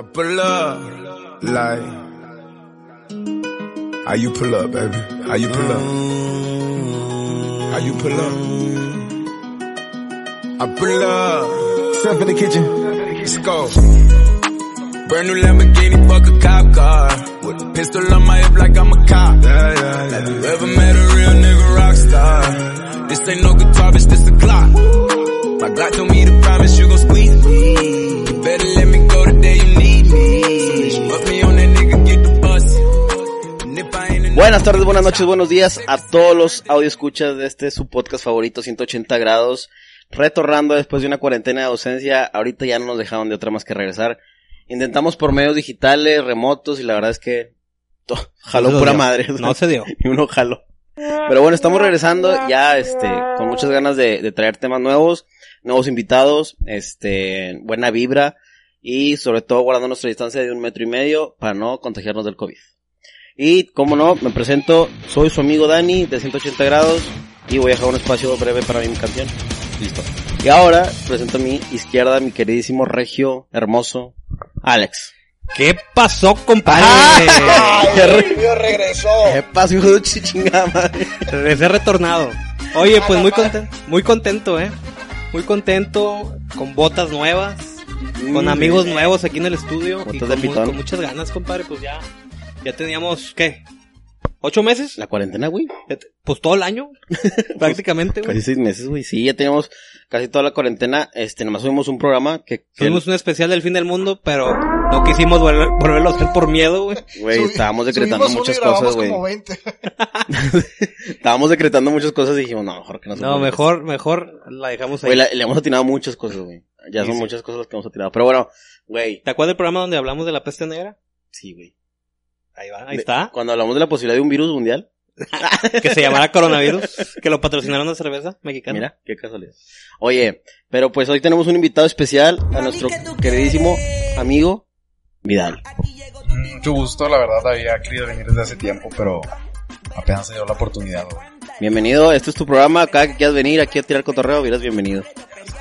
I pull up like how you pull up, baby? How you pull up? How you pull up? I pull up. Step in the kitchen. Let's go. Brand new Lamborghini, fuck a cop car. With a pistol on my hip like I'm a cop. Yeah, yeah, yeah. Have you ever met a real nigga rock star? This ain't no guitar, bitch, this a Glock. My Glock told me to promise you gon' squeeze me. You better let me go the day you need Buenas tardes, buenas noches, buenos días a todos los audio escuchas de este su podcast favorito 180 grados. Retornando después de una cuarentena de ausencia, ahorita ya no nos dejaron de otra más que regresar. Intentamos por medios digitales, remotos y la verdad es que to- jaló No pura dio. madre. No se dio. y uno jaló. Pero bueno, estamos regresando ya, este, con muchas ganas de, de traer temas nuevos, nuevos invitados, este, buena vibra y sobre todo guardando nuestra distancia de un metro y medio para no contagiarnos del COVID. Y como no, me presento, soy su amigo Dani de 180 grados y voy a dejar un espacio breve para mi canción. Listo. Y ahora presento a mi izquierda mi queridísimo regio hermoso Alex. ¿Qué pasó, compadre? ¿Qué, re- Dios regresó. qué pasó, hijo de tu chingada madre? Regresé retornado. Oye, pues muy contento, muy contento, eh. Muy contento, con botas nuevas, con amigos nuevos aquí en el estudio. Y mu- con muchas ganas, compadre, pues ya, ya teníamos, ¿qué? ¿Ocho meses? La cuarentena, güey. Pues todo el año, prácticamente, güey. Casi seis meses, güey. Sí, ya teníamos casi toda la cuarentena. Este, nomás subimos un programa que, Tuvimos un especial del fin del mundo, pero no quisimos volver- volverlo a hacer por miedo, güey. güey, estábamos decretando subimos muchas cosas, güey. como 20. Estábamos decretando muchas cosas y dijimos, no, mejor que no se No, mejor, mejor la dejamos ahí. Güey, le hemos atinado muchas cosas, güey. Ya Sí, son sí. muchas cosas las que hemos atinado. Pero bueno, güey. ¿Te acuerdas del programa donde hablamos de la peste negra? Sí, güey. Ahí va, ahí De- está. Cuando hablamos de la posibilidad de un virus mundial. que se llamara coronavirus, que lo patrocinaron una cerveza mexicana. Mira, qué casualidad. Oye, pero pues hoy tenemos un invitado especial a nuestro queridísimo amigo Vidal. Mucho gusto, la verdad había querido venir desde hace tiempo, pero apenas se dio la oportunidad. güey. Bienvenido, este es tu programa, cada que quieras venir aquí a tirar cotorreo, verás bienvenido.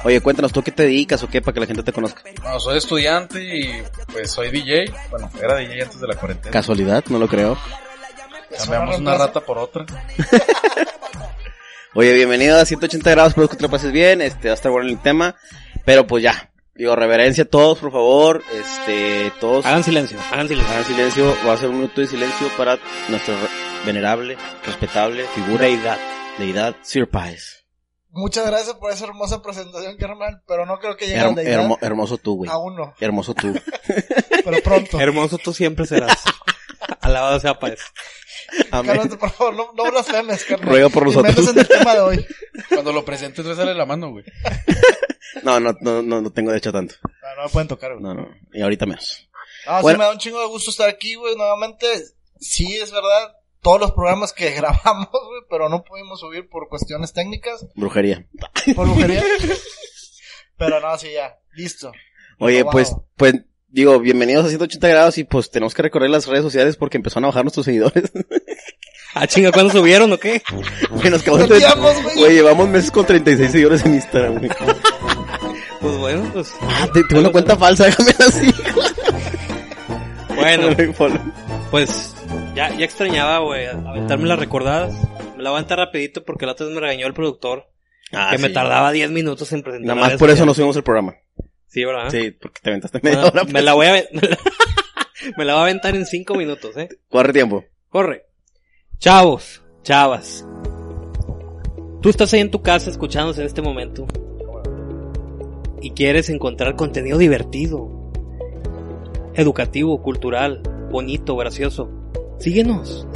Oye, cuéntanos, ¿tú qué te dedicas o qué para que la gente te conozca? Bueno, soy estudiante y pues soy DJ. Bueno, era DJ antes de la cuarentena. Casualidad, no lo creo. Cambiamos una rata por otra. Oye, bienvenido a 180 grados, espero que te lo pases bien, este, va a estar bueno el tema, pero pues ya, digo, reverencia a todos, por favor, este, todos Hagan silencio, hagan silencio. hagan silencio, va a ser un minuto de silencio para nuestra venerable, respetable figura Deidad. deidad, Sir Páez. Muchas gracias por esa hermosa presentación, carnal. Pero no creo que llegue la deidad. hermo- hermoso tú, güey. Aún no, Hermoso tú. pero pronto. Hermoso tú siempre serás. Alabado sea Páez. Amén. Cálmate, por favor, no, no blasfemes, carnal. Ruega por nosotros. menos en el tema de hoy. Cuando lo presentes, sale la mano, güey. No, no, no, no, no tengo derecho a tanto. No, no me pueden tocar, güey. No, no, y ahorita menos. No, Bueno. sí me da un chingo de gusto estar aquí, güey. Nuevamente, sí, es verdad. Todos los programas que grabamos, güey, pero no pudimos subir por cuestiones técnicas, Brujería. por brujería. pero no, sí, ya. Listo. Oye, pues, pues, digo, bienvenidos a 180 grados y pues tenemos que recorrer las redes sociales porque empezaron a bajar nuestros seguidores. Ah, chinga, ¿cuándo subieron o qué? Güey, nos acabamos de- güey. Güey, llevamos meses con 36 seguidores en Instagram, güey. Pues bueno, pues. Ah, te- tengo una cuenta falsa, déjame así. Bueno, pues ya, ya extrañaba, güey, aventarme las recordadas. Me la aventar rapidito porque la otra vez me regañó el productor Ah, que me tardaba 10 minutos en presentar. Nada más por eso no subimos el programa. Sí, ¿verdad? Sí, porque te aventaste media Bueno, hora. me la voy a... me la- me la voy a aventar en 5 minutos, eh. Corre tiempo. Corre. Chavos, chavas. Tú estás ahí en tu casa escuchándose en este momento. Y quieres encontrar contenido divertido, educativo, cultural, bonito, gracioso. Síguenos.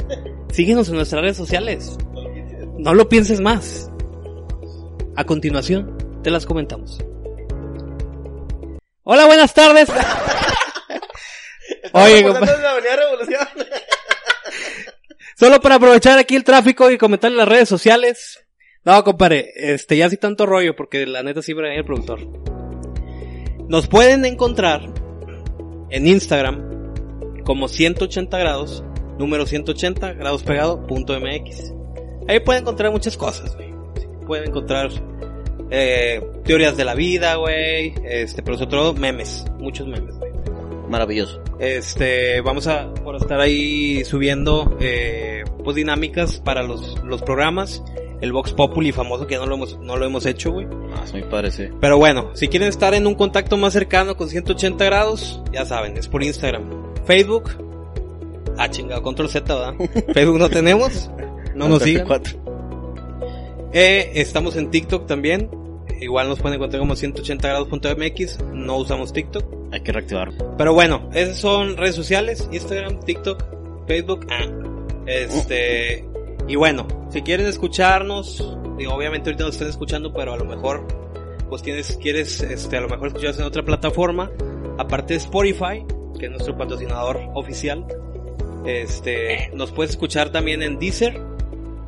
Síguenos en nuestras redes sociales. No lo pienses más. A continuación, te las comentamos. Hola, buenas tardes. Oye, Solo para aprovechar aquí el tráfico y comentar en las redes sociales. No, compadre, este, ya sí tanto rollo, porque la neta sí me el productor. Nos pueden encontrar en Instagram como 180 grados, número 180 grados pegado, punto MX. Ahí pueden encontrar muchas cosas, güey. Pueden encontrar eh, teorías de la vida, güey, este, pero sobre todo memes, muchos memes, güey. Maravilloso. Este, vamos a por estar ahí subiendo eh, pues dinámicas para los, los programas. El Vox Populi famoso que no lo hemos, no lo hemos hecho, güey. Ah, es muy padre, sí. Pero bueno, si quieren estar en un contacto más cercano con 180 grados, ya saben, es por Instagram. Facebook. Ah, chingado, control Z, ¿verdad? Facebook no tenemos. No nos sigan. 44. Eh, estamos en TikTok también. Igual nos pueden encontrar como 180 grados.mx. No usamos TikTok. Hay que reactivar. Pero bueno, esas son redes sociales, Instagram, TikTok, Facebook. ah. Este, y bueno, si quieren escucharnos, digo, obviamente ahorita nos están escuchando, pero a lo mejor, pues tienes, quieres, este, a lo mejor escucharnos en otra plataforma, aparte de Spotify, que es nuestro patrocinador oficial. Este, nos puedes escuchar también en Deezer,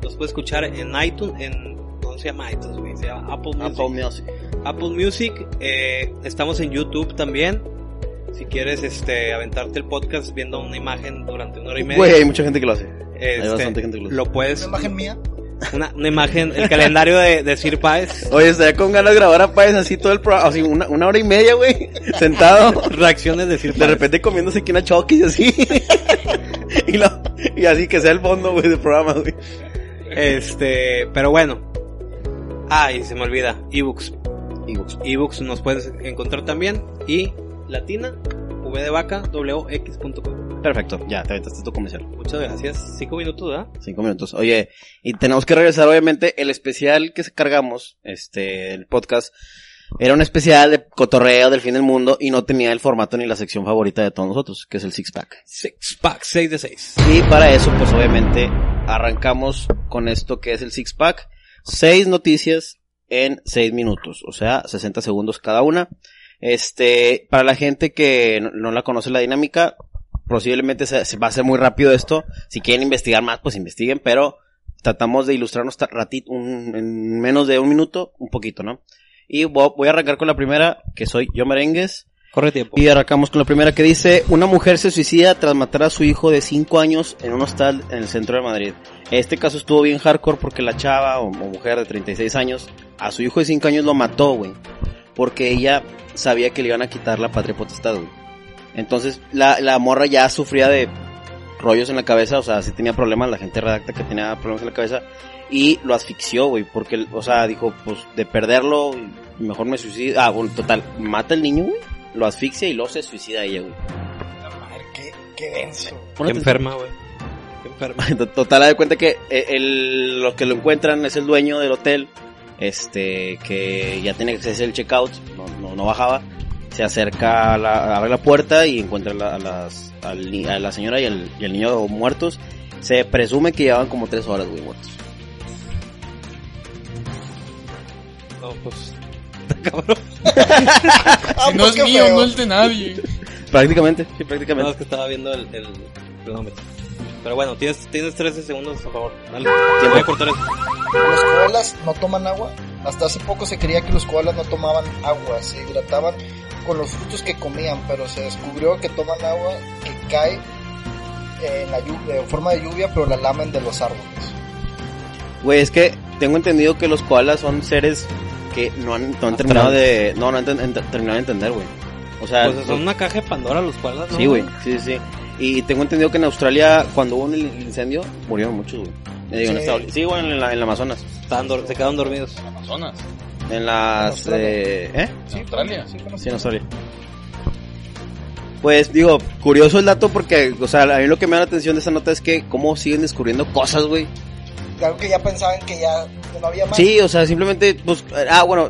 nos puedes escuchar en iTunes, en, ¿cómo se llama iTunes, güey? Se llama Apple Music. Apple Music. Apple Music, eh, estamos en YouTube también. Si quieres este aventarte el podcast viendo una imagen durante una hora y media, Güey, hay mucha gente que lo hace. este, hay bastante gente que lo hace. lo ¿Una puedes imagen mía? una, una imagen, el calendario de, de Sir Páez, Oye, estaría con ganas de grabar a Páez así todo el programa, así una, una hora y media, güey, sentado. reacciones de Sir De Páez. repente comiéndose aquí una choquis así. y, lo- y así que sea el fondo, güey, del programa, güey. Este, pero bueno. Ay, se me olvida, ebooks. Ebooks. Ebooks nos puedes encontrar también y latina v de vaca wx.com. Perfecto, ya, te aventaste tu comercial. Muchas gracias. Cinco minutos, ¿verdad? Cinco minutos. Oye, y tenemos que regresar, obviamente, el especial que cargamos, este, el podcast, era un especial de cotorreo del fin del mundo y no tenía el formato ni la sección favorita de todos nosotros, que es el six pack. Six pack, 6 de 6. Y para eso, pues obviamente, arrancamos con esto que es el six pack. Seis noticias en seis minutos, o sea, 60 segundos cada una. Este, para la gente que no, no la conoce la dinámica, posiblemente se, se va a hacer muy rápido esto. Si quieren investigar más, pues investiguen, pero tratamos de ilustrarnos ratito, un- en menos de un minuto, un poquito, ¿no? Y vo- voy a arrancar con la primera, que soy yo merengues. Corre tiempo. Y arrancamos con la primera que dice, una mujer se suicida tras matar a su hijo de 5 años en un hostal en el centro de Madrid. Este caso estuvo bien hardcore porque la chava o, o mujer de 36 años, a su hijo de 5 años lo mató, güey. Porque ella sabía que le iban a quitar la patria potestad, güey. Entonces, la, la morra ya sufría de rollos en la cabeza, o sea, sí tenía problemas, la gente redacta que tenía problemas en la cabeza. Y lo asfixió, güey, porque, o sea, dijo, pues, de perderlo, mejor me suicido. Ah, bueno, total, mata al niño, güey lo asfixia y luego se suicida ella, güey. La madre, qué, qué denso. Qué enferma, güey. Qué enferma. Total, da de cuenta que eh, el, los que lo encuentran es el dueño del hotel, este, que ya tiene que hacerse el checkout, no, no, no bajaba, se acerca, a la, abre la puerta y encuentra la- a, las, al a la señora y el, y el niño muertos. Se presume que llevaban como tres horas, güey, muertos. No, pues. Cabrón. Ah, Si no es mío, feo. no es de nadie. Prácticamente, sí, No, prácticamente. es que estaba viendo el, el cronómetro. Pero bueno, tienes, tienes 13 segundos, a favor. Dale. Voy a cortar eso. Los koalas no toman agua. Hasta hace poco se creía que los koalas no tomaban agua, se hidrataban con los frutos que comían, pero se descubrió que toman agua que cae en, la lluvia, en forma de lluvia, pero la lamen de los árboles. Güey, es que tengo entendido que los koalas son seres que no han, no han terminado de, no, no han ten- terminado de entender, güey. O sea, Pues son una caja de Pandora los cuales, ¿no? Sí, güey, sí, sí. Y tengo entendido que en Australia, cuando hubo el incendio, murieron muchos, güey. Eh, digo, en Sí. Estados- sí, güey, en, la, en el Amazonas. Estaban se quedaron dormidos. Amazonas. En las... Eh, ¿Eh? Sí, Australia. Sí. Sí, en Australia. Pues digo, curioso el dato porque, o sea, a mí lo que me da la atención de esa nota es que cómo siguen descubriendo cosas, güey. Algo que ya pensaban que ya no había más. Sí, o sea, simplemente, pues, ah, bueno,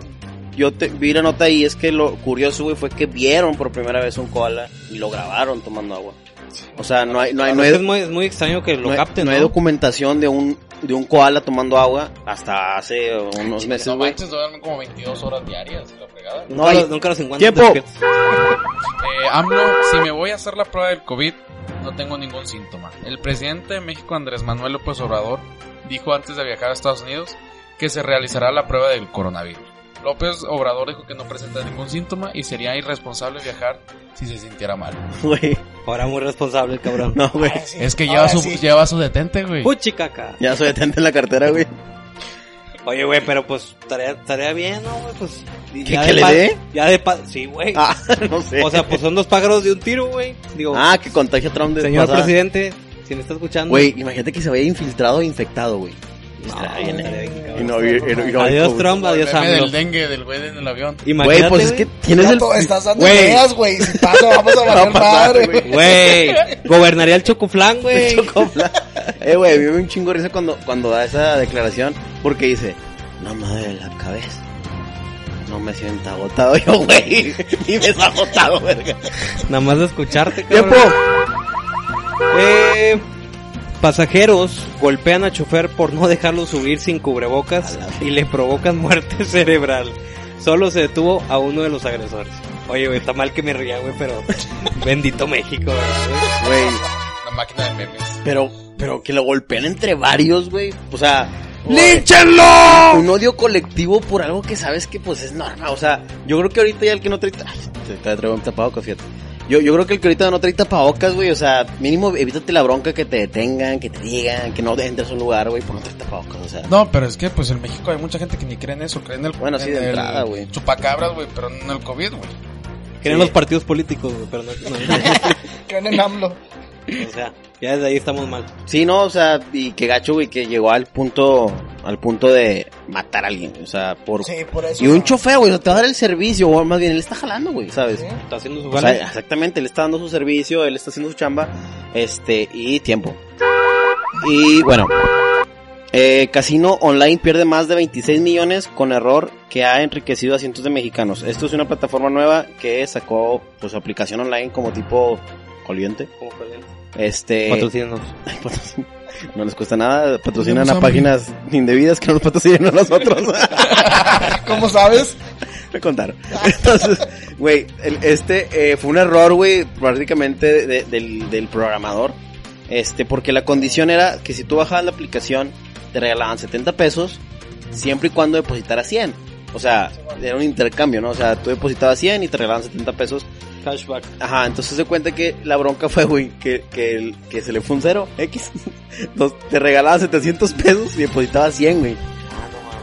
yo te, vi la nota y es que lo curioso, güey, fue que vieron por primera vez un koala y lo grabaron tomando agua. O sea, no hay, no hay, no hay, es, muy, es muy extraño que lo no capten, no ¿no? hay documentación de un, de un koala tomando agua hasta hace unos meses, No güey. manches, duermen como 22 horas diarias, la fregada. Nunca, No hay- los, nunca los encuentran ¡Tiempo! despiertos. Eh, AMLO, si me voy a hacer la prueba del COVID, no tengo ningún síntoma. El presidente de México, Andrés Manuel López Obrador, dijo antes de viajar a Estados Unidos que se realizará la prueba del coronavirus. López Obrador dijo que no presenta ningún síntoma y sería irresponsable viajar si se sintiera mal. Güey, Ahora muy responsable el cabrón. no, güey. Ah, sí. Es que lleva su, sí. lleva su detente, güey. Puchicaca. Ya soy detente en la cartera, güey. Oye, güey, pero pues estaría, estaría bien, ¿no, güey? Pues ¿Que, Ya que de le dé? Ya de pa- Sí, güey. Ah, no sé. O sea, pues son dos pájaros de un tiro, güey. Digo, Ah, que contagia Trump de señor pasada. presidente, si me está escuchando. Güey, imagínate que se vaya infiltrado o infectado, güey. No, Y y- y- Adiós Trump, adiós AMLO. del dengue del güey en el avión. Imagínate, Güey, pues es que tienes el... Estás dando Güey. ideas, güey. Si pasa, vamos a pasar, madre, güey. gobernaría el chocoflán, güey. Chocofla. Eh, güey, dio un chingo de risa cuando, cuando da esa declaración, porque dice, no me duele la cabeza. No me siento agotado yo, güey. Ni me agotado, verga. Nada más de escucharte, Tiempo. cabrón. Eh, pasajeros golpean a chofer por no dejarlo subir sin cubrebocas y le provocan muerte cerebral. Solo se detuvo a uno de los agresores. Oye, güey, está mal que me ría, güey, pero bendito México, güey. La máquina de memes. pero, pero que lo golpean entre varios, güey. O sea, ¡Línchenlo! un odio colectivo por algo que sabes que pues es normal. O sea, yo creo que ahorita ya el que no trae... Ay, te, traigo un tapabocas, fíjate. Yo, yo creo que el que ahorita no trae tapabocas, güey, o sea, mínimo evítate la bronca que te detengan, que te digan, que no entres a un lugar, güey, por no traer tapabocas, o sea. No, pero es que pues en México hay mucha gente que ni cree en eso, cree en el Bueno, sí, en de el entrada, güey. Chupacabras, güey, pero no en el COVID, güey. Creen Sí. los partidos políticos, güey, pero no, no- Creen en AMLO. o sea, ya desde ahí estamos mal. Sí, no, o sea, y que gacho, güey, que llegó al punto, al punto de matar a alguien, o sea, por... Sí, por eso. Y un no. chofer, güey, o sea, te va a dar el servicio, o más bien, él está jalando, güey, ¿sabes? Sí. Está haciendo su O sea, exactamente, él está dando su servicio, él está haciendo su chamba, este, y tiempo. Y bueno, eh, Casino Online pierde más de 26 millones con error que ha enriquecido a cientos de mexicanos. Esto es una plataforma nueva que sacó, pues, su aplicación online como tipo coliente. Como caliente. Este, Patrocínanos. no les cuesta nada, patrocinan Tenemos a hambre. páginas indebidas que no nos patrocinan a nosotros. ¿Cómo sabes? Me contaron. Entonces, güey, el- este eh, fue un error, güey, prácticamente de- del, del programador. Este, porque la condición era que si tú bajabas la aplicación, te regalaban 70 pesos, siempre y cuando depositaras 100. O sea, era un intercambio, ¿no? O sea, tú depositabas 100 y te regalaban 70 pesos. Cashback. Ajá, entonces se cuenta que la bronca fue, güey, que, que, el- que se le fue un cero, X. Entonces, te regalaban 700 pesos y depositabas 100, güey.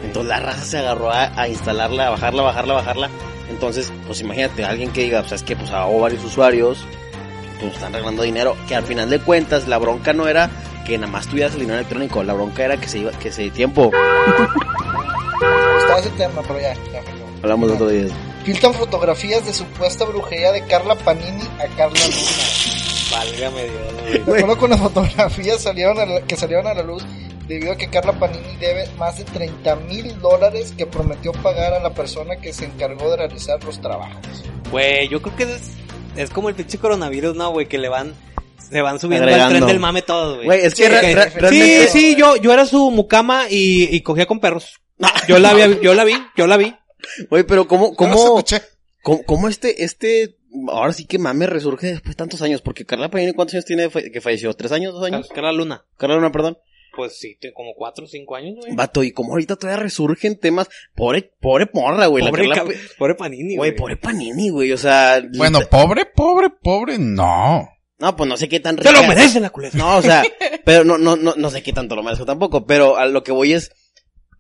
Entonces la raza se agarró a, a instalarla, a bajarla, bajarla, bajarla. Entonces, pues imagínate, alguien que diga, pues es que pues hago varios usuarios, pues están regalando dinero, que al final de cuentas la bronca no era que nada más tuvieras el dinero electrónico, la bronca era que se iba, que se tiempo. Está ese tema, pero ya. ya, ya. Hablamos de otro día. Filtran fotografías de supuesta brujería de Carla Panini a Carla Luna. Válgame Dios, güey. De acuerdo con las fotografías salieron a la- que salieron a la luz, debido a que Carla Panini debe más de 30 mil dólares que prometió pagar a la persona que se encargó de realizar los trabajos. Güey, yo creo que es, es como el pinche coronavirus, ¿no, güey? Que le van, se van subiendo al Agregando. tren del mame todos, güey. Es que Sí, re- re-. Sí, sí, yo, yo era su mucama y, y cogía con perros. Yo la vi, yo la vi, yo la vi. Güey, pero ¿cómo, cómo, cómo, cómo este, este, ahora sí que mame resurge después de tantos años? Porque Carla Panini, ¿cuántos años tiene que falleció? ¿Tres años? ¿Dos años? Carla Luna. Carla Luna, perdón. Pues sí, como cuatro o cinco años, güey. Vato, y como ahorita todavía resurgen temas, pobre, pobre morra, güey. la Pobre, Carla cab- pobre Panini, Güey, güey. pobre Panini, güey, o sea... Bueno, pobre, pobre, pobre, no. No, pues no sé qué tan Se lo rica- merece la culera. No, o sea, pero no, no, no, no sé qué tanto lo merezco tampoco, pero a lo que voy es,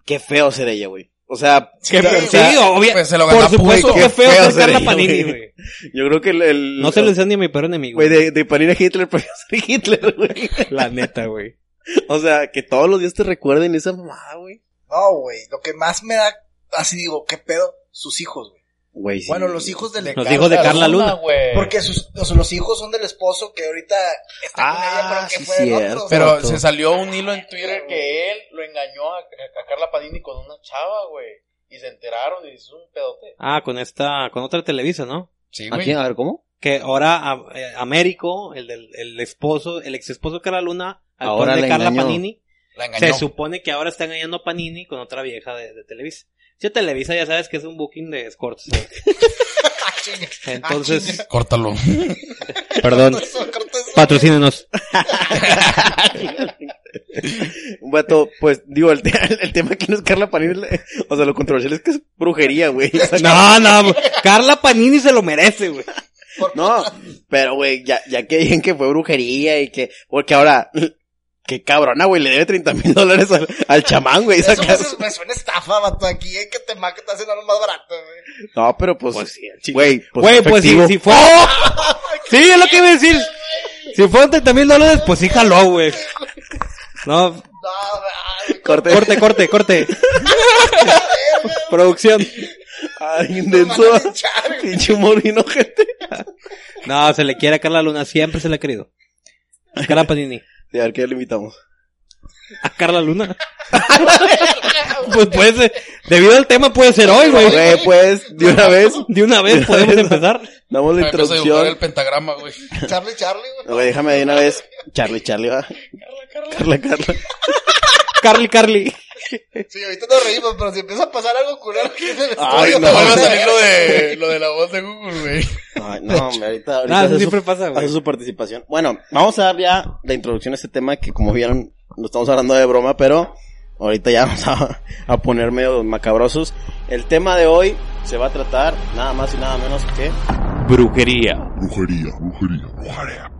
qué feo ser ella, güey. O sea, Qué o feo. sea, Sí, obvio. Pues se lo ganó Por supuesto que feo feo ser Carla Panini, güey. yo creo que el... el- No se lo decía ni a mi peor enemigo. Güey, de, de Panini a Hitler, prefiero ser Hitler, güey. La neta, güey. O sea, que todos los días te recuerden esa mamada, güey. No, güey, lo que más me da, así digo, ¿qué pedo? Sus hijos, güey. Güey, sí. Bueno, los hijos del... Los hijos de Carla Luna. güey. Porque sus, sea, los hijos son del esposo que ahorita está con ella, Ah, pero que sí, fue cierto. otro. Pero se salió un hilo en Twitter que él lo engañó a, a Carla Padini con una chava, güey. Y se enteraron y es un pedote. Ah, con esta, con otra Televisa, ¿no? Sí, ¿A güey. quién? A ver, ¿cómo? Que ahora a- eh, Américo, el del el esposo, el ex esposo de Carla Luna, Ahora de Carla engañó. Panini, La engañó. se supone que ahora está engañando a Panini con otra vieja de, de Televisa. Si Televisa ya sabes que es un booking de escorts. güey. ah. Entonces, Córtalo. perdón, Eso, corta eso. patrocínenos. Vato, pues, digo, el, te- el tema aquí no es Carla Panini, o sea, lo controversial es que es brujería, güey. O sea, No, no, Carla Panini se lo merece, güey. No, pero güey, ya, ya que digan que fue brujería y que, porque ahora, Qué cabrona, güey, le debe 30 mil dólares al, al chamán, güey. Eso esa me, suena estafa, vato. Aquí hay que te ma que te hacen algo más barato, güey. No, pero pues, Pues sí, güey, pues, Güey, pues sí, efectivo. si fue... Sí, es lo que iba a decir. Si fueron 30 mil dólares, pues sí jaló, güey. No, No, ay, Corte. corte, corte, corte. Producción. Ay, intenso. Pinche humor bien ojete. No, se le quiere a Carla Luna, siempre se le ha querido. Carla Panini. Sí, a ver qué le invitamos. A Carla Luna. pues puede ser, debido al tema puede ser hoy, güey. Güey, pues, de una vez, De una vez podemos empezar. damos la dibujar el introducción. pentagrama, güey. Charlie, Charlie, güey. Güey, déjame de una vez. Charlie, Charlie, va. Carla, Carla. Carly, Carly. Sí, ahorita nos reímos, pero si empieza a pasar algo culero aquí en el Ay, estudio, no. te Vuelve a salir lo de, lo de la voz de Google, güey. Ay, no, hombre, ahorita, ahorita Nada, hace eso su- siempre pasa, güey. hace su participación. Bueno, vamos a dar ya la introducción a este tema que como vieron, lo estamos hablando de broma, pero ahorita ya vamos a, a poner medio macabrosos. El tema de hoy se va a tratar nada más y nada menos que... Brujería. Brujería, brujería, brujería.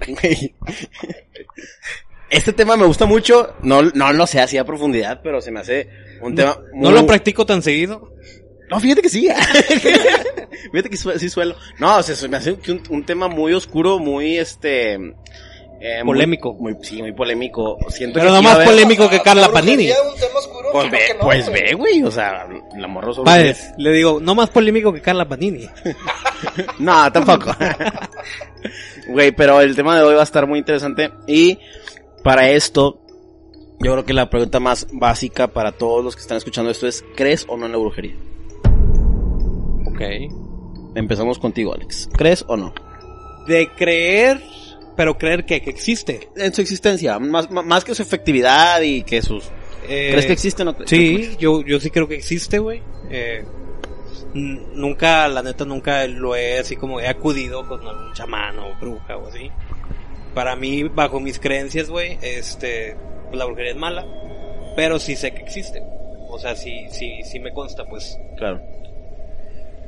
Güey. Este tema me gusta mucho, no, no lo sé así a profundidad, pero se me hace un tema No muy- lo practico tan seguido. No, fíjate que sí. fíjate que su- sí suelo. No, o sea, se me hace un, un tema muy oscuro, muy este... eh, Polémico. Muy, sí, muy polémico. Siento Pero que no más polémico que La Carla Panini. es un tema oscuro, Pues ve, no, pues güey. ve, güey. O sea, la morro sobre. Padres, le digo, no más polémico que Carla Panini. No, tampoco. Güey, pero el tema de hoy va a estar muy interesante. Y para esto, yo creo que la pregunta más básica para todos los que están escuchando esto es: ¿crees o no en la brujería? Ok. Empezamos contigo, Alex. ¿Crees o no? De creer, pero creer que, que existe. En su existencia, más, más- que su efectividad y que sus... Eh, ¿Crees que existe o no? Sí, yo, yo sí creo que existe, güey. Eh, nunca, la neta, nunca lo he así como he acudido con algún chamán o bruja o así. Para mí, bajo mis creencias, güey, este, pues la brujería es mala, pero sí sé que existe. O sea, sí, sí, sí me consta, pues. Claro.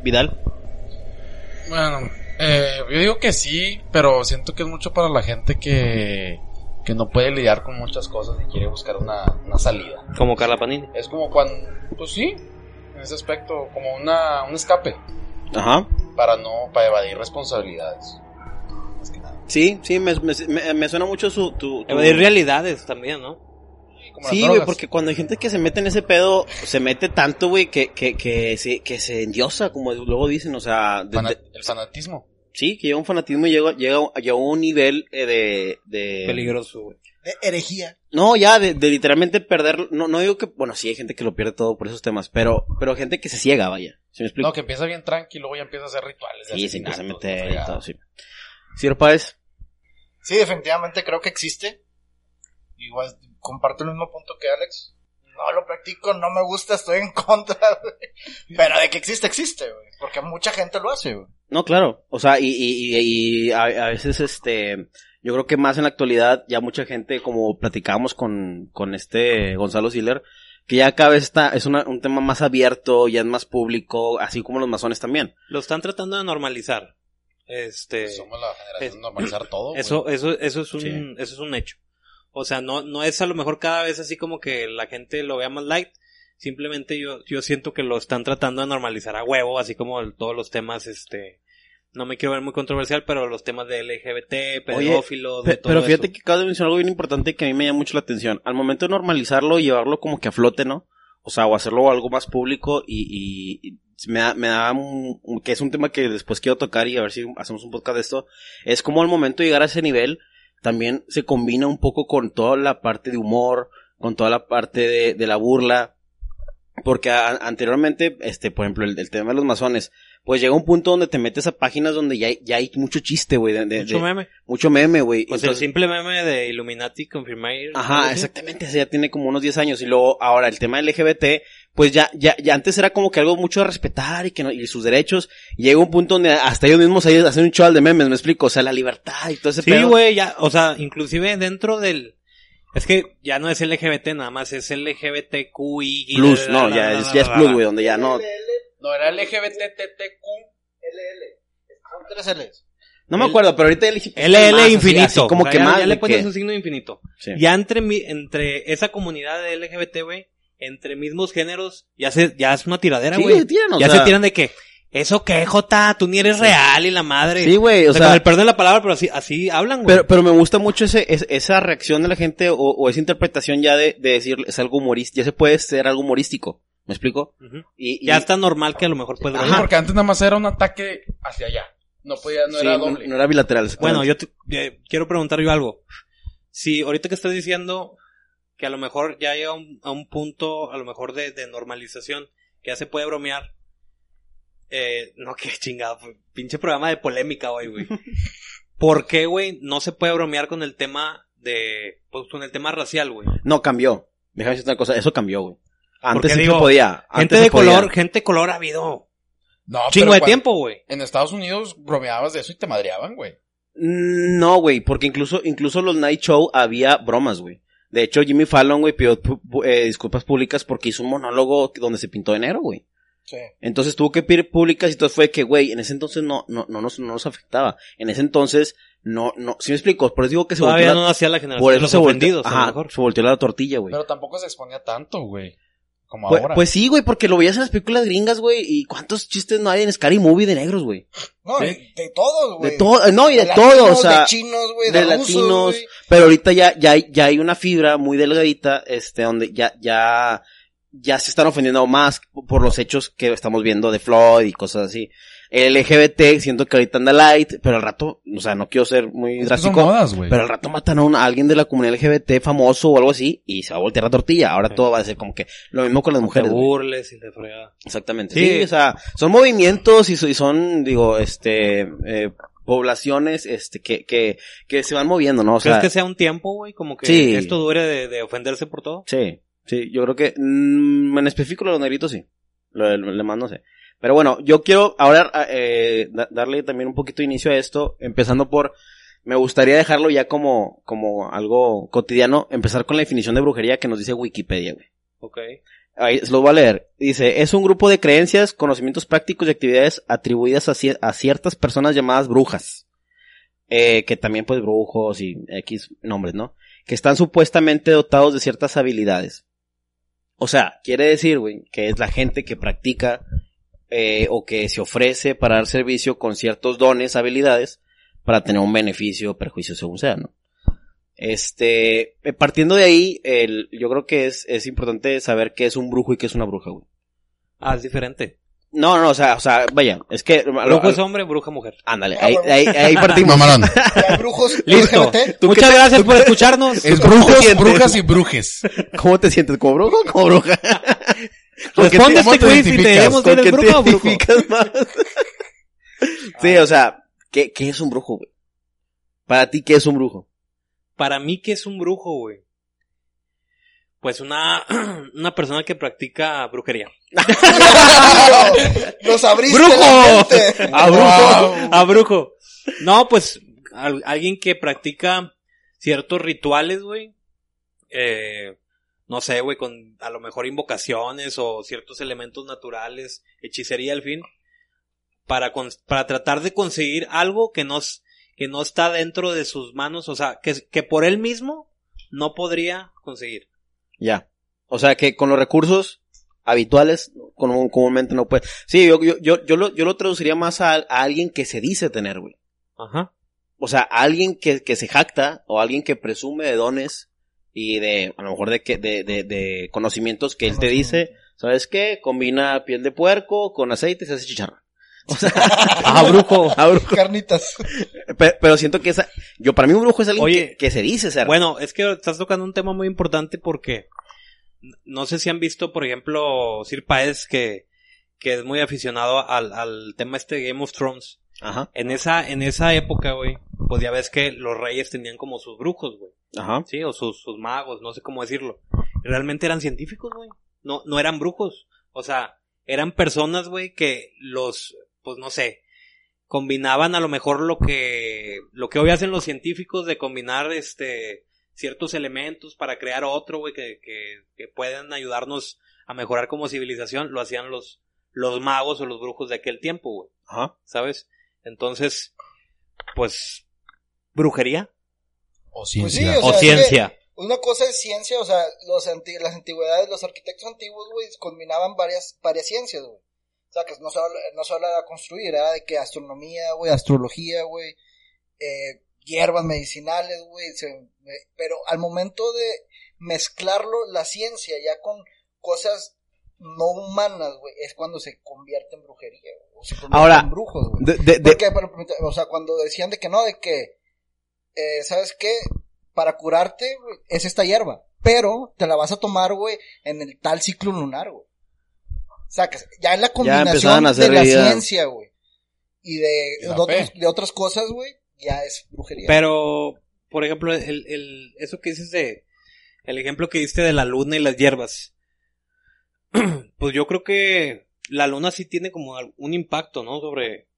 ¿Vidal? Bueno, eh, yo digo que sí, pero siento que es mucho para la gente que, que no puede lidiar con muchas cosas y quiere buscar una, una salida. Como Carla Panini. Es como cuando, pues sí, en ese aspecto, como una, un escape Ajá. para no, para evadir responsabilidades. Sí, sí, me, me, me- me suena mucho su... Tu, tu- Evadir realidades también, ¿no? Como Sí, güey, porque cuando hay gente que se mete en ese pedo, se mete tanto, güey, que, que, que, se, que se endiosa, como luego dicen, o sea, de- Fana- de- el fanatismo. sí, que llega un fanatismo y llega, llega, llega a un nivel eh, de, de... Peligroso, güey. De herejía. No, ya, de, de literalmente perder, no, no digo que, bueno, sí hay gente que lo pierde todo por esos temas, pero, pero gente que se ciega, vaya. ¿Sí me explico? No, que empieza bien tranquilo, luego ya empieza a hacer rituales. sí, se empieza a meter y todo, sí. Ciro Páez, Sí, definitivamente creo que existe. Igual comparto el mismo punto que Alex. No lo practico, no me gusta, estoy en contra. Pero de que existe, existe, güey. Porque mucha gente lo hace, güey. No, claro. O sea, y, y, y, y a, a veces, este, yo creo que más en la actualidad, ya mucha gente, como platicábamos con, con este Gonzalo Siller, que ya cada vez está, es una- un tema más abierto, ya es más público, así como los masones también. Lo están tratando de normalizar. Este. Somos la generación es- de normalizar todo. Eso, eso, eso es un, Sí. eso es un hecho. O sea, no, no es a lo mejor cada vez así como que la gente lo vea más light. Simplemente yo, yo siento que lo están tratando de normalizar a huevo, así como el- todos los temas, este, no me quiero ver muy controversial, pero los temas de LGBT, pedófilos, de todo pero fíjate eso. que acabas de mencionar algo bien importante que a mí me llama mucho la atención. Al momento de normalizarlo y llevarlo como que a flote, ¿no? O sea, o hacerlo algo más público y, y- y me da, me da un, que es un tema que después quiero tocar y a ver si hacemos un podcast de esto. Es como al momento de llegar a ese nivel, también se combina un poco con toda la parte de humor, con toda la parte de, de la burla. Porque a- anteriormente, este, por ejemplo, el, el tema de los masones, pues llega un punto donde te metes a páginas donde ya hay, ya hay mucho chiste, güey, de, de- Mucho de- meme. mucho meme, güey. Pues Entonces- el simple meme de Illuminati Confirmar. Ajá, exactamente, ese ya tiene como unos 10 años y luego ahora el tema LGBT, pues ya ya ya antes era como que algo mucho de respetar y que no, y sus derechos, y llega un punto donde hasta ellos mismos ahí hacen un chaval de memes, me explico, o sea, la libertad y todo ese Sí, güey, ya, o sea, inclusive dentro del... Es que ya no es LGBT nada más, es LGBTQI. Plus, no, ya es, ya es plus, güey, donde ya no No, era LGBTTQ. LL. Son tres L's. No me acuerdo, pero ahorita LL infinito. así como O sea, que ya, más. ya le pones que- un signo infinito. Sí. Ya entre mi, entre esa comunidad de LGBT, güey, entre mismos géneros, ya se, ya es una tiradera, Sí, güey. tiran, o ya sea- se tiran de que, eso qué, Jota, tú ni eres real y la madre. Sí, güey, o, o sea, con sea, el perdón de la palabra, pero así, así hablan, güey. pero, pero me gusta mucho ese, es- esa reacción de la gente o, o esa interpretación ya de, de decir es algo humorístico, ya se puede ser algo humorístico. ¿Me explico? Y, y- Ya está normal que a lo mejor puedes Sí, bromear. porque antes nada más era un ataque hacia allá. No podía, no sí, era no, doble. no era bilateral. Bueno, yo te- eh, quiero preguntar yo algo. Si ahorita que estás diciendo que a lo mejor ya llega a un, a un punto, a lo mejor de, de normalización, que ya se puede bromear. Eh, no, qué chingado, fue- pinche programa de polémica hoy, güey. ¿Por qué, güey, no se puede bromear con el tema de, pues con el tema racial, güey? No, cambió. Déjame decirte una cosa, eso cambió, güey. Antes Porque sí digo, se podía. Gente de podía. color, gente de color ha habido No, chingo pero de tiempo, güey. En Estados Unidos bromeabas de eso y te madreaban, güey. Mm, No, güey, porque incluso, incluso los night show había bromas, güey. De hecho, Jimmy Fallon, güey, pidió eh, disculpas públicas porque hizo un monólogo donde se pintó de negro, güey. Sí. Entonces tuvo que pedir públicas y todo fue que, güey, en ese entonces no, no, no nos, no nos afectaba. En ese entonces, no, no, si me explico, por eso digo que se Todavía volteó no la, nacía la generación por de eso los se volteó, ofendidos, a lo ajá, mejor. se volteó la tortilla, güey. Pero tampoco se exponía tanto, güey. Como Pues, ahora. pues sí, güey, porque lo veías en las películas gringas, güey, y cuántos chistes no hay en Scary Movie de negros, güey. No, Sí. de, de todos, güey. De todo, no, y de, latinos, todo, o sea, De chinos, güey, de, de, rusos, latinos, pero ahorita ya, ya hay, ya hay una fibra muy delgadita, este, donde ya, ya, ya se están ofendiendo más por los hechos que estamos viendo de Floyd y cosas así. El LGBT, siento que ahorita anda light, pero al rato, o sea, no quiero ser muy Es drástico, modas, güey. pero al rato matan a, un- a alguien de la comunidad LGBT famoso o algo así, y se va a voltear la tortilla. Ahora todo va a ser como que lo mismo con las Te mujeres. güey. burles y te frega. Exactamente. Sí. Sí. o sea, son movimientos y, so- y son, digo, este, eh, poblaciones, este, que, que, que se van moviendo, ¿no? O ¿Crees sea, que sea un tiempo, güey? Como que Sí. esto dure de, de ofenderse por todo. sí, sí, yo creo que, mm, en específico lo de los negritos sí. Lo del lo demás no sé. Pero bueno, yo quiero ahora, eh, da- darle también un poquito de inicio a esto, empezando por, me gustaría dejarlo ya como, como algo cotidiano, empezar con la definición de brujería que nos dice Wikipedia, güey. Ok. Ahí se los voy a leer. Dice, es un grupo de creencias, conocimientos prácticos y actividades atribuidas a, cier- a ciertas personas llamadas brujas. Eh, que también pues brujos y X nombres, ¿no? Que están supuestamente dotados de ciertas habilidades. O sea, quiere decir, güey, que es la gente que practica eh, o que se ofrece para dar servicio con ciertos dones, habilidades, para tener un beneficio o perjuicio según sea, ¿no? Este, eh, partiendo de ahí, el, yo creo que es, es importante saber qué es un brujo y qué es una bruja, güey. Ah, es diferente. No, no, o sea, o sea, vaya, es que... Brujo es hombre, bruja mujer. Ándale, Ah, ahí, ahí, ahí partimos. Mamalón. Brujos Listo. LGBT. ¿Tú Muchas te- gracias por escucharnos. Es ¿Cómo te brujos, brujas y brujes. ¿Cómo te sientes? ¿Como brujo o como bruja? ¿Con qué Responde te- este te quiz si te qué el te brujo o brujo. más? sí, o sea, ¿qué, ¿qué es un brujo, güey? Para ti, ¿qué es un brujo? Para mí, ¿qué es un brujo, güey? Pues una, una persona que practica brujería. Nos abriste ¡Brujo! la. A brujo. A brujo. No, pues al- alguien que practica ciertos rituales, güey. Eh, no sé, güey, con a lo mejor invocaciones o ciertos elementos naturales, hechicería al fin, para, cons- para tratar de conseguir algo que no, que no está dentro de sus manos, o sea, que, que por él mismo no podría conseguir. Ya. O sea, que con los recursos habituales, común- comúnmente no puede. Sí, yo, yo, yo, yo, lo, yo lo traduciría más a, a alguien que se dice tener, güey. Ajá. O sea, alguien que, que se jacta o alguien que presume de dones y de, a lo mejor de que, de, de, de conocimientos que él te dice, ¿sabes qué? Combina piel de puerco con aceite y se hace chicharrón. O sea, Ah, brujo. a brujo. Carnitas. Pero, pero siento que esa, yo para mí un brujo es alguien Oye, que, que se dice ser. Bueno, es que estás tocando un tema muy importante porque no sé si han visto, por ejemplo, Sir Paez que, que es muy aficionado al, al tema este de Game of Thrones. Ajá, En esa, en esa época, güey, pues ya ves que los reyes tenían como sus brujos, güey. ajá. Sí, o sus, sus magos, no sé cómo decirlo. Realmente eran científicos, güey. No, no eran brujos. O sea, eran personas, güey, que los, pues no sé, combinaban a lo mejor lo que, lo que hoy hacen los científicos de combinar, este, ciertos elementos para crear otro, güey, que, que, que pueden ayudarnos a mejorar como civilización, lo hacían los, los magos o los brujos de aquel tiempo, güey. Ajá. ¿sabes? Entonces, pues, brujería O Pues ciencia. sí, o sea, ciencia. Una cosa es ciencia, o sea, los anti- las antigüedades, los arquitectos antiguos, güey, combinaban varias, varias ciencias, güey. O sea, que no solo, no solo era construir, era de que astronomía, güey, astrología, güey, eh, hierbas medicinales, güey, eh, pero al momento de mezclarlo, la ciencia, ya con cosas no humanas, güey, es cuando se convierte en brujería, güey, o se convierte Ahora, en brujos, güey. De, de, de- Porque, o sea, cuando decían de que no, de que, eh, ¿sabes qué? Para curarte, güey, es esta hierba. Pero te la vas a tomar, güey, en el tal ciclo lunar, güey. O sea, que ya es la combinación de la ciencia, güey. Y de, Y de, otros- fe. de otras cosas, güey, ya es brujería. Pero, por ejemplo, el, el, eso que dices de, el ejemplo que diste de la luna y las hierbas. pues yo creo que la luna sí tiene como un impacto, ¿no? Sobre,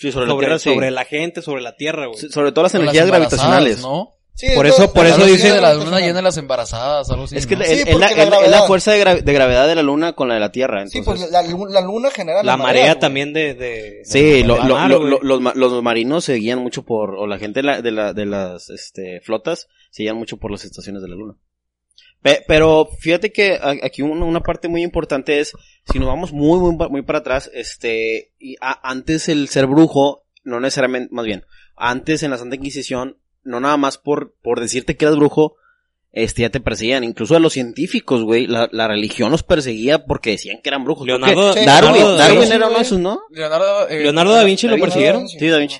sí, sobre la sobre, Tierra, sí. sobre la gente, sobre la tierra, güey. Sí, sobre todo las energías gravitacionales. ¿no? Sí, por es eso- por eso Algo así dice- de la luna llena de las embarazadas, algo así. Es que ¿no? es, Sí, la, fuerza de, gra- de gravedad de la luna con la de la Tierra. Sí, Entonces, pues la, la luna genera la marea mareas, güey. también de, de Sí, lo- del lo- mar, lo- güey. lo- los, los marinos se guían mucho por, o la gente de, la- de, la- de las este, flotas se guían mucho por las estaciones de la luna. Pe- pero fíjate que a- aquí un- una parte muy importante es, si nos vamos muy, muy, muy para atrás, este, y a- antes el ser brujo, no necesariamente, más bien, antes en la Santa Inquisición, no nada más por, por decirte que eras brujo, este, ya te perseguían. Incluso a los científicos, güey, la, la religión los perseguía porque decían que eran brujos. Leonardo, Sí, Darwin, Leonardo da Darwin Vinci, era uno de esos, ¿no? Leonardo, eh, Leonardo da Vinci lo Vinci. persiguieron. Sí, Da Vinci.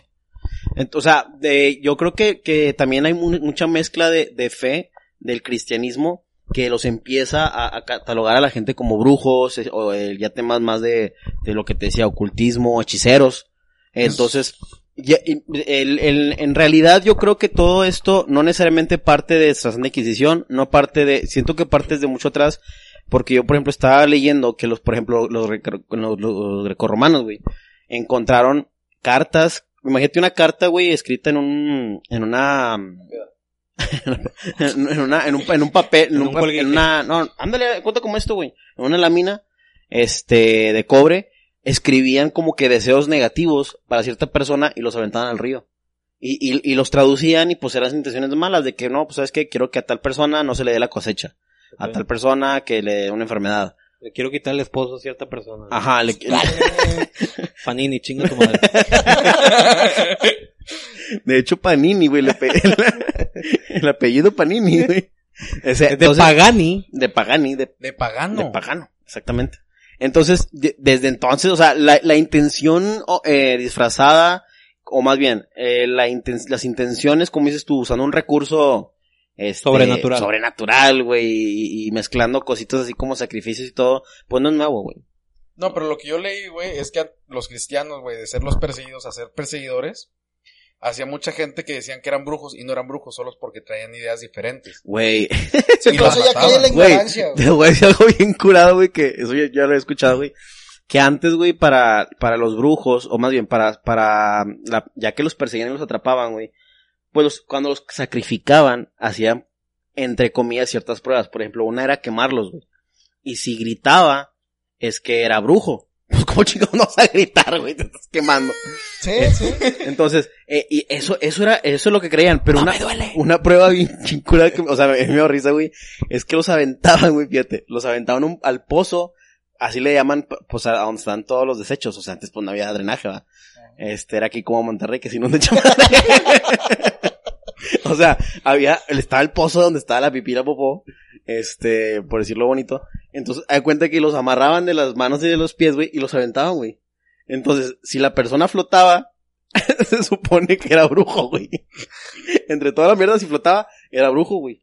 O sea, de, yo creo que, que también hay mu- mucha mezcla de, de fe del cristianismo que los empieza a, a catalogar a la gente como brujos eh, o eh, ya temas más de, de lo que te decía, ocultismo, hechiceros. Entonces, ya- y- el, el- en realidad yo creo que todo esto no necesariamente parte de esta Santa Inquisición, no parte de, siento que parte de mucho atrás, porque yo por ejemplo estaba leyendo que los, por ejemplo, los, los grecorromanos, güey, encontraron cartas, imagínate una carta, güey, escrita en un, en una, en una, en un, en un papel, en, un un pa- colguije. en una, no, ándale, cuenta como esto, güey, en una lámina, este, de cobre, escribían como que deseos negativos para cierta persona y los aventaban al río. Y, y, y los traducían y pues eran intenciones malas de que no, pues sabes que quiero que a tal persona no se le dé la cosecha. A tal persona que le dé una enfermedad. Le quiero quitar el esposo a cierta persona. Ajá, le, Fanini, chinga tu madre. de hecho Panini, güey, le el, el apellido Panini, güey. Ese- de entonces- Pagani. de Pagani, de De pagano. De pagano, exactamente. Entonces, de- desde entonces, o sea, la, la intención o, eh, disfrazada, o más bien, eh, la inten- las intenciones, como dices tú, usando un recurso este, Sobrenatural. sobrenatural, güey, y, y mezclando cositas así como sacrificios y todo, pues no es nuevo, güey. No, pero lo que yo leí, güey, es que a los cristianos, güey, de ser los perseguidos a ser perseguidores, hacía mucha gente que decían que eran brujos y no eran brujos solos porque traían ideas diferentes. Güey, Sí, eso ya cae en la güey, ignorancia, güey. algo bien curado, güey, que eso ya, ya lo he escuchado, güey. Que antes, güey, para, para los brujos, o más bien para, para, la, ya que los perseguían y los atrapaban, güey, pues los- cuando los sacrificaban, hacían, entre comillas, ciertas pruebas. Por ejemplo, una era quemarlos, güey. Y si gritaba, es que era brujo. Pues, ¿cómo chingados no vas a gritar, güey? Te estás quemando. Sí, sí. Entonces, eh, y eso, eso era, eso es lo que creían, pero una, una prueba bien chingura que, o sea, me, me dio risa, güey, es que los aventaban, güey, fíjate, los aventaban un- al pozo, así le llaman, pues, a donde están todos los desechos, o sea, antes pues no había drenaje, va. Este, era aquí como Monterrey, que si no, de o sea, había, estaba el pozo donde estaba la pipila popó, este, por decirlo bonito, entonces, hay cuenta que los amarraban de las manos y de los pies, güey, y los aventaban, güey. Entonces, si la persona flotaba, se supone que era brujo, güey. Entre toda la mierda, si flotaba, era brujo, güey.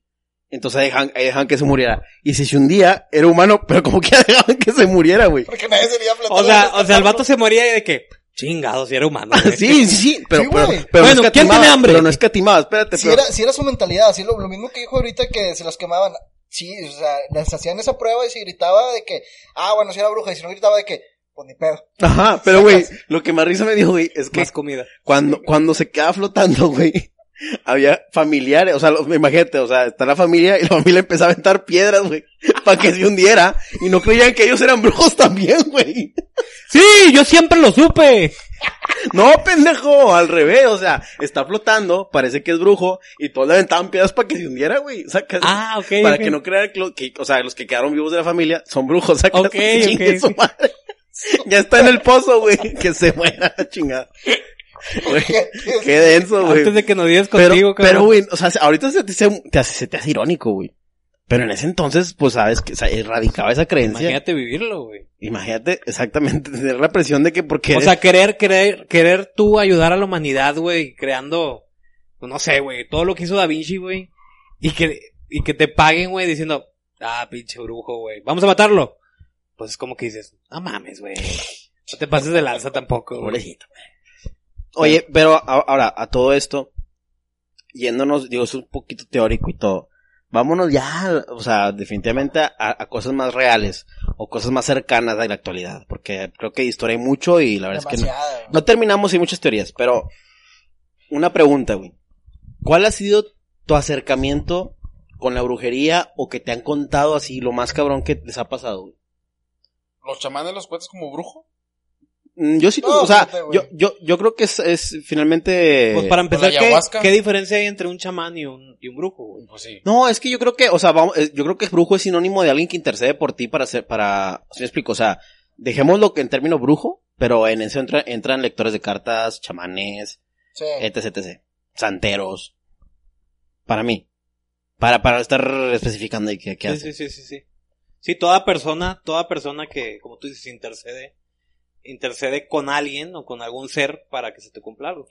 Entonces ahí dejaban, ahí dejaban que se muriera. Y si se hundía, era humano, pero como que dejaban que se muriera, güey. Porque nadie sería O sea, o sea, el vato se moría y de que, chingado, si era humano. güey. Sí, sí, sí, pero, Sí, pero, güey. pero Bueno, no ¿quién tiene hambre? pero no escatimaba, espérate, Si pero- era, si era su mentalidad, así lo, lo mismo que dijo ahorita que se los quemaban. Sí, o sea, les hacían esa prueba y si gritaba de que, ah, bueno, si era bruja, y si no gritaba de que, pues ni pedo. Ajá, pero güey, lo que más risa me dio, güey, es que Más comida. cuando, cuando se quedaba flotando, güey, había familiares, o sea, los- imagínate, o sea, está la familia y la familia empezó a aventar piedras, güey, para que se hundiera, y no creían que ellos eran brujos también, güey. Sí, yo siempre lo supe. No, pendejo, al revés, o sea, está flotando, parece que es brujo, y todos le aventaban piedras para que se hundiera, güey, sacas. Ah, ok. para que no crean que, que- o sea, los que quedaron vivos de la familia son brujos, sacas. Ok, Que ok, chingue su ok. madre. Ya está en el pozo, güey, que se muera la chingada. Güey, qué denso, güey. Antes de que nos digas Pero, contigo, pero, cabrón. güey, o sea, ahorita se te, hace- te hace, se te hace irónico, güey. Pero en ese entonces, pues sabes que o sea, erradicaba esa creencia. Imagínate vivirlo, güey. Imagínate, exactamente, tener la presión de que porque O sea, querer, querer, querer tú ayudar a la humanidad, güey, creando, pues, no sé, güey, todo lo que hizo Da Vinci, güey, y que, y que te paguen, güey, diciendo, ah, pinche brujo, güey, vamos a matarlo. Pues es como que dices, no mames, güey, no te pases de lanza tampoco, güey. Oye, pero a- ahora, a todo esto, yéndonos, digo, es un poquito teórico y todo. Vámonos ya, o sea, definitivamente a, a cosas más reales o cosas más cercanas de la actualidad, porque creo que de historia hay mucho y la verdad es que no, terminamos sin muchas teorías, pero una pregunta, güey. ¿Cuál ha sido tu acercamiento con la brujería o que te han contado así lo más cabrón que les ha pasado, güey? ¿Los chamanes los cuentas como brujo? Mm, Yo sí, No, o sea, fíjate, yo, yo, yo creo que es, es finalmente... Pues para ¿Con empezar, ¿qué, qué diferencia hay entre un chamán y un, y un brujo, güey? Pues sí. No, es que yo creo que, o sea, vamos, eh, yo creo que brujo es sinónimo de alguien que intercede por ti para hacer, para, ¿sí me explico? O sea, dejémoslo que en término brujo, pero en eso entra- entran lectores de cartas, chamanes, Sí. etc, etc. Santeros. Para mí. Para, para estar especificando y qué, qué Sí, hace. sí, sí, sí, sí. Sí, toda persona, toda persona que, como tú dices, intercede, intercede con alguien o con algún ser para que se te cumpla algo.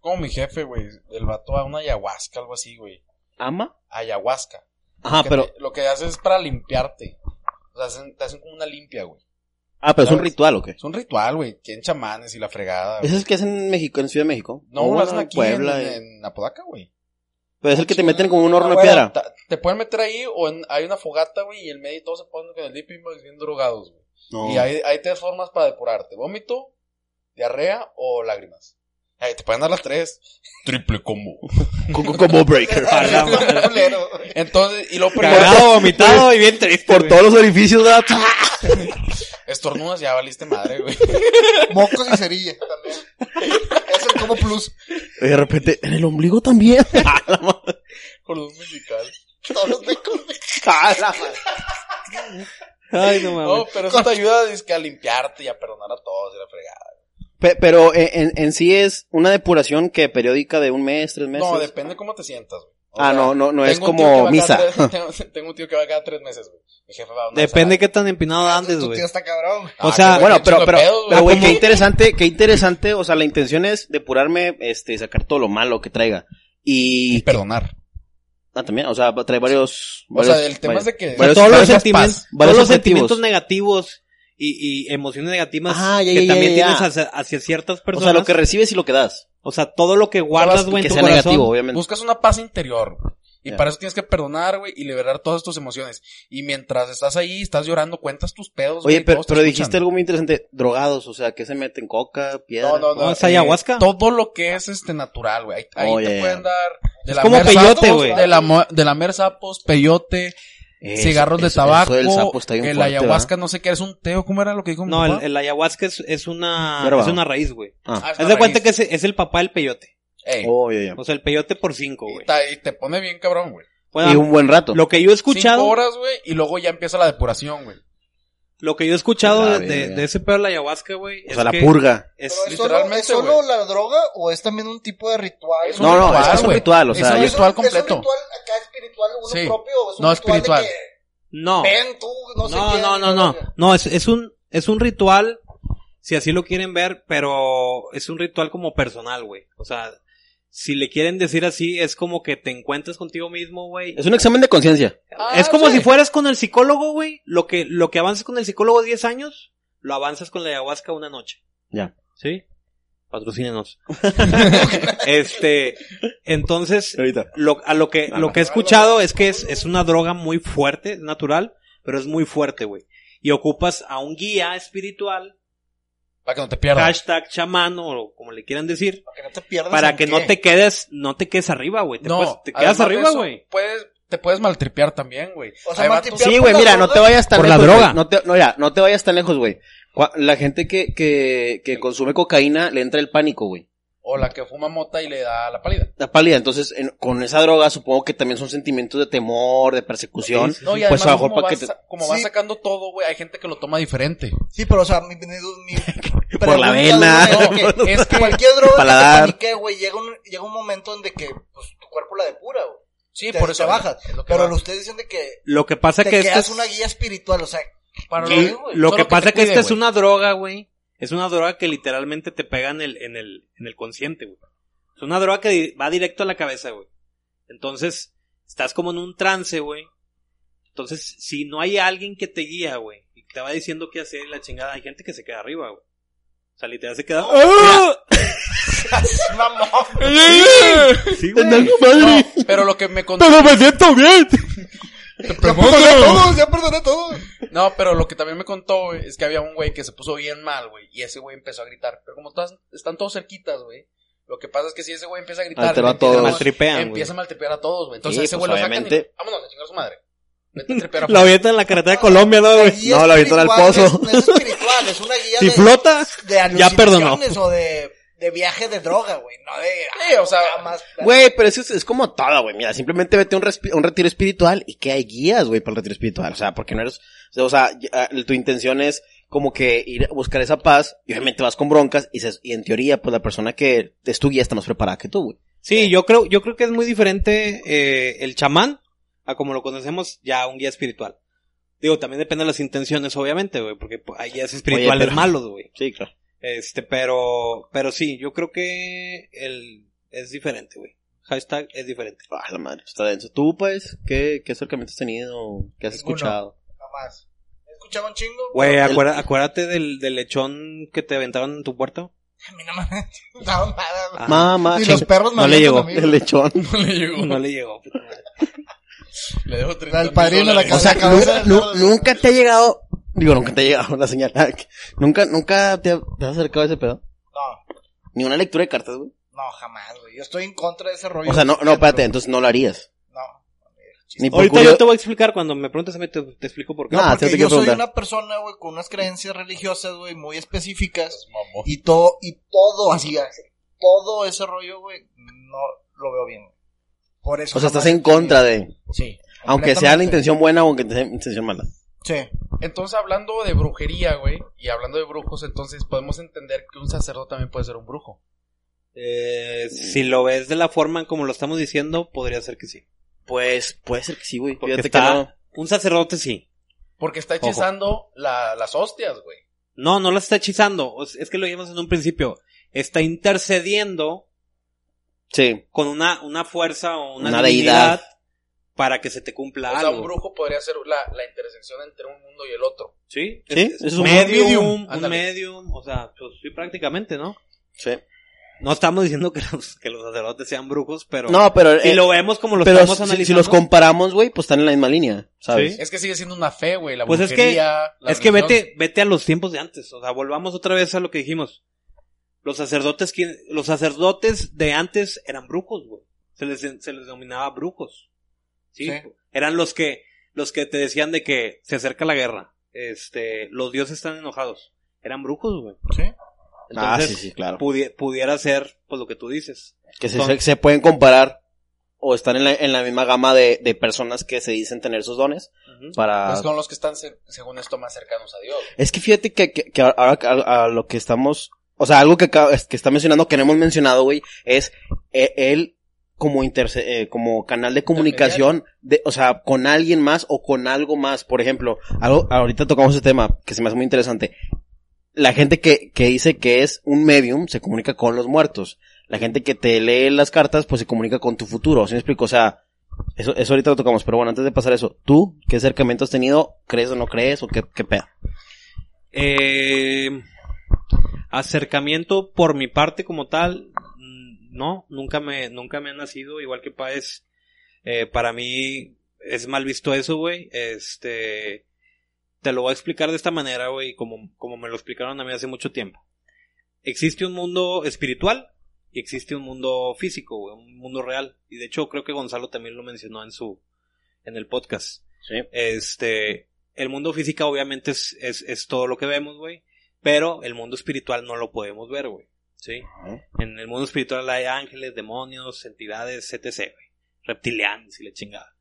Como mi jefe, güey. El vato a una ayahuasca, algo así, güey. ¿Ama? Ayahuasca. Ajá, pero, te- lo que hace es para limpiarte. O sea, hacen- te hacen como una limpia, güey. ah, pero es un ritual, ¿o qué? Es un ritual, güey. Tienen chamanes y la fregada. ¿Ese es el que hacen en México, en Ciudad de México? No, lo hacen en aquí Puebla. en, y- en Apodaca, güey. Pero es el que te meten como un horno de piedra. Te pueden meter ahí o en- hay una fogata, güey, y el medio y todos se ponen con el dipping box bien drogados, güey. No. Y hay, hay tres formas para depurarte. Vómito, diarrea o lágrimas. Ay, te pueden dar las tres. Triple combo. Co- Como breaker. Entonces, y lo primero, Cagado, vomitado y bien triste. Por güey. todos los orificios, ¿verdad? estornudas, ya valiste madre, güey. Mocos y cerilla también. Es el como plus. Y de repente, en el ombligo también. Cordón musical. Todos los mecos. A. Ay, no No, mames. pero eso te ayuda dizque, a limpiarte y a perdonar a todos y la fregada. Pe- Pero en, en- en sí es una depuración que periódica de un mes, tres meses. No, depende cómo te sientas, güey. O Ah, sea, no, no, no es tengo un tío como que va misa. tres- tengo, tengo un tío que va cada tres meses, güey. Mi jefe va una vez Depende qué tan empinado andes, Tu güey. tío está cabrón. o sea, Ah, Bueno, pero, pero, pedos, pero, güey, güey. qué interesante, qué interesante, o sea, la intención es depurarme, este, sacar todo lo malo que traiga. Y, Perdonar. Ah, también, o sea, trae varios, O varios- sea, el tema varios- es de que... O varios- todos los sentimientos, paz, varios todos los objetivos. sentimientos negativos y, y emociones negativas Ah, ya, que ya, también ya, tienes hacia, hacia ciertas O personas. sea, lo que recibes y lo que das. O sea, todo lo que guardas, güey, que en tu sea corazón. negativo, obviamente. Buscas una paz interior. Y para eso tienes que perdonar, güey, y liberar todas tus emociones. Y mientras estás ahí, estás llorando, cuentas tus pedos, güey, Oye, pero, dijiste algo muy interesante, drogados, o sea, que se meten coca, piedra. No, no, no. Es ayahuasca. todo lo que es este natural, güey. Ahí, ahí Oh, te pueden dar de Es la como mer peyote, sapos, güey. De la, de la mer sapos, peyote, Eso- cigarros de tabaco, eso del sapo está bien el fuerte, ayahuasca, no sé qué, es un teo, ¿cómo era lo que dijo mi No, el, papá? el ayahuasca es, es una, es una raíz, güey. Ah, Ah. es Haz de cuenta que es, es el papá del peyote. Ey, Oh, ya, ya. O sea, el peyote por cinco, y, güey. ta- y te pone bien cabrón, güey. Bueno, y un buen rato. lo que yo he escuchado, Cinco horas, güey, y luego ya empieza la depuración, güey. lo que yo he escuchado La de, de, de ese pedo de la ayahuasca, güey, o es sea, la que purga. es, Pero es literalmente, solo, ¿es solo la droga o es también un tipo de ritual? Es un No, no, ritual, es que es un ritual, o Es sea, ¿Es un- ritual ¿Es completo. un ritual acá espiritual uno Sí. propio o es un No, ritual espiritual. de que no, ven tú, no sé no, quién? no, no, no, no, es, es un, es un ritual, si así lo quieren ver, pero es un ritual como personal, güey. O sea, si le quieren decir así, es como que te encuentras contigo mismo, güey. Es un examen de conciencia. Ah, es como sí. si fueras con el psicólogo, güey. Lo que, lo que avanzas con el psicólogo 10 años, lo avanzas con la ayahuasca una noche. Ya. ¿Sí? Patrocínenos. este, entonces, Ahorita. lo, a lo que, lo que he escuchado es que es, es una droga muy fuerte, natural, pero es muy fuerte, güey. Y ocupas a un guía espiritual, Para que no te pierdas. hashtag chamán o como le quieran decir, Para que no te pierdas. para que qué. no te quedes, no te quedes arriba, güey. Te, No, puedes- te quedas arriba, güey. Puedes, te puedes maltripear también, güey. O sea, maltripear- Sí, por güey, la mira, droga? no te vayas tan Por la lejos. droga. güey. No te, no, ya, no te vayas tan lejos, güey. La gente que, que, que consume cocaína le entra el pánico, güey. O la que fuma mota y le da la pálida. La pálida, entonces en- con esa droga supongo que también son sentimientos de temor, de persecución. No, y pues además a lo mejor como, para va, que te- sa- como va Sí. sacando todo, güey, hay gente que lo toma diferente. Sí, pero o sea, mi, mi, mi Por la vena. es que Es que- cualquier droga Paladar. que te panique, güey, llega un, llega un momento en de que pues, tu cuerpo la depura, güey. Sí, Te- por te eso bajas. es lo que Pero va. ustedes dicen de que Lo que pasa te que esta quedas es, una guía espiritual, o sea, Para ¿qué, lo- lo que que pasa te que esta es una droga, güey. Es una droga que literalmente te pega en el, en el, en el consciente, güey. Es una droga que va directo a la cabeza, güey. Entonces, estás como en un trance, güey. Entonces, si no hay alguien que te guía, güey, y te va diciendo qué hacer y la chingada, hay gente que se queda arriba, güey. O sea, literal se queda. Mamón. Sí, güey. No, pero lo que me contó... Pero me siento bien. Ya perdoné todo, ya perdoné todo. No, pero lo que también me contó, güey, es que había un güey que se puso bien mal, güey, y ese güey empezó a gritar. Pero como todas, están todos cerquitas, güey. Lo que pasa es que si ese güey empieza a gritar, a- Maltripean, güey. empieza a maltripear a todos, güey. Entonces Sí, ese pues, güey lo sacan y vámonos a chingar a su madre. Vete a tripear La avientan en la carretera de Colombia, ¿no, güey? No, la avientan al pozo. No es, no es espiritual, es una guía Si de, flota, de ya perdonó. o de, de viaje de droga, güey. No de... Sí, o sea, ah, más- Güey, pero eso es, es como todo, güey. Mira, simplemente vete a un, un retiro espiritual y que hay guías, güey, para el retiro espiritual. O sea, porque no eres, o sea, ya, tu intención es como que ir a buscar esa paz y obviamente vas con broncas y, se- y en teoría, pues la persona que es tu guía está más preparada que tú, güey. Sí, yo creo, yo creo que es muy diferente eh, el chamán a como lo conocemos ya un guía espiritual. Digo, también depende de las intenciones, obviamente, güey, porque hay guías espirituales pero- malos, güey. Sí, claro. Este, pero, pero sí, yo creo que el es diferente, güey. Hashtag es diferente. Ah, la madre, está denso. Tú, pues, ¿qué, qué acercamiento has tenido? ¿Qué has Ninguno. escuchado? Jamás. He escuchado un chingo. Güey, El- acuérdate, acuérdate del, del lechón que te aventaron en tu puerta. A mí no me... No, nada. Ah, Mamá, Ni los perros me no le llegó. el lechón. No le llegó. No le llegó. Le dejo 30 El padrino mil la dólares. O sea, cabeza nunca, te ha llegado, digo, nunca te ha llegado la señal. nunca, nunca te, ha- te has acercado a ese pedo. No, Ni una lectura de cartas, güey. no, jamás, güey. Yo estoy en contra de ese rollo. O sea, no, no, espérate, entonces no lo harías. No. Ni por Ahorita curio- yo te voy a explicar, cuando me preguntes a mí te, te explico por qué. No, No, Ah, te porque quiero yo soy preguntar. una persona, güey, con unas creencias religiosas, güey, muy específicas. Mamón. Y todo, y todo así, así, todo ese rollo, güey, no lo veo bien. güey. Por eso. O sea, estás en contra de, Sí. aunque sea la intención buena o aunque sea intención mala. Sí. Entonces, hablando de brujería, güey, y hablando de brujos, entonces podemos entender que un sacerdote también puede ser un brujo. Eh, si lo ves de la forma en como lo estamos diciendo, podría ser que sí. Pues, puede ser que sí, güey. Porque Fíjate está, que no. un sacerdote sí. Porque está hechizando la- las hostias, güey. No, no la está hechizando. Es que lo vimos en un principio. Está intercediendo Sí. con una, una fuerza o una, Una deidad. para que se te cumpla O sea, un algo. brujo podría ser la, la intersección entre un mundo y el otro. Sí, Sí, es, es un medium, medium. un medium, o sea, pues sí, prácticamente, ¿no? Sí. No estamos diciendo que los, que los sacerdotes sean brujos, pero No, pero, si eh, lo vemos como lo pero estamos si, analizando. si los comparamos, güey, pues están en la misma línea, ¿sabes? Sí. Es que sigue siendo una fe, güey, la Pues es que- la es que religión. vete, vete a los tiempos de antes, o sea, volvamos otra vez a lo que dijimos. Los sacerdotes, ¿quién- los sacerdotes de antes eran brujos, güey. Se les, se les denominaba brujos. ¿sí? Sí. Eran los que, los que te decían de que se acerca la guerra. Este, los dioses están enojados. Eran brujos, güey. Sí. Ah, Entonces, sí, sí, claro. pudi- pudiera ser, pues lo que tú dices. Que se, se, se pueden comparar o están en la, en la misma gama de, de personas que se dicen tener sus dones para... Pues son los que están, se- según esto, más cercanos a Dios. Es que fíjate que, que, que ahora a, a lo que estamos, o sea, algo que, que está mencionando, que no hemos mencionado, güey, es eh, él como interce- eh, como canal de comunicación, de, o sea, con alguien más o con algo más. Por ejemplo, algo, ahorita tocamos ese tema que se me hace muy interesante. La gente que, que dice que es un medium se comunica con los muertos. La gente que te lee las cartas, pues se comunica con tu futuro. ¿Sí me explico? O sea, eso, eso ahorita lo tocamos. Pero bueno, antes de pasar eso, ¿tú qué acercamiento has tenido? ¿Crees o no crees? ¿O qué, qué pedo? Eh, acercamiento por mi parte como tal, mm, no, nunca me, nunca me ha nacido, igual que Paez, eh, para mí es mal visto eso, güey, este, te lo voy a explicar de esta manera, güey, como, como me lo explicaron a mí hace mucho tiempo. Existe un mundo espiritual y existe un mundo físico, güey, un mundo real, y de hecho creo que Gonzalo también lo mencionó en su, en el podcast. Sí. Este, el mundo físico obviamente es, es, es todo lo que vemos, güey. Pero el mundo espiritual no lo podemos ver, güey. ¿Sí? En el mundo espiritual hay ángeles, demonios, entidades, etc. güey. Reptilianos y la chingada.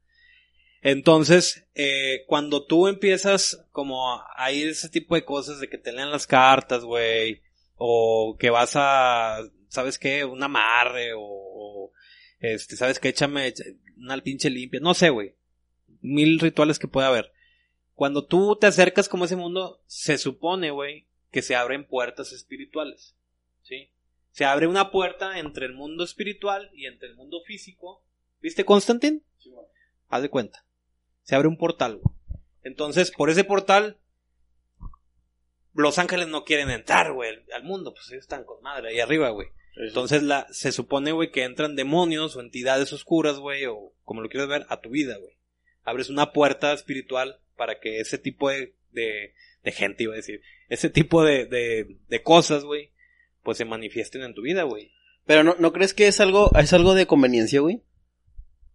Entonces, eh, cuando tú empiezas como a ir ese tipo de cosas de que te lean las cartas, güey, o que vas a, ¿sabes qué? Un amarre, o, o, este, ¿sabes qué? Échame una pinche limpia, no sé, güey. Mil rituales que puede haber. Cuando tú te acercas como a ese mundo, se supone, güey, que se abren puertas espirituales. ¿Sí? Se abre una puerta entre el mundo espiritual y entre el mundo físico. ¿Viste, Constantin? Haz de cuenta. Se abre un portal. güey. Entonces, por ese portal, los ángeles no quieren entrar, güey, al mundo. Pues ellos están con madre ahí arriba, güey. Entonces, la, se supone, güey, que entran demonios o entidades oscuras, güey, o como lo quieras ver, a tu vida, güey. Abres una puerta espiritual para que ese tipo de, de, de gente, iba a decir, ese tipo de, de, de cosas, güey, pues se manifiesten en tu vida, güey. Pero no, ¿no crees que es algo, es algo de conveniencia, güey?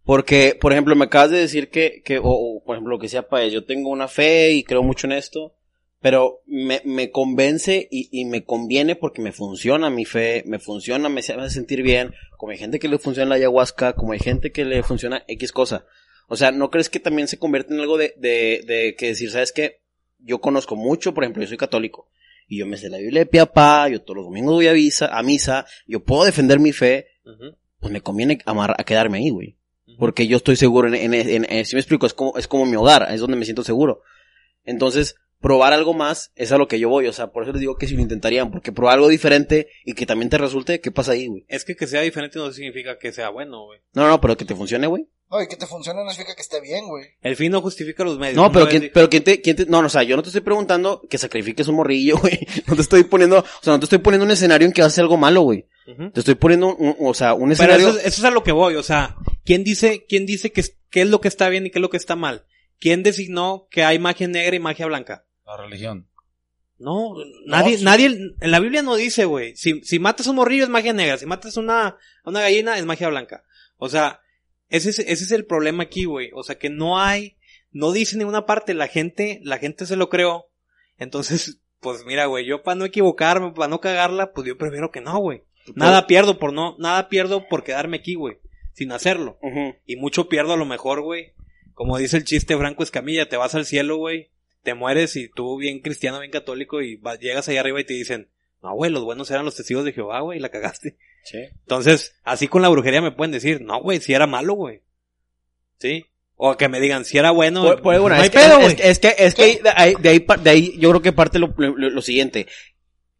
Porque, por ejemplo, me acabas de decir que, que o, por ejemplo, lo que sea Paez, yo tengo una fe y creo mucho en esto, pero me, me convence y, y me conviene porque me funciona mi fe, me funciona, me hace sentir bien, como hay gente que le funciona la ayahuasca, como hay gente que le funciona X cosa. O sea, ¿no crees que también se convierte en algo de, de, de que decir, sabes qué? Yo conozco mucho, por ejemplo, yo soy católico, y yo me sé la Biblia de pie a pa, yo todos los domingos voy a misa, a misa, yo puedo defender mi fe, pues me conviene amar, a quedarme ahí, güey. Porque yo estoy seguro en, en, en, en- si me explico, es como, es como mi hogar, es donde me siento seguro. Entonces, probar algo más es a lo que yo voy, o sea, por eso les digo que si lo intentarían, porque probar algo diferente y que también te resulte, ¿qué pasa ahí, güey? Es que que sea diferente no significa que sea bueno, güey. No, no, pero que te funcione, güey. No, y que te funcione no significa que esté bien, güey. El fin no justifica los medios. No, pero quién, pero quién te, quién te, no, no, o sea, yo no te estoy preguntando que sacrifiques un morrillo, güey. No te estoy poniendo, o sea, no te estoy poniendo un escenario en que vas a hacer algo malo, güey. Te estoy poniendo, un- o sea, un Pero escenario. eso, es- eso es a lo que voy, o sea, ¿quién dice, quién dice que, es- qué es lo que está bien y qué es lo que está mal? ¿Quién designó que hay magia negra y magia blanca? La religión. No, nadie, sí. nadie, en la Biblia no dice, güey, si, si matas un morrillo es magia negra, si matas una, una gallina es magia blanca. O sea, ese es, ese es el problema aquí, güey, o sea, que no hay, no dice en ninguna parte, la gente, la gente se lo creó. Entonces, pues mira, güey, yo para no equivocarme, para no cagarla, pues yo prefiero que no, güey. Nada pierdo por no, nada pierdo por quedarme aquí, güey, sin hacerlo. Y mucho pierdo a lo mejor, güey. Como dice el chiste Franco Escamilla, te vas al cielo, güey. Te mueres y tú bien cristiano, bien católico y vas- llegas ahí arriba y te dicen, no, güey, los buenos eran los testigos de Jehová, güey, y la cagaste. Sí. Entonces, así con la brujería me pueden decir, no, güey, si era malo, güey. ¿Sí? O que me digan, si era bueno, Por- por- bueno, no hay es, que, pedo, es, es que, es que de ahí, de ahí, de ahí yo creo que parte lo, lo, lo siguiente.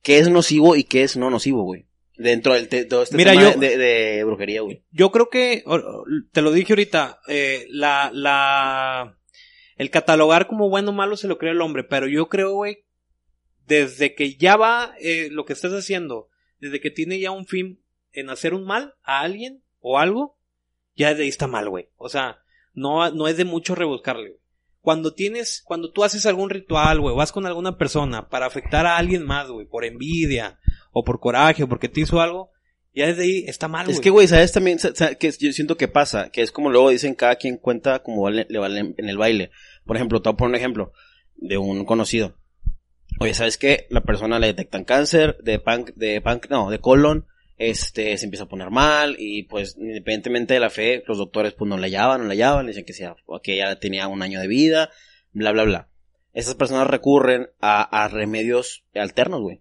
¿Qué es nocivo y qué es no nocivo, güey? Dentro del te- todo este Mira, tema yo- de, de brujería, güey. Yo creo que, te lo dije ahorita, eh, la, la, el catalogar como bueno o malo se lo cree el hombre, pero yo creo, güey, desde que ya va eh, lo que estás haciendo, desde que tiene ya un fin en hacer un mal a alguien o algo, ya de ahí está mal, güey. O sea, no, no es de mucho rebuscarle, güey. Cuando tienes, cuando tú haces algún ritual, güey, vas con alguna persona para afectar a alguien más, güey, por envidia, o por coraje, o porque te hizo algo, ya desde ahí está mal, Es que, güey, ¿sabes también? que yo siento que pasa, que es como luego dicen, cada quien cuenta como vale- le vale en el baile. Por ejemplo, te voy a poner un ejemplo de un conocido. Oye, ¿sabes qué? La persona le detectan cáncer de pan, de pan, no, de colon, este, se empieza a poner mal y pues independientemente de la fe, los doctores pues no le hallaban, no le hallaban, le dicen que, sea, que ya tenía un año de vida, bla, bla, bla. Esas personas recurren a, a remedios alternos, güey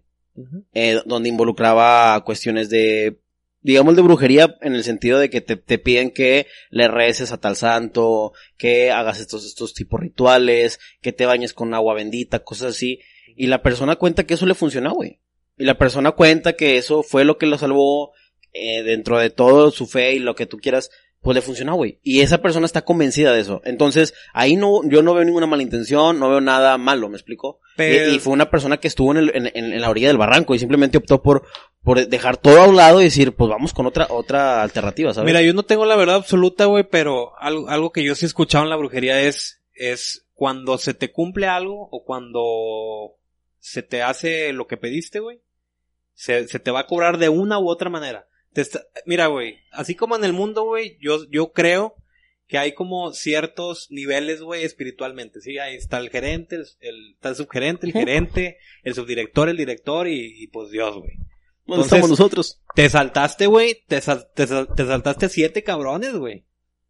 Eh, donde involucraba cuestiones de, digamos, de brujería en el sentido de que te, te piden que le reces a tal santo, que hagas estos, estos tipos rituales, que te bañes con agua bendita, cosas así. Y la persona cuenta que eso le funcionó, güey. Y la persona cuenta que eso fue lo que lo salvó eh, dentro de todo su fe y lo que tú quieras, pues le funcionó, güey. Y esa persona está convencida de eso. Entonces, ahí no, yo no veo ninguna mala intención, no veo nada malo, ¿me explico? Pero- Y, y fue una persona que estuvo en, el- en, en- en la orilla del barranco y simplemente optó por, por dejar todo a un lado y decir, pues vamos con otra, otra alternativa, ¿sabes? Mira, yo no tengo la verdad absoluta, güey, pero algo, algo que yo sí he escuchado en la brujería es, es cuando se te cumple algo o cuando se te hace lo que pediste, güey, se, se te va a cobrar de una u otra manera. Te está- mira, güey, así como en el mundo, güey, yo, yo creo que hay como ciertos niveles, güey, espiritualmente, ¿sí? Ahí está el gerente, el, el- está el subgerente, el gerente, el subdirector, el director y, y pues Dios, güey. ¿Dónde Entonces- estamos nosotros? Te saltaste, güey, te, sal- te, sal- te saltaste siete cabrones, güey.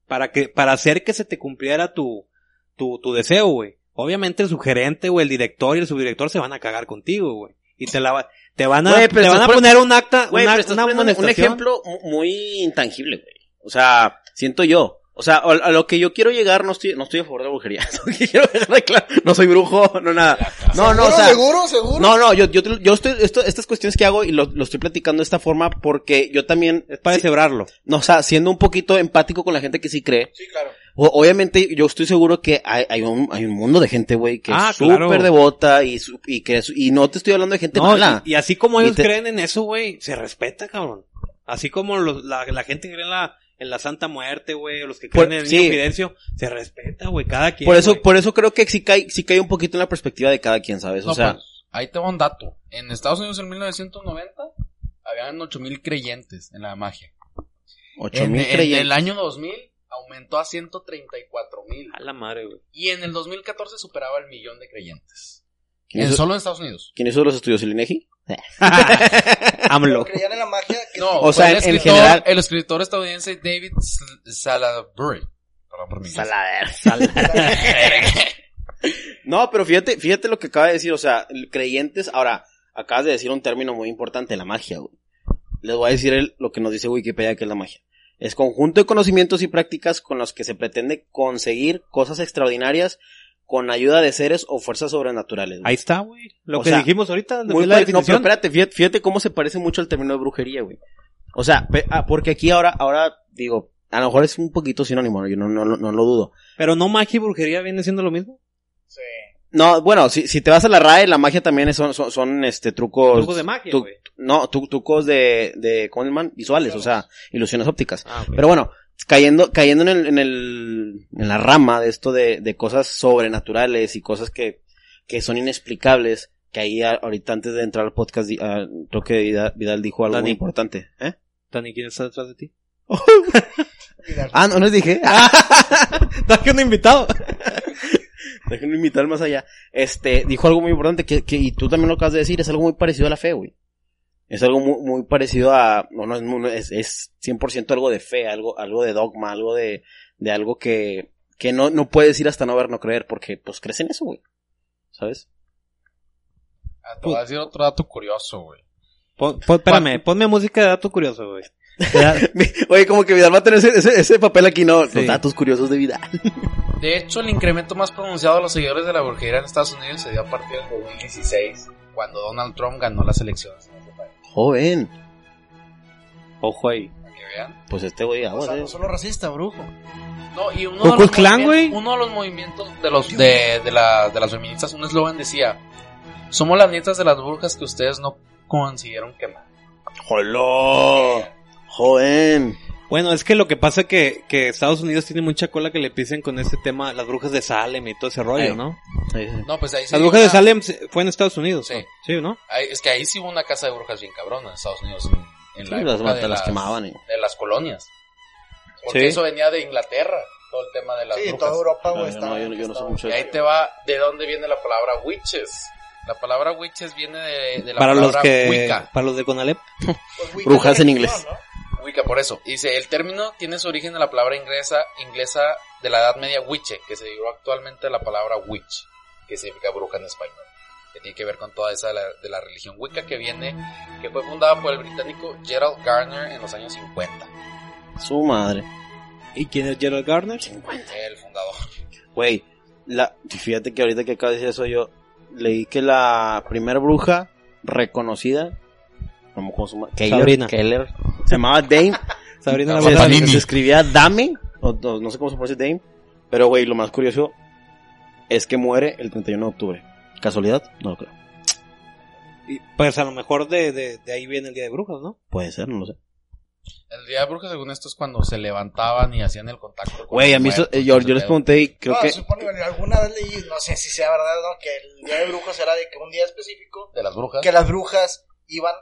Para que, para hacer que se te cumpliera tu, tu, tu deseo, güey. Obviamente el subgerente, o el director y el subdirector se van a cagar contigo, güey. Y te la va- te van a, te van a pon- poner un acta, Güey, una, un- ejemplo mu- muy intangible, güey. O sea, siento yo. O sea, a lo que yo quiero llegar, no estoy, no estoy a favor de brujería. Lo que quiero dejar claro, no soy brujo, no nada. No, no, o ¿Seguro, sea, seguro, seguro? no, no, yo, yo, yo estoy, esto, estas cuestiones que hago y lo, lo estoy platicando de esta forma porque yo también, Es para sí, deshebrarlo. no, o sea, siendo un poquito empático con la gente que sí cree, Sí, claro. O- obviamente yo estoy seguro que hay, hay un, hay un mundo de gente, güey, que Ah, es súper claro. devota y, su- y que es- y no te estoy hablando de gente No, mala. y, y así como ellos te- creen en eso, güey, se respeta, cabrón. Así como los- la, la gente que cree en la, en la Santa Muerte, güey, o los que creen Por- en el sí. Fidencio, se respeta, güey, cada quien. por eso, por eso creo que sí cae, sí cae un poquito en la perspectiva de cada quien, ¿sabes? O sea, pues, ahí te va un dato. En Estados Unidos en 1990 habían 8000 creyentes en la magia. ocho En, mil en creyentes. el año 2000 aumentó a 134 mil. A la madre, güey. Y en el 2014 superaba el millón de creyentes. ¿Quién En hizo, solo en Estados Unidos. quién hizo los estudios? ¿El INEGI? Pero AMLO. creían en la magia. que No, O sea, el en- en escritor, general- el escritor estadounidense David Sal- Salaberry. Perdón por mi inglés. No, pero fíjate, fíjate lo que acaba de decir, o sea, creyentes, ahora, acabas de decir un término muy importante, la magia, güey. Les voy a decir el- lo que nos dice Wikipedia que es la magia. Es conjunto de conocimientos y prácticas con los que se pretende conseguir cosas extraordinarias con ayuda de seres o fuerzas sobrenaturales. güey. Ahí está, güey. Lo O que sea, dijimos ahorita, Muy la no, pero espérate, fíjate, fíjate cómo se parece mucho al término de brujería, güey. O sea, pe- ah, porque aquí ahora, ahora, digo, a lo mejor es un poquito sinónimo, yo no, no, no, no lo dudo. Pero no magia y brujería viene siendo lo mismo. Sí. No, bueno, si, si te vas a la RAE, la magia también es- son, son, son, este, trucos. Trucos de magia, tu- no, tu- trucos de, de, ¿cómo? Visuales, o sea, ilusiones ópticas. Ah. Pero bueno, cayendo, cayendo en el, en el, en la rama de esto de, de cosas sobrenaturales y cosas que, que son inexplicables, que ahí ahorita antes de entrar al podcast, ah, creo que Vidal, dijo algo Dani. muy importante, ¿eh? Tani, ¿quién está detrás de ti? Vidal. Ah, no les dije. Dame un invitado. Déjenme invitar más allá. Este, dijo algo muy importante que, que, y tú también lo acabas de decir, es algo muy parecido a la fe, güey. Es algo muy, muy parecido a, no, no es, es, es 100% algo de fe, algo, algo de dogma, algo de, de algo que, que no, no puedes ir hasta no ver, no creer, porque pues crees en eso, güey. ¿Sabes? Ah, te voy a decir otro dato curioso, güey. Pon, pon- espérame, ponme música de dato curioso, güey. Oye, como que Vidal va a tener ese, ese, ese papel aquí, ¿no? Sí. Los datos curiosos de Vidal. De hecho, el incremento más pronunciado de los seguidores de la brujería en Estados Unidos se dio a partir del 2016, cuando Donald Trump ganó las elecciones país. Joven. Ojo ahí. Para que vean. Pues este güey, O aguas, sea, no solo racista, brujo. No, y uno, ¿Ku de los, güey? uno de los movimientos de los de, de, la, de las feministas, un eslogan decía, somos las nietas de las brujas que ustedes no consiguieron quemar. ¡Jolo! Joven. Bueno, es que lo que pasa es que, que Estados Unidos tiene mucha cola que le pisen con este tema, las brujas de Salem y todo ese rollo, Ey. ¿no? Sí, sí. No, pues ahí sí Las brujas de una- Salem se- fue en Estados Unidos. Sí. Sí, ¿no? ahí- es que ahí sí hubo una casa de brujas bien cabrona en Estados Unidos. En, en la Sí, las, las, de, las, quemaban. eh. de las colonias. Porque Sí. eso venía de Inglaterra, todo el tema de las Sí, brujas. toda Europa, güey, No, no, yo no- yo no sé mucho Y de ahí te va de dónde viene la palabra witches. La palabra witches viene de, de la Para los palabra que, Wicca. para los de Conalep. Pues, Brujas en inglés. ¿no? Wicca, por eso. Dice, el término tiene su origen en la palabra inglesa, inglesa de la Edad Media witche, que se derivó actualmente de la palabra witch, que significa bruja en español. Que tiene que ver con toda esa de la, de la religión Wicca que viene, que fue fundada por el británico Gerald Garner en los años 50. Su madre. ¿Y quién es Gerald Garner? El fundador. Güey, la, fíjate que ahorita que acabo de decir eso yo, leí que la primera bruja reconocida, ¿cómo, cómo se llama? Keller, Sabrina. Keller, se llamaba Dame, Sabrina la se, escribía Dame, o, o no sé cómo se pronuncia Dame, pero güey, lo más curioso es que muere el 31 de octubre. ¿Casualidad? No lo creo. y, Pues a lo mejor de, de, de ahí viene el Día de Brujas, ¿no? Puede ser, no lo sé. El Día de Brujas, según esto, es cuando se levantaban y hacían el contacto con Güey, los a mí muertos, eh, yo, yo les pregunté y creo no, que... bueno, alguna vez leí, no sé si sea verdad o no, que el día de brujas era de que un día específico, De las brujas. que las brujas iban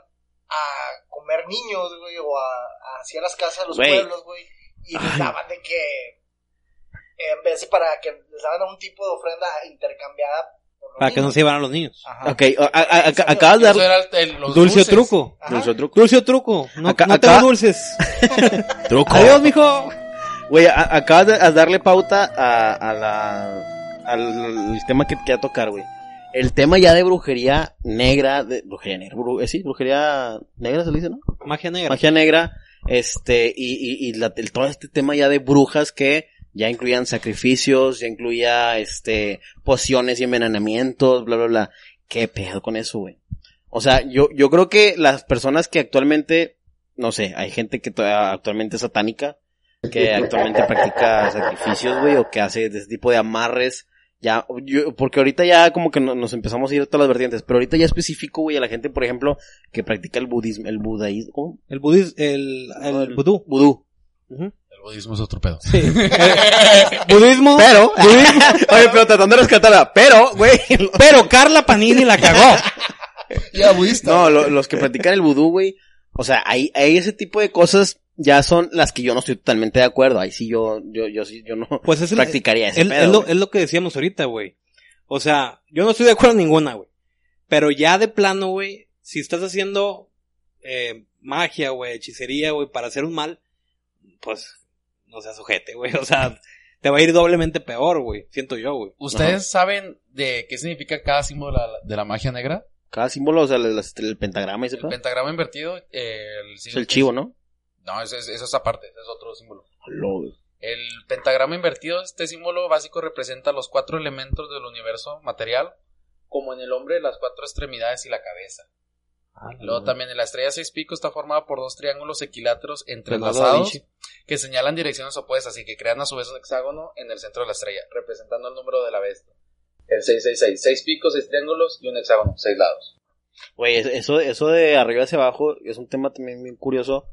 a comer niños, güey, o a, a hacia las casas, a los Güey. pueblos, güey, y les daban de que En vez de para que les daban un tipo de ofrenda intercambiada por los Para que no niños. se llevaran los niños. Ajá. Ok, a- a- a- acabas de dar... el- Dulce o truco. Ajá. Dulce o truco. Dulce o truco. No, Acá- no dulces. Truco. Adiós, mijo. Güey, a- acabas de a darle pauta a, a la, al, al tema que quería tocar, güey. El tema ya de brujería negra, de brujería negra, bru- eh, sí, brujería negra se le dice, ¿no? Magia negra. Magia negra, este, y, y, y la- el- todo este tema ya de brujas que ya incluían sacrificios, ya incluía, este, pociones y envenenamientos, bla, bla, bla. ¿Qué pedo con eso, güey? O sea, yo, yo creo que las personas que actualmente, no sé, hay gente que actualmente es satánica, que actualmente practica sacrificios, güey, o que hace de ese tipo de amarres, ya, yo, porque ahorita ya como que no- nos empezamos a ir a todas las vertientes, pero ahorita ya específico, güey, a la gente, por ejemplo, que practica el budismo, el budaísmo. El budismo, el, el vudú. Vudú. El budismo es otro pedo. Sí. Eh, budismo. Pero, oye, pero tratando de rescatarla, pero, güey, Pero Carla Panini la cagó. Ya, budista. no, lo- los que practican el vudú, güey, o sea, hay, hay ese tipo de cosas ya son las que yo no estoy totalmente de acuerdo, ahí sí yo, yo, yo sí, yo no Pues es, el- practicaría ese es, pedo. es lo, güey. es lo que decíamos ahorita, güey. O sea, yo no estoy de acuerdo en ninguna, güey. Pero ya de plano, güey, si estás haciendo eh, magia, güey, hechicería, güey, para hacer un mal, pues no seas sujete, güey. O sea, te va a ir doblemente peor, güey. Siento yo, güey. ¿Ustedes saben de qué significa cada símbolo de la, de la magia negra? Cada símbolo, o sea, el, el pentagrama y ese El pentagrama invertido, eh, el, Es el chivo, ¿no? No, ese es, eso es aparte, ese es otro símbolo. Lo- El pentagrama invertido, este símbolo básico representa los cuatro elementos del universo material, como en el hombre las cuatro extremidades y la cabeza. Luego también en la estrella seis picos está formada por dos triángulos equiláteros da entrelazados que señalan direcciones opuestas y que crean a su vez un hexágono en el centro de la estrella, representando el número de la bestia. El 666, seis picos, seis triángulos y un hexágono, seis lados. Güey, eso, eso de arriba hacia abajo es un tema también bien curioso.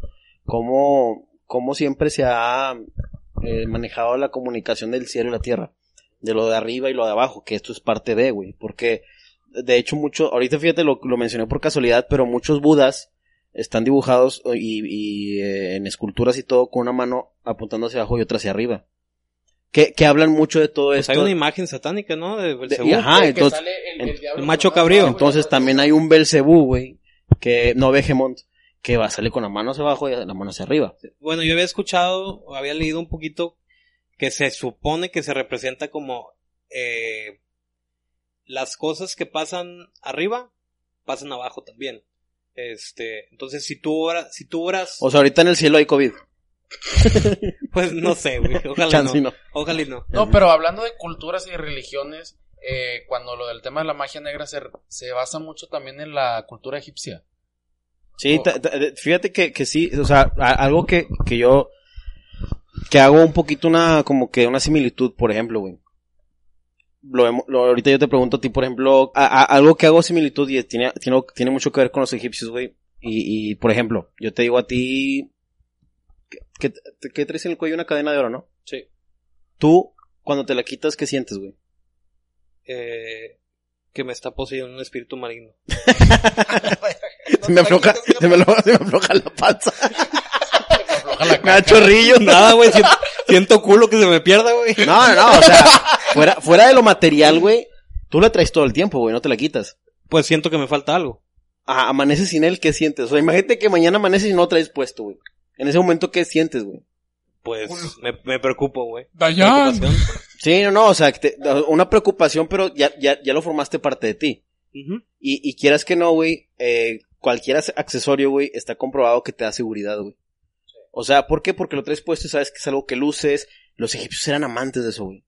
Cómo, cómo siempre se ha eh, manejado la comunicación del cielo y la tierra. De lo de arriba y lo de abajo, que esto es parte de, güey. Porque, de hecho, mucho, ahorita fíjate, lo, lo mencioné por casualidad, pero muchos budas están dibujados y, y, eh, en esculturas y todo con una mano apuntando hacia abajo y otra hacia arriba. Que, que hablan mucho de todo Pues esto. hay una imagen satánica, ¿no? De De- Belcebú. y ajá, Que entonces, sale el, en- diablo el macho cabrío. entonces también hay un Belcebú, güey, que, no Behemoth, que va a salir con la mano hacia abajo y la mano hacia arriba. Bueno, yo había escuchado, o había leído un poquito, que se supone que se representa como eh, las cosas que pasan arriba, pasan abajo también. Este, entonces si tú oras, si tú oras, O sea, ahorita en el cielo hay COVID. pues no sé, güey, ojalá no, no. ojalá y no. No, pero hablando de culturas y religiones, eh, cuando lo del tema de la magia negra se, se basa mucho también en la cultura egipcia. Sí, Oh. fíjate que, que sí, o sea, algo que, que yo, que hago un poquito una, como que una similitud, por ejemplo, güey. Lo, ahorita yo te pregunto a ti, por ejemplo, a- a- algo que hago similitud y tiene, tiene, tiene mucho que ver con los egipcios, güey. Y, y, por ejemplo, yo te digo a ti, que, que, que traes en el cuello una cadena de oro, ¿no? Sí. Tú, cuando te la quitas, ¿qué sientes, güey? Eh, que me está poseyendo un espíritu maligno. Se me afloja, se me afloja, se me afloja la panza. Afloja la Me da caca. chorrillo. Nada, güey, siento, siento culo que se me pierda, güey. No, no, no, o sea, fuera, fuera de lo material, güey, tú la traes todo el tiempo, güey, no te la quitas. Pues siento que me falta algo. Ah, amaneces sin él, ¿qué sientes? O sea, imagínate que mañana amaneces y no lo traes puesto, güey. En ese momento, ¿qué sientes, güey? Pues me, me preocupo, güey. Dayan. Preocupación. Sí, no, no, o sea, te- una preocupación, pero ya, ya, ya lo formaste parte de ti. Y, y quieras que no, güey, eh, cualquier ac- accesorio, güey, está comprobado que te da seguridad, güey. O sea, ¿por qué? Porque lo traes puesto y sabes que es algo que luces. Los egipcios eran amantes de eso, güey.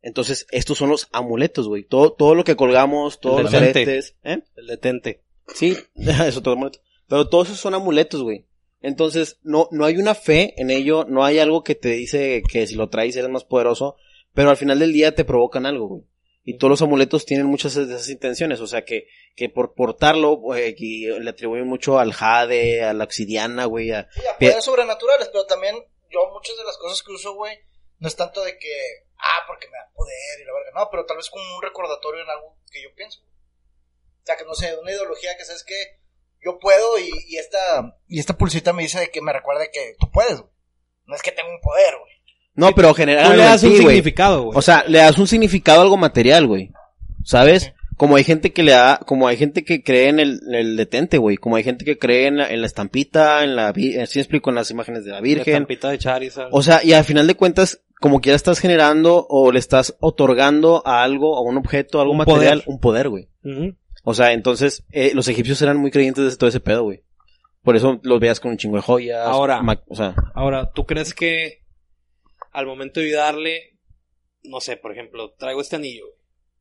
Entonces, estos son los amuletos, güey. Todo, todo lo que colgamos, todos los detente. aretes, ¿eh? El detente. Sí, eso todo amuleto. Pero todos esos son amuletos, güey. Entonces, no, no hay una fe en ello, no hay algo que te dice que si lo traes eres más poderoso, pero al final del día te provocan algo, güey. Y todos los amuletos tienen muchas de esas intenciones, o sea que, que por portarlo, güey, y le atribuyen mucho al jade, a la obsidiana, güey, a... Sí, a poderes sobrenaturales, pero también yo muchas de las cosas que uso, güey, no es tanto de que, ah, porque me da poder y la verga, no, pero tal vez como un recordatorio en algo que yo pienso. O sea, que no sé, una ideología que sabes que yo puedo y, y esta y esta pulsita me dice de que me recuerde que tú puedes, güey. No es que tengo un poder, güey. No, pero generalmente, le das un significado, güey. O sea, le das un significado a algo material, güey. ¿Sabes? Como hay gente que le da, como hay gente que cree en el, en el detente, güey. Como hay gente que cree en la, en la estampita, en la, vi- así explico, en las imágenes de la La Virgen. estampita de Charizard. O sea, y al final de cuentas, como que ya estás generando o le estás otorgando a algo, a un objeto, a algo Un material, poder. un poder, güey. Ujú. O sea, entonces, eh, los egipcios eran muy creyentes de todo ese pedo, güey. Por eso los veías con un chingo de joyas. Ahora. o sea, Ahora, ¿tú crees que al momento de darle, no sé, por ejemplo, traigo este anillo,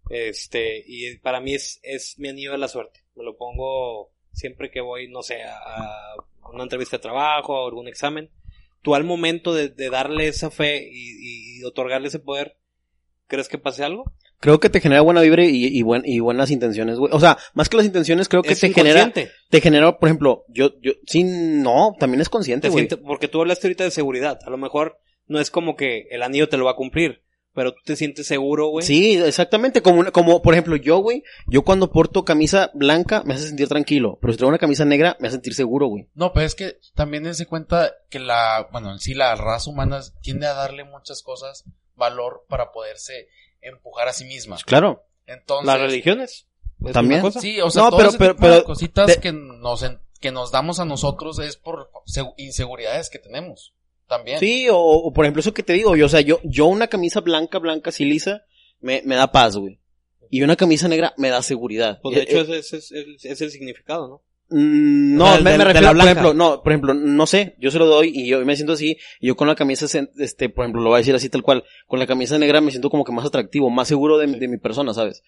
este, y para mí es, es mi anillo de la suerte. Me lo pongo siempre que voy, no sé, a, a una entrevista de trabajo o algún examen. Tú al momento de, de darle esa fe y, y otorgarle ese poder, ¿crees que pase algo? creo que te genera buena vibra y, y, buen- y buenas intenciones, güey. O sea, más que las intenciones, creo que Es te genera, te genera, por ejemplo, yo, yo, sí, no, también es consciente, Te güey. porque tú hablaste ahorita de seguridad. A lo mejor no es como que el anillo te lo va a cumplir, pero tú te sientes seguro, güey. Sí, exactamente, como, como, por ejemplo, yo, güey, yo cuando porto camisa blanca me hace sentir tranquilo, pero si traigo una camisa negra me hace sentir seguro, güey. No, pero es que también dense cuenta que la, bueno, en sí la raza humana tiende a darle muchas cosas valor para poderse empujar a sí misma. Claro. Entonces, Las religiones. es También. Sí, o sea, No, pero- pero- pero- cositas que nos en- que nos damos a nosotros es por segu- inseguridades que tenemos. También. Sí, o, o por ejemplo eso que te digo, yo, o sea, yo, yo una camisa blanca, blanca, así lisa, me, me da paz, güey. Y una camisa negra me da seguridad. Pues de Eh, hecho eh, ese es, es el, es el significado, ¿no? Mm, No, O sea, el me, de refiero, por ejemplo, no, por ejemplo, no sé, yo se lo doy y yo me siento así, y yo con la camisa, este, por ejemplo, lo voy a decir así tal cual, con la camisa negra me siento como que más atractivo, más seguro de, mi- de mi persona, ¿sabes?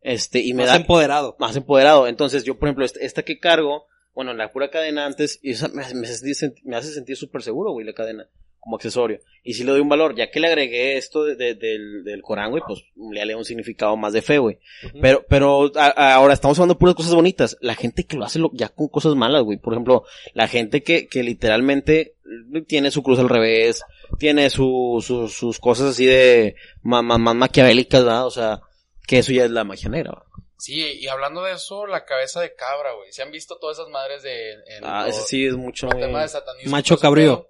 Este, y me Más da empoderado. más empoderado. Entonces, yo, por ejemplo, esta, esta que cargo, bueno, la pura cadena antes, y me, me hace sentir- me hace sentir súper seguro, güey, la cadena, como accesorio. Y si le doy un valor, ya que le agregué esto de- de- del, del Corán, güey, pues le le un significado más de fe, güey. Pero, pero a- a- ahora estamos hablando de puras cosas bonitas. La gente que lo hace lo- ya con cosas malas, güey. Por ejemplo, la gente que, que literalmente tiene su cruz al revés, tiene su, su- sus cosas así de ma- ma- más maquiavélicas, ¿verdad? O sea, que eso ya es la magia negra, ¿verdad? Sí, y hablando de eso, la cabeza de cabra, güey. ¿Se han visto todas esas madres de... En Ah, ese sí es mucho. el tema de satanismo? Macho cabrío.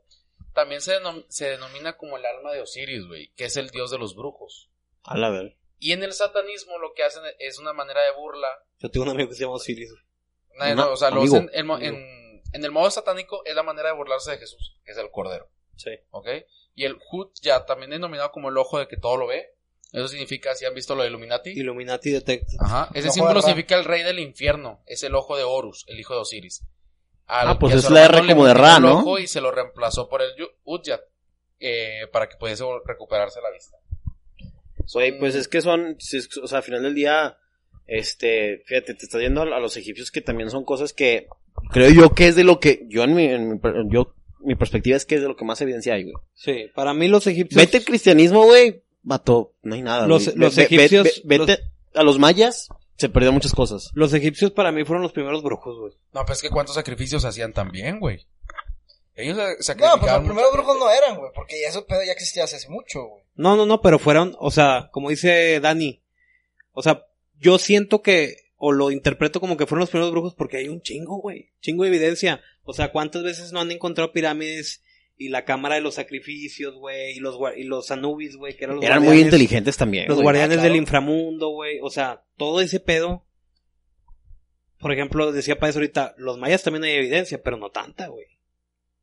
También se, denom- se denomina como el alma de Osiris, güey, que es el dios de los brujos. A la ver. Y en el satanismo lo que hacen es una manera de burla. Yo tengo un amigo que se llama Osiris. güey. Nadie- Una- no, o sea, lo hacen en, en- en el modo satánico es la manera de burlarse de Jesús, que es el cordero. Sí. ¿Ok? Y el Hut ya también denominado como el ojo de que todo lo ve. Eso significa, si han visto lo de Illuminati. Illuminati Detect. Ajá. Ese El símbolo significa el rey del infierno. Es el ojo de Horus, el hijo de Osiris. Al Ah, pues es la R como de Ra, el ¿no? ojo Y se lo reemplazó por el Udyat. eh, para que pudiese recuperarse la vista. Güey, pues es que son, o sea, al final del día, este, fíjate, te estás yendo a, a los egipcios que también son cosas que creo yo que es de lo que, yo en mi, en mi yo, mi perspectiva es que es de lo que más evidencia hay, güey. Sí, para mí los egipcios... Vete al cristianismo, güey, mató, no hay nada, Los- Ve- egipcios- ve- vete a los mayas, se perdió muchas cosas. Los egipcios para mí fueron los primeros brujos, güey. No, pues es que cuántos sacrificios hacían también, güey. Ellos se- No, pues sacrificaban. los primeros brujos no eran, güey, porque ya eso pedo ya existía hace mucho, güey. No, no, no, pero fueron, o sea, como dice Dani, o sea, yo siento que, o lo interpreto como que fueron los primeros brujos porque hay un chingo, güey, chingo de evidencia. O sea, ¿cuántas veces no han encontrado pirámides y la cámara de los sacrificios, güey, y los, y los Anubis, güey, que eran los Eran muy inteligentes también, Los guardianes Ah, claro. del inframundo, güey, o sea, todo ese pedo. Por ejemplo, decía Páez ahorita, los mayas también hay evidencia, pero no tanta, güey.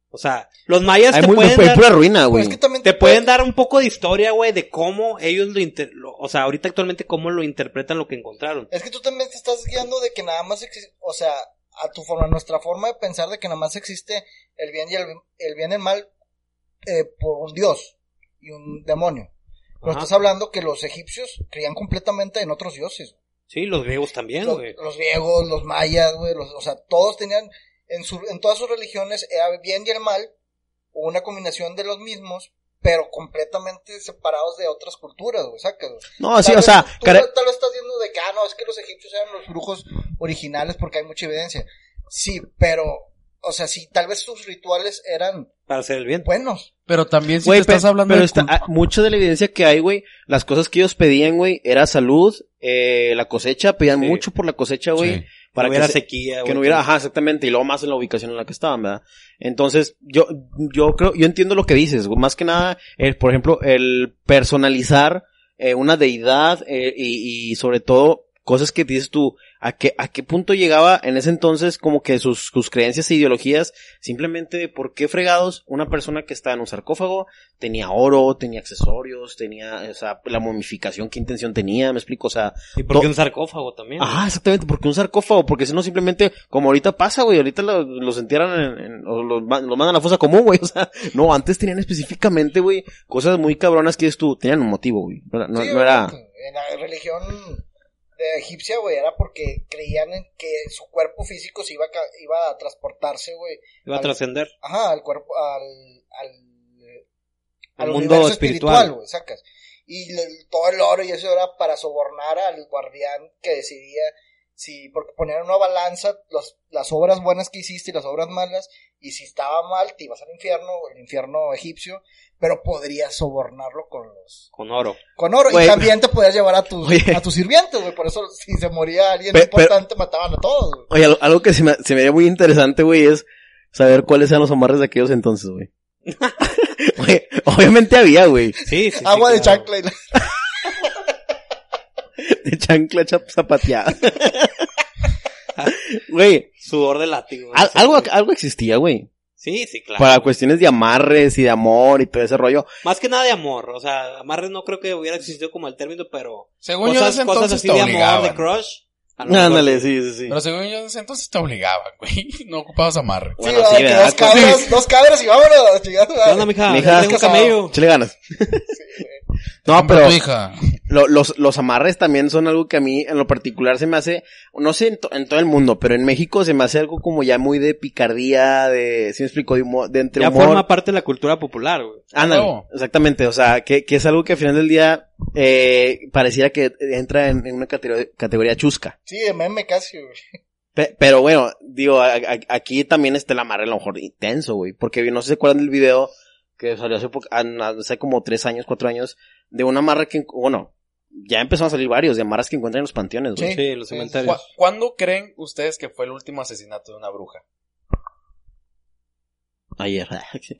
O sea, los mayas Hay te muy, pueden dar- pura ruina, güey. es que también te pueden dar un poco de historia, güey, de cómo ellos lo, inter- lo- o sea, ahorita actualmente cómo lo interpretan lo que encontraron. Es que tú también te estás guiando de que nada más existe, o sea, a tu forma, a nuestra forma de pensar de que nada más existe el bien y el, el bien y el mal eh, por un dios y un demonio. Pero Ajá. estás hablando que los egipcios creían completamente en otros dioses. Sí, los griegos también, Los, güey. los griegos, los mayas, güey, los- o sea, todos tenían, en, su, en todas sus religiones era el bien y el mal, o una combinación de los mismos, pero completamente separados de otras culturas, güey, sacas, güey. No, sí, o sea, tú cara- tal vez estás viendo de que, ah, no, es que los egipcios eran los brujos originales porque hay mucha evidencia. Sí, pero, o sea, sí, tal vez sus rituales eran Para hacer el bien. buenos. Pero también si Güey, te estás hablando pero de está- ah, mucha de la evidencia que hay, güey, las cosas que ellos pedían, güey, era salud, eh, la cosecha, pedían Sí. mucho por la cosecha, güey, Sí. Para no hubiera que se- sequía, que no hubiera, ajá, exactamente, y luego más en la ubicación en la que estaban, ¿verdad? Entonces, yo, yo creo, yo entiendo lo que dices, más que nada, el, por ejemplo, el personalizar eh, una deidad eh, y, y sobre todo cosas que dices tú, a qué, a qué punto llegaba en ese entonces como que sus, sus creencias e ideologías, simplemente por qué fregados una persona que estaba en un sarcófago tenía oro, tenía accesorios, tenía, o sea, la momificación, qué intención tenía, me explico, o sea, ¿Y por qué un sarcófago también? Ajá, exactamente, porque un sarcófago, porque si no simplemente, como ahorita pasa, güey, ahorita lo- los entierran en, en- o los, los mandan a la fosa común, güey, o sea, no, antes tenían específicamente, güey, cosas muy cabronas que es tú, tenían un motivo, güey, no, era- no- Sí, no era, güey, En la religión de egipcia, güey, era porque creían en que su cuerpo físico se iba a, iba a transportarse, güey. Iba a trascender. Ajá, al cuerpo, al, al, Al al mundo universo espiritual. güey, sacas. Y todo el oro y eso era para sobornar al guardián que decidía si, porque ponían una balanza los, las obras buenas que hiciste y las obras malas, y si estaba mal te ibas al infierno, el infierno egipcio, pero podrías sobornarlo con los, Con oro. con oro, y también te podías llevar a tus, Oye. a tus sirvientes, güey, por eso si se moría alguien importante mataban a todos, güey. oye, algo, que se me, se me haría muy interesante, güey, es saber cuáles eran los amarres de aquellos entonces, güey. Obviamente había, güey, Sí, sí, sí, Agua de claro. chancla y la- de chancla zapateada. Güey, Sudor de látigo. al- algo, algo existía, güey. Sí, sí, claro. Para cuestiones de amarres y de amor y todo ese rollo. Más que nada de amor. O sea, amarres no creo que hubiera existido como el término, pero Según yo, cosas, ese cosas así de amor, de crush. Ándale, sí. sí, sí, sí. Pero según yo, entonces te obligaban, güey. No ocupabas amarre. Sí, Bueno, sí, que ¿verdad? dos cabras, dos cabras y vámonos chingada. ¿Qué onda, mija? Mija, un camello. Échale ganas. No, Compra pero tu hija. lo- los, los amarres también son algo que a mí en lo particular se me hace, no sé en, to- en todo el mundo, pero en México se me hace algo como ya muy de picardía, de, si me explico, de, humor, de entre Ya humor. forma parte de la cultura popular, güey. Ándale, exactamente, o sea, que, que es algo que al final del día eh, pareciera que entra en, en una categoría, categoría chusca. Sí, de meme casi, güey. Pe- pero bueno, digo, a- a- aquí también está el amarre a lo mejor intenso, güey, porque no sé si se acuerdan del video que salió hace, hace como tres años, cuatro años, de una amarre que, bueno, ya empezaron a salir varios de amarras que encuentran en los panteones, güey. Sí. Sí, en los cementerios. ¿Cu- ¿Cuándo creen ustedes que fue el último asesinato de una bruja? Ayer.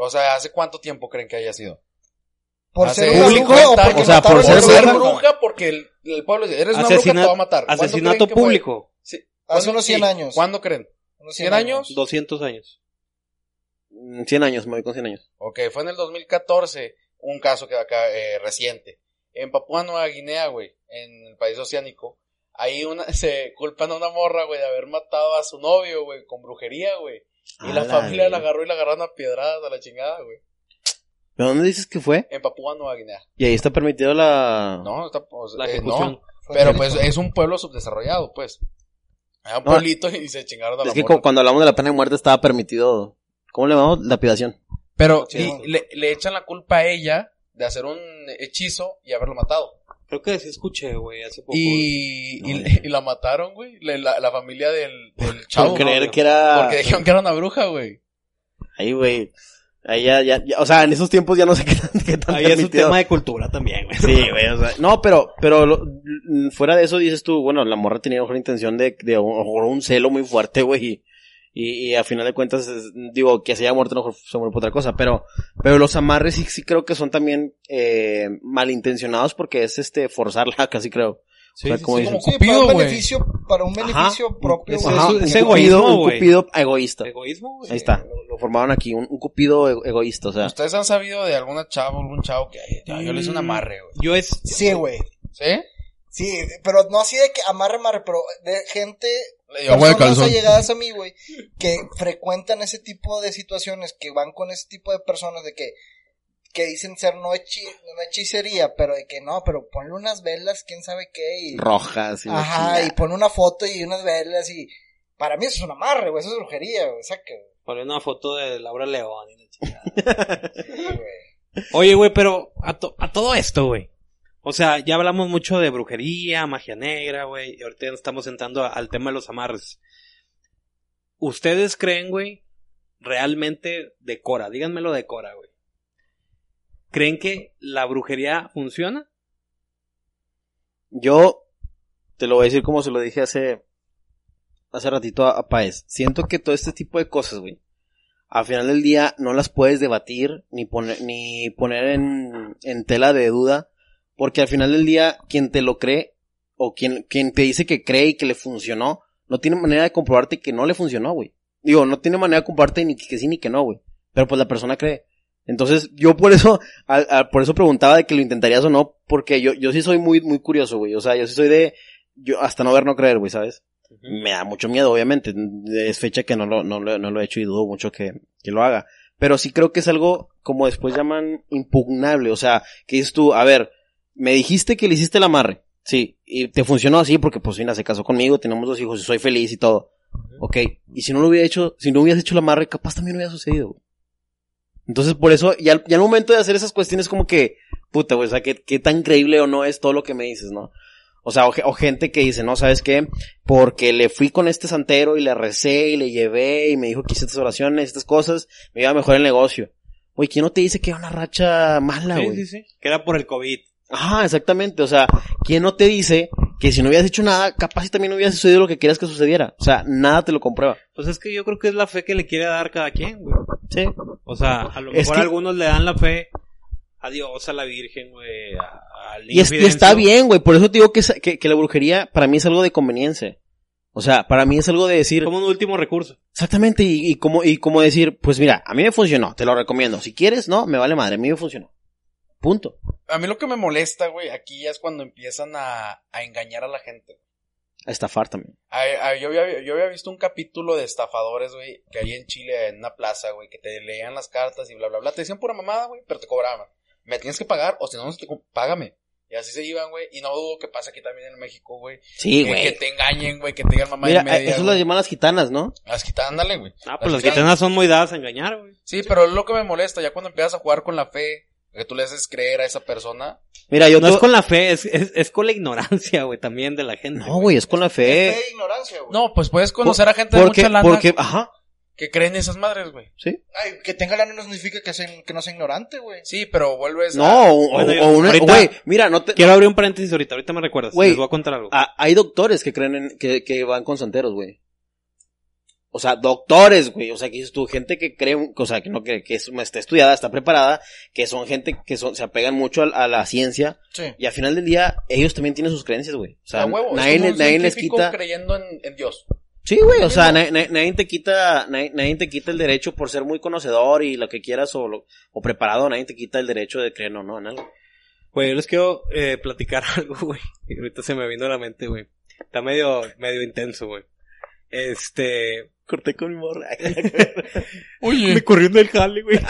O sea, ¿hace cuánto tiempo creen que haya sido? Por ser una público, bruja o porque o sea, por ser a Por bruja. porque el, el pueblo dice, eres una bruja, te va a matar. ¿Cuándo Asesinato público. Sí. Hace unos 100 Sí. años. ¿Cuándo creen? Unos 100 años? 200 años. 100 años, me voy con 100 años. Ok, fue en el 2014 un caso que acá eh, reciente. En Papúa Nueva Guinea, güey, en el país oceánico, ahí una, se culpan a una morra, güey, de haber matado a su novio, güey, con brujería, güey. Y la A la familia la agarró y la agarraron a piedradas a la chingada, güey. ¿De dónde dices que fue? En Papúa Nueva Guinea. Y ahí está permitido la... No, está, pues, La eh, ejecución. no, pero pues es un pueblo subdesarrollado, pues. Era un No, pueblito y se chingaron a la Es que cu- cuando hablamos de la pena de muerte estaba permitido... ¿Cómo le llamamos? Lapidación. Pero Sí, y bueno. le, le echan la culpa a ella de hacer un hechizo y haberlo matado. Creo que sí escuché, güey, hace poco. Y, No, y, ya. y la mataron, güey. La, la- la familia del, del chavo. Por creer no, que era... Porque dijeron que era una bruja, güey. Ahí, güey. Ahí ya, ya, ya- o sea, en esos tiempos ya no sé qué tan, qué tan Ahí es un tema de cultura también, güey. Sí, güey, o sea, no, pero, pero lo- mm, fuera de eso dices tú, bueno, la morra tenía mejor intención de, de un, un celo muy fuerte, güey, y, y, a final de cuentas, digo, que se haya muerto mejor se muere por otra cosa, pero, pero los amarres sí, sí creo que son también, eh, malintencionados porque es este, forzarla, casi creo. Sí, O sea, sí, como sí. dicen. Sí, Cupido, para un beneficio, para un beneficio Ajá. propio, Es- es- un es cupido, egoísmo, un cupido egoísta. Egoísmo. Ahí está, lo, lo formaron aquí, un, un cupido ego- egoísta, o sea. ¿Ustedes han sabido de alguna chavo, algún chavo que ya, yo le hice un amarre, güey? Yo es... Sí, güey. ¿Sí? Sí, pero no así de que amarre, amarre, pero de gente, personas calzón. allegadas a mí, güey, que frecuentan ese tipo de situaciones, que van con ese tipo de personas de que, que dicen ser no, hechi, no hechicería, pero de que no, pero ponle unas velas, quién sabe qué, y, Rojas y ajá, y pone una foto y unas velas y, para mí eso es un amarre, güey, eso es brujería, güey, saca, Poner una foto de Laura León. y la chingada. sí, güey. Oye, güey, pero a, to- a todo esto, güey. O sea, ya hablamos mucho de brujería, magia negra, güey. Y ahorita estamos entrando al tema de los amarres. ¿Ustedes creen, güey, realmente decora? Díganmelo decora, güey. ¿Creen que la brujería funciona? Yo te lo voy a decir como se lo dije hace hace ratito a, a Paez, siento que todo este tipo de cosas, güey, al final del día no las puedes debatir ni poner, ni poner en, en tela de duda, porque al final del día quien te lo cree o quien, quien te dice que cree y que le funcionó, no tiene manera de comprobarte que no le funcionó, güey. Digo, no tiene manera de comprobarte ni que sí ni que no, güey. Pero pues la persona cree. Entonces, yo por eso, al- al- por eso preguntaba de que lo intentarías o no, porque yo, yo sí soy muy, muy curioso, güey. O sea, yo sí soy de, yo hasta no ver, no creer, güey, ¿sabes? Me da mucho miedo, obviamente. Es fecha que no lo, no, lo- no lo he hecho y dudo mucho que, que lo haga. Pero sí creo que es algo, como después llaman, impugnable. O sea, que dices tú, a ver, me dijiste que le hiciste el amarre. Sí, y te funcionó así porque pues mira, se casó conmigo, tenemos dos hijos y soy feliz y todo. Ok, y si no lo hubiera hecho, si no hubieras hecho el amarre, capaz también no hubiera sucedido. güey. Entonces por eso, ya, al- ya momento de hacer esas cuestiones como que, puta, güey, o sea, qué, qué tan creíble o no es todo lo que me dices, ¿no? O sea, o, ge- o gente que dice, no, ¿sabes qué? Porque le fui con este santero y le recé y le llevé y me dijo que hice estas oraciones, estas cosas, me iba a mejorar el negocio. Güey, ¿quién no te dice que era una racha mala, Sí, güey? sí, sí. Que era por el COVID. Ajá, exactamente. O sea, ¿quién no te dice que si no hubieras hecho nada, capaz si también hubiera sucedido lo que querías que sucediera? O sea, nada te lo comprueba. Pues es que yo creo que es la fe que le quiere dar cada quien, güey. Sí. O sea, a lo Es mejor que- algunos le dan la fe a Dios, a la Virgen, güey, al Y, es- y está bien, güey. Por eso te digo que, es- que, que la brujería para mí es algo de conveniencia. O sea, para mí es algo de decir, Como un último recurso. exactamente, y, y como, y como decir, pues mira, a mí me funcionó, te lo recomiendo. Si quieres, no, me vale madre, a mí me funcionó. Punto. A mí lo que me molesta, güey, aquí ya es cuando empiezan a, a engañar a la gente. A estafar también. Ay, yo, había, yo había visto un capítulo de estafadores, güey, que hay en Chile, en una plaza, güey, que te leían las cartas y bla, bla, bla. Te decían pura mamada, güey, pero te cobraban. Me tienes que pagar, o si no, no te págame. Y así se iban, güey. Y no dudo que pasa aquí también en México, güey. Sí, que, que güey. te engañen, güey, que te digan mamá Mira, y media. eso güey. lo llaman las gitanas, ¿no? Las gitanas, ándale, güey. Ah, pues las gitanas- gitanas son muy dadas a engañar, güey. Sí, pero es lo que me molesta, ya cuando empiezas a jugar con la fe, que tú le haces creer a esa persona. Mira, yo No es con la fe, es, es, es con la ignorancia, güey, también de la gente. No, güey, es con la fe. Fe e ignorancia, güey. No, pues puedes conocer a gente de mucha lana porque, ajá, que creen esas madres, güey. sí. Ay, que tenga lana no significa que, sea, que no sea ignorante, güey. Sí, pero vuelves a... No, o, Bueno, o- o una, ahorita- güey, mira, no te, Quiero abrir un paréntesis ahorita, ahorita me recuerdas. Güey. Les voy a contar algo. Hay doctores que creen en, que, que van con santeros, güey. O sea, doctores, güey. O sea, que dices tú, gente que cree, o sea, que no que, que es, está estudiada, está preparada, que son gente que son, se apegan mucho a, a la ciencia. Sí. Y al final del día, ellos también tienen sus creencias, güey. O sea, huevo, es nadie, como le- un nadie les quita. creyendo en, en Dios. Sí, güey, o sea, nadie, te quita, nadie, nadie te quita el derecho por ser muy conocedor y lo que quieras o, lo- o preparado, nadie te quita el derecho de creer o no en algo. Güey, yo les quiero eh, platicar algo, güey. Y ahorita se me vino a la mente, güey. Está medio, medio intenso, güey. Este... Corté con mi morra. Me corriendo el jale, güey.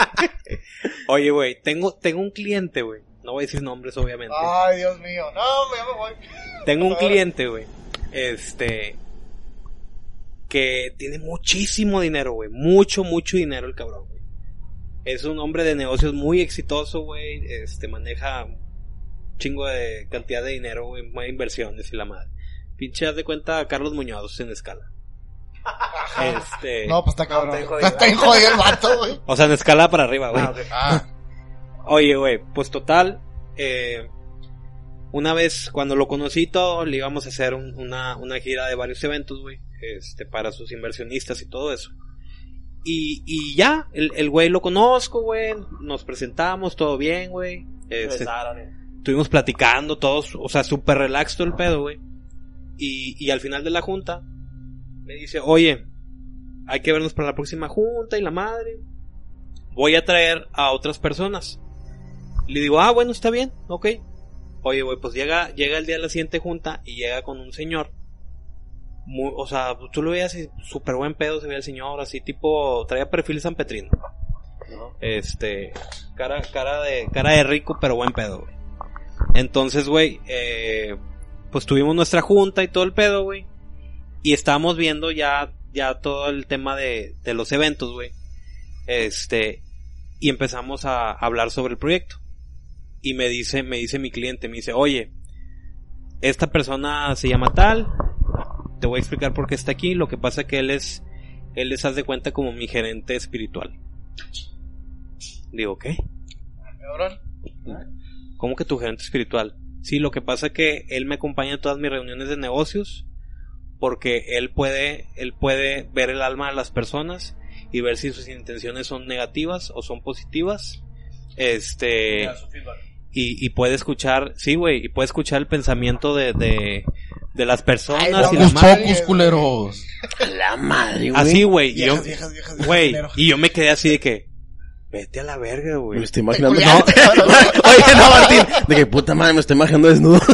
Oye, güey, tengo, tengo un cliente, güey. No voy a decir nombres, obviamente. Ay, Dios mío. No, ya me voy. Tengo un cliente, güey. Este. Que tiene muchísimo dinero, güey. Mucho, mucho dinero el cabrón, güey. Es un hombre de negocios muy exitoso, güey. Este, maneja un chingo de cantidad de dinero, güey. Inversiones y la madre. Pinche, haz de cuenta a Carlos Muñoz en escala. Este. No, pues está cabrón. está bien jodido. Está jodido el vato, güey. O sea, en escala para arriba, güey. Ah, Oye, güey, pues total, eh, una vez cuando lo conocí todo, le íbamos a hacer un- una, una gira de varios eventos, güey, este, para sus inversionistas y todo eso. Y, y ya, el, el güey lo conozco, güey, nos presentamos, todo bien, güey. Este, estuvimos platicando todos, o sea, súper relax todo el pedo, güey. Y, y al final de la junta, me dice, oye, hay que vernos para la próxima junta y la madre. Voy a traer a otras personas. Le digo, ah, bueno, está bien, ok. Oye, güey, pues llega, llega el día de la siguiente junta y llega con un señor. Muy, o sea, tú lo veías y súper buen pedo se veía el señor, así tipo, traía perfil San Petrino. Este, cara, cara de, cara de rico, pero buen pedo, güey. Entonces, güey, eh, pues tuvimos nuestra junta y todo el pedo, güey. Y estábamos viendo ya, ya todo el tema de, de los eventos, güey. Este, y empezamos a hablar sobre el proyecto. Y me dice, me dice mi cliente, me dice, oye, esta persona se llama tal, te voy a explicar por qué está aquí, lo que pasa que él es, él les haz de cuenta como mi gerente espiritual. Digo, ¿qué? ¿Cómo que tu gerente espiritual? Sí, lo que pasa que él me acompaña en todas mis reuniones de negocios porque él puede, él puede ver el alma de las personas y ver si sus intenciones son negativas o son positivas. Este, y, y puede escuchar, sí, güey, y puede escuchar el pensamiento de, de, de las personas Ay, y la madre. culeros. La madre, güey. Así, güey, y yo, güey, y yo me quedé así de que, vete a la verga, güey. Me estoy imaginando. No. Oye, no, Martín. De que puta madre, me estoy imaginando desnudo.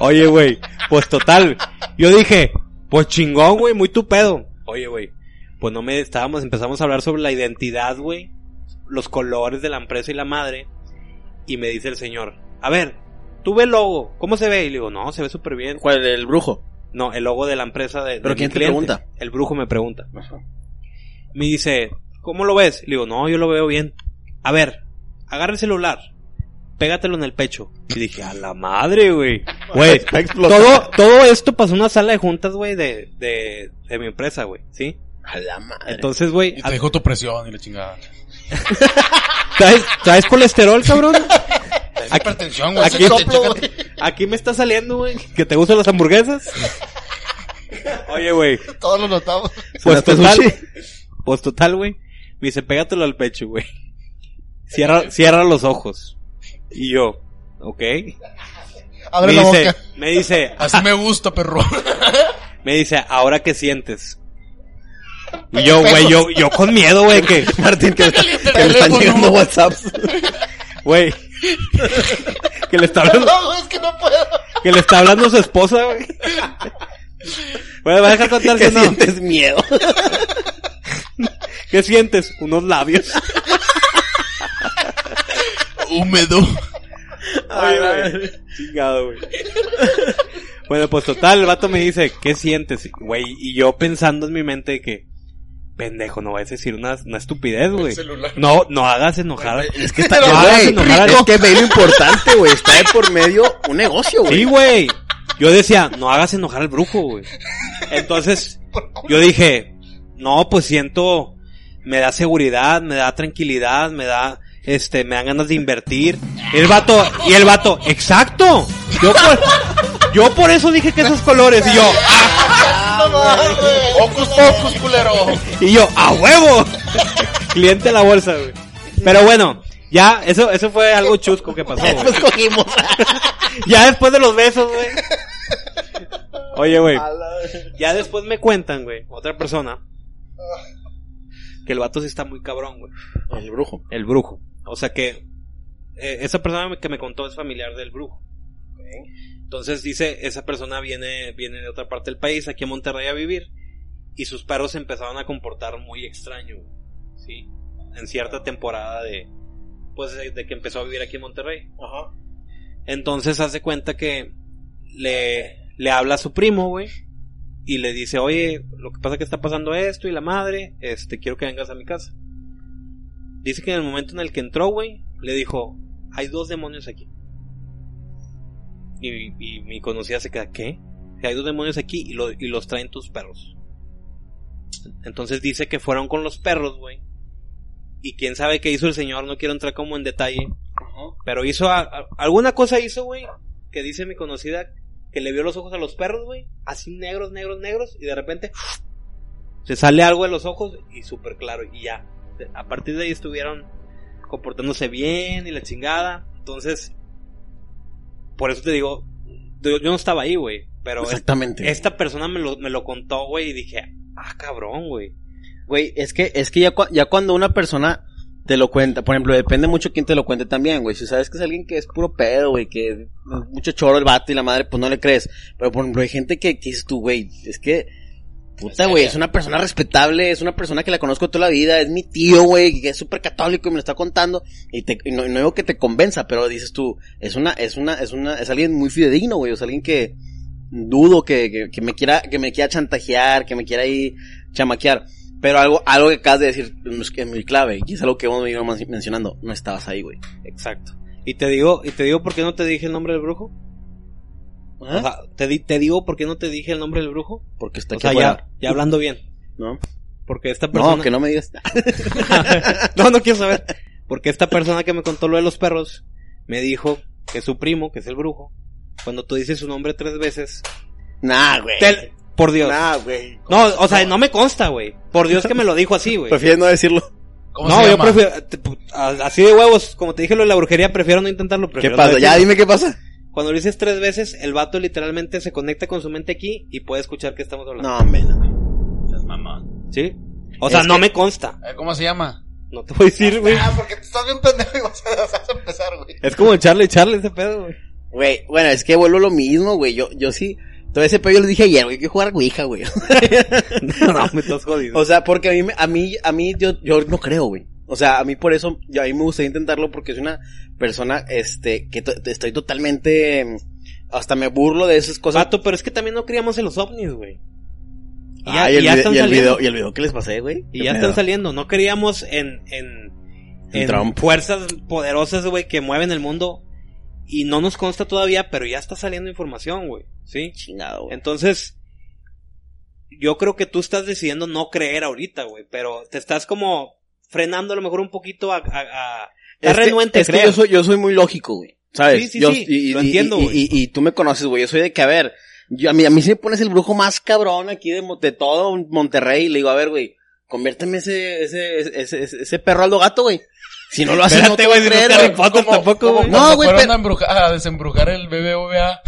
Oye, güey, pues total. Yo dije, pues chingón, güey, muy tu pedo. Oye, güey, pues no me estábamos, empezamos a hablar sobre la identidad, güey, los colores de la empresa y la madre. Y me dice el señor, a ver, tú ve el logo, ¿cómo se ve? Y le digo, no, se ve súper bien. ¿Cuál? El brujo. No, el logo de la empresa de. ¿Pero de quién mi te cliente. pregunta? El brujo me pregunta. Me dice, ¿cómo lo ves? Le digo, no, yo lo veo bien. A ver, agarra el celular, pégatelo en el pecho. Y dije, a la madre, güey. Güey, todo, todo esto pasó en una sala de juntas, güey, de, de, de mi empresa, güey, ¿sí? A la madre. Entonces, güey, Y te dijo tu presión y la chingada. ¿traes, traes colesterol, cabrón? Es hipertensión, güey. aquí- güey. Aquí me está saliendo, güey, que te gustan las hamburguesas. Oye, güey, Todos lo notamos. pues ¿Cenaste total, pues total, güey. Me dice, pégatelo al pecho, güey. Cierra, cierra los ojos. Y yo, ok. Abre me la dice, boca. me dice, Así me gusta, perro. me dice, ahora qué sientes. Y yo, güey, yo, yo con miedo, güey, que, Martín, que, que le están llegando WhatsApps. güey, que le está hablando, No, es que no puedo. que le está hablando su esposa, güey. Güey, va a dejar contar Que que no. sientes miedo. ¿Qué sientes? Unos labios. Húmedo. Ay, güey. Chingado, güey. Bueno, pues total, el vato me dice, ¿qué sientes? Güey, y yo pensando en mi mente de que, pendejo, no vayas a decir una, una estupidez, güey. No, no hagas enojar. Es que está, No hagas enojar al- es que ve lo importante, güey. Está de por medio un negocio, güey. Sí, güey. Yo decía, no hagas enojar al brujo, güey. Entonces, yo dije, no, pues siento, me da seguridad, me da tranquilidad, me da, este, me dan ganas de invertir. El vato, y el vato, exacto. Yo por, yo por eso dije que esos colores, y yo, ah. Hocus pocus, culero. y yo, a huevo. Cliente a la bolsa, güey. Pero bueno, ya, eso, eso fue algo chusco que pasó, güey. Cogimos. Ya después de los besos, güey. Oye, güey. Ya después me cuentan, güey, otra persona. Que el vato sí está muy cabrón, güey. El brujo. El brujo. O sea que eh, esa persona que me contó es familiar del brujo. Entonces dice, esa persona viene, viene de otra parte del país, aquí en Monterrey a vivir. Y sus perros se empezaron a comportar muy extraño. Sí. En cierta temporada de, pues de, de que empezó a vivir aquí en Monterrey. Ajá. Entonces hace cuenta que le, le habla a su primo, güey. Y le dice, oye, lo que pasa es que está pasando esto y la madre, este, quiero que vengas a mi casa. Dice que en el momento en el que entró, güey, le dijo, hay dos demonios aquí. Y, y mi conocida se queda, ¿qué? Que hay dos demonios aquí y, lo- y los traen tus perros. Entonces dice que fueron con los perros, güey. Y quién sabe qué hizo el señor, no quiero entrar como en detalle. Pero hizo a- a- alguna cosa hizo, güey, que dice mi conocida que le vio los ojos a los perros, güey, así negros, negros, negros y de repente se sale algo de los ojos y súper claro y ya. A partir de ahí estuvieron comportándose bien y la chingada. Entonces, por eso te digo, yo, yo no estaba ahí, güey, pero Exactamente. esta persona me lo, me lo contó, güey, y dije, ah, cabrón, güey. Güey, es que, es que ya, ya cuando una persona te lo cuenta, por ejemplo, depende mucho quién te lo cuente también, güey. Si sabes que es alguien que es puro pedo, güey, que es mucho choro el vato y la madre, pues no le crees. Pero por ejemplo, hay gente que, que dices tú, güey, es que, puta, güey, es una persona respetable, es una persona que la conozco toda la vida, es mi tío, güey, que es súper católico y me lo está contando. Y, te, y no, no digo que te convenza, pero dices tú, es una, es una, es una, es alguien muy fidedigno, güey, es alguien que dudo que, que, que me quiera, que me quiera chantajear, que me quiera ahí chamaquear. Pero algo, algo que acabas de decir es muy clave, y es algo que hemos venido mencionando, no estabas ahí, güey. Exacto. Y te digo, y te digo por qué no te dije el nombre del brujo. O ¿Ah? sea, te, di- te digo por qué no te dije el nombre del brujo. Porque está O aquí sea, ya, ya hablando bien. ¿No? Porque esta persona. No, que no me digas. no, no quiero saber. Porque esta persona que me contó lo de los perros me dijo que su primo, que es el brujo, cuando tú dices su nombre tres veces, Nah, güey. Te- por Dios. Nah, güey. No, o sea, no me consta, güey. Por Dios que me lo dijo así, güey. Prefieres no decirlo. ¿Cómo No, se yo llama? prefiero, así de huevos, como te dije lo de la brujería, prefiero no intentarlo. ¿Qué prefiero pasa? no Ya dime qué pasa. Cuando lo dices tres veces, el vato literalmente se conecta con su mente aquí y puede escuchar que estamos hablando. No, hombre, no. Seas mamón. ¿Sí? O sea, Es no que- me consta. Eh, ¿Cómo se llama? No te voy a decir, güey. Ah, porque te estás bien pendejo y vas a, vas a empezar, güey. Es como echarle, echarle ese pedo, güey. Güey, bueno, es que vuelvo lo mismo, güey. Yo, yo sí. Todo ese pedo yo les dije ayer, güey, hay que jugar Ouija, güey. no, me estás jodido. o sea, porque a mí, me- a mí, a mí, yo, yo no creo, güey. O sea, a mí por eso, yo, a mí me gustaría intentarlo porque soy una persona, este, que to- estoy totalmente, hasta me burlo de esas cosas. Vato, pero es que también no creíamos en los ovnis, güey. Y ya, Ah, y el, ya están y el saliendo. video, y el video que les pasé, güey. Y ¿Qué ya están saliendo. No creíamos en, en, En en Trump. fuerzas poderosas, güey, que mueven el mundo. Y no nos consta todavía, pero ya está saliendo información, güey. ¿Sí? Chingado, güey. Entonces, yo creo que tú estás decidiendo no creer ahorita, güey. Pero te estás como frenando a lo mejor un poquito a... a, a Es estás que- renuente es que yo soy, yo soy muy lógico, güey. ¿Sabes? Sí, sí, Yo- sí, y, lo y- entiendo, y- güey. y- y tú me conoces, güey. Yo soy de que, a ver, yo, a mí, a mí si me pones el brujo más cabrón aquí de, de todo Monterrey y le digo, a ver, güey, conviérteme ese, ese, ese, ese, ese perro Aldo Gato, güey. Si no lo haces, no te voy a si no creer, Potter tampoco, güey. No, güey, fueron pero- a, embrujar- a desembrujar el BBVA.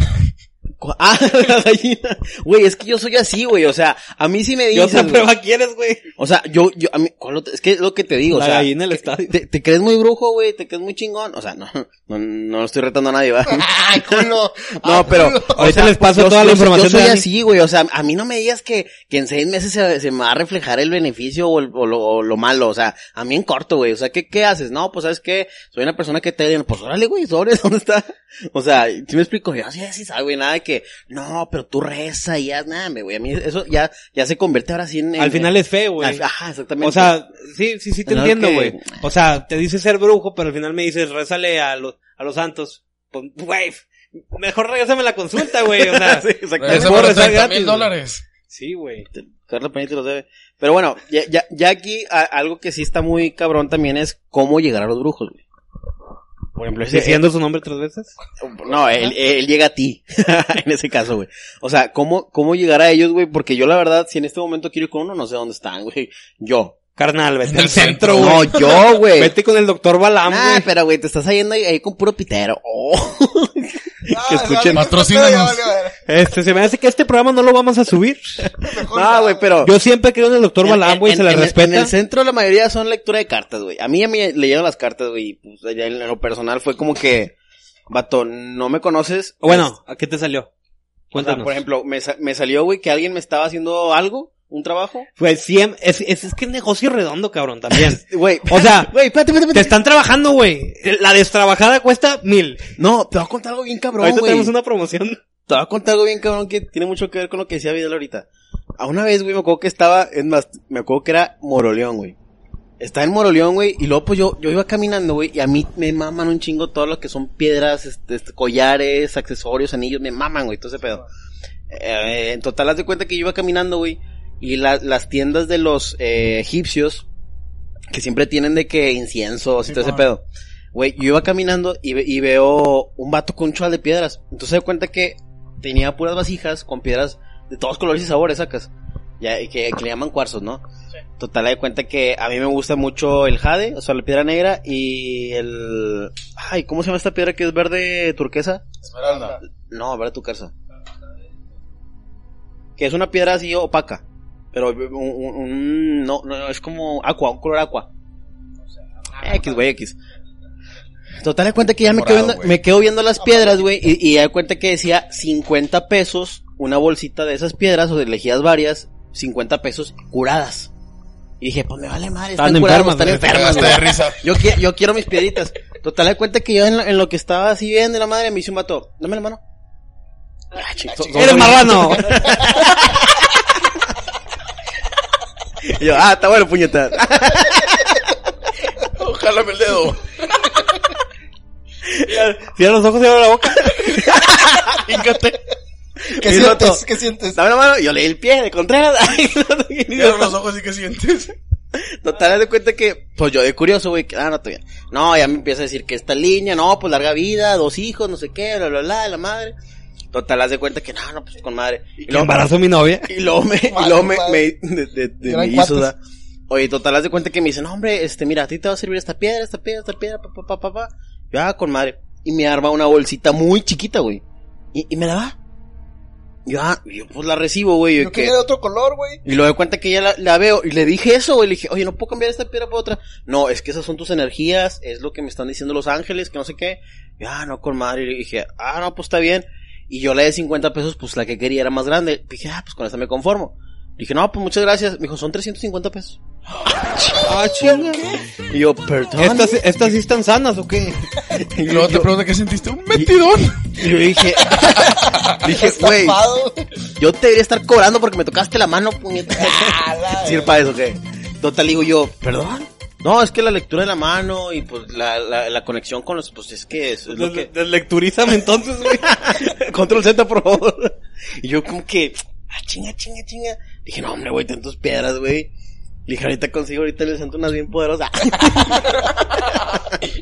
Ah, la gallina. Güey, es que yo soy así, güey. O sea, a mí sí me ¿Qué dices, otra güey. prueba quieres, güey? O sea, yo, yo, a mí, es que es lo que te digo, La o sea, gallina del estadio. te, te crees muy brujo, güey, te crees muy chingón. O sea, no, no, no estoy retando a nadie, ¿va? Ay, culo. No, pero culo. Ahorita les paso yo- toda la yo soy- información Yo soy de así, güey. O sea, a mí no me digas que, que en seis meses se, se me va a reflejar el beneficio o, el- o lo, o lo malo. O sea, a mí en corto, güey. O sea, ¿qué, qué haces? No, pues, ¿sabes qué? Soy una persona que te... Pues, órale, güey, sobres, ¿dónde está? O sea, si me explico? Yo así, así, sabe, güey. Nada de que, no, pero tú reza y ya, nada, güey. A mí eso ya, ya se convierte ahora sí en... en- Al final es fe, güey. Ajá, exactamente. O sea, sí, sí, sí te No, entiendo, que- güey. O sea, te dice ser brujo, pero al final me dices, rézale a los, a los santos. Pues, güey, mejor regresame la consulta, güey. O sea, Sí, exactamente. Puedo por rezar 30 gratis, mil dólares. sí, güey. Carlos Peña te los debe. Pero bueno, ya, ya, ya aquí a- algo que sí está muy cabrón también es cómo llegar a los brujos, güey. Por ejemplo, ese, ¿Diciendo su nombre tres veces? no, él, él llega a ti, en ese caso, güey. O sea, ¿cómo, cómo llegar a ellos, güey? Porque yo la verdad, si en este momento quiero ir con uno, no sé dónde están, güey. Yo. Carnal, vete En al el centro, güey. No, yo, güey. Vete con el doctor Balam, Nah, güey. pero güey, te estás yendo ahí, ahí con puro pitero. Oh. Ah, que escuchen. no, Patrocínanos. ya valió, a ver. Este, se me hace que este programa no lo vamos a subir. No, güey, pero... Yo siempre creo en el doctor Balam, güey, en- se le respeta. En el centro la mayoría son lectura de cartas, güey. A mí a mí le llegan las cartas, güey. Pues, ya en lo personal fue como que, vato, no me conoces. Bueno, ¿a qué te salió? O sea, Cuéntanos. por ejemplo, me, sa- me salió, güey, que alguien me estaba haciendo algo, un trabajo. Pues siempre, es, es, es que es negocio redondo, cabrón, también. Güey, O sea, güey, espérate, espérate, te están trabajando, güey. La destrabajada cuesta mil. No, te voy a contar algo bien cabrón, Ahorita tenemos una promoción. Te voy a contar algo bien cabrón que tiene mucho que ver con lo que decía Vidal ahorita. A una vez, güey, me acuerdo que estaba, es más, me acuerdo que era Moroleón, güey. Estaba en Moroleón, güey, y luego pues yo, yo iba caminando, güey, y a mí me maman un chingo todo lo que son piedras, este, este, collares, accesorios, anillos, me maman, güey, todo ese pedo. Eh, en total, haz de cuenta que yo iba caminando, güey, y la- las tiendas de los eh, egipcios, que siempre tienen de que inciensos y todo ese pedo. Güey, yo iba caminando y, ve- y veo un vato con un chual de piedras. Entonces da cuenta que tenía puras vasijas con piedras de todos colores y sabores, sacas. Ya, y que, que le llaman cuarzos, ¿no? Total, de cuenta que a mí me gusta mucho el jade, o sea, la piedra negra y el... Ay, ¿cómo se llama esta piedra que es verde turquesa? Esmeralda. No, verde turquesa. Que es una piedra así opaca. Pero un, un- un- no, no, es como aqua, un color aqua. X, güey, X. Total, de cuenta que ya me quedo, viendo, me quedo viendo las piedras, güey, y, y ya de cuenta que decía 50 pesos, una bolsita de esas piedras, o de elegías varias, 50 pesos curadas. Y dije, pues me vale madre, están, Están curadas, enfermas, están enfermas, Cagaste de güey. risa. Yo, qui- yo quiero mis piedritas. Total, de cuenta que yo en lo, en lo que estaba así viendo la madre me hizo un vato, dame la mano. Ah, ching, so- ¡Eres marrano! Y yo, ah, está bueno, puñetas. Jálame el dedo. Cierra los ojos y abre la boca. Híncate. ¿Qué Y sientes? roto. ¿Qué sientes? Dame la mano, y yo leí el pie de Contreras. Cierra los ojos y que sientes. Total, de cuenta que, pues yo de curioso, güey, que, ah, no, todavía. No, ya me empieza a decir que esta línea, no, pues larga vida, dos hijos, no sé qué, bla, bla, bla, la madre. Total, haz de cuenta que no, no, pues con madre. Y Que embarazo a mi novia. y luego me, y luego me, madre. me- de, de, de Eran mi hizo. ¿verdad? Oye, total, haz de cuenta que me dice, no, hombre, este, mira, a ti te va a servir esta piedra, esta piedra, esta piedra, pa, pa, pa, pa, pa. Yo, ah, con madre. Y me arma una bolsita muy chiquita, güey. Y, y me la da. Y yo, ah, y yo pues la recibo, güey. Yo que, quería de otro color, güey. y luego de cuenta que ya la, la veo y le dije eso, güey. Le dije, oye, no puedo cambiar esta piedra por otra. No, es que esas son tus energías, es lo que me están diciendo los ángeles, que no sé qué. Y, ah, no, con madre. Y le dije, ah, no, pues está bien. Y yo le de 50 pesos, pues la que quería era más grande. Dije, ah, pues con esta me conformo. Dije, no, pues muchas gracias. Me dijo, son 350 pesos. Ah, chinga. Y yo, perdón. ¿Estas, ¿Estas sí están sanas o qué? Y luego te pregunto qué sentiste. Un metidón. Y yo dije, dije, güey, yo te debería estar cobrando porque me tocaste la mano, puñeta. A la ¿Sirve para eso qué? Total, digo yo, perdón. No, es que la lectura de la mano y pues la, la, la conexión con los, pues es que es, es lo que... Deslecturízame entonces, güey. Control Z, por favor. Y yo como que, ah, chinga, chinga, chinga. Dije, no, hombre, güey, tantas piedras, güey. Dije, ahorita consigo, ahorita le siento unas bien poderosas.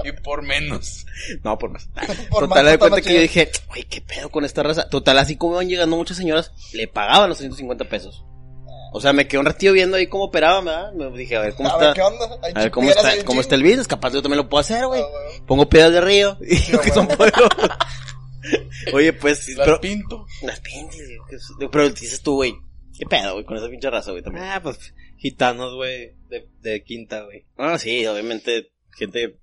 Y por menos. No, por más. Por Total, está cuenta que yo dije, güey, qué pedo con esta raza. Total, así como van llegando muchas señoras, le pagaban los 150 pesos. O sea, me quedé un ratillo viendo ahí cómo operaban, ¿verdad? Me dije, a ver cómo A está. ver, ¿qué onda? Hay A ver cómo está, cómo está el business. Capaz yo también lo puedo hacer, güey. Ah. Pongo piedras de río. Y Sí, que son poderosas. Oye, pues, Las pero, pinto. las pinches, digo, que es- pero dices tú, güey. ¿Qué pedo, güey, con esa pinche raza, güey, también? Ah, pues, gitanos, güey, de, de quinta, güey. Ah, sí, obviamente, gente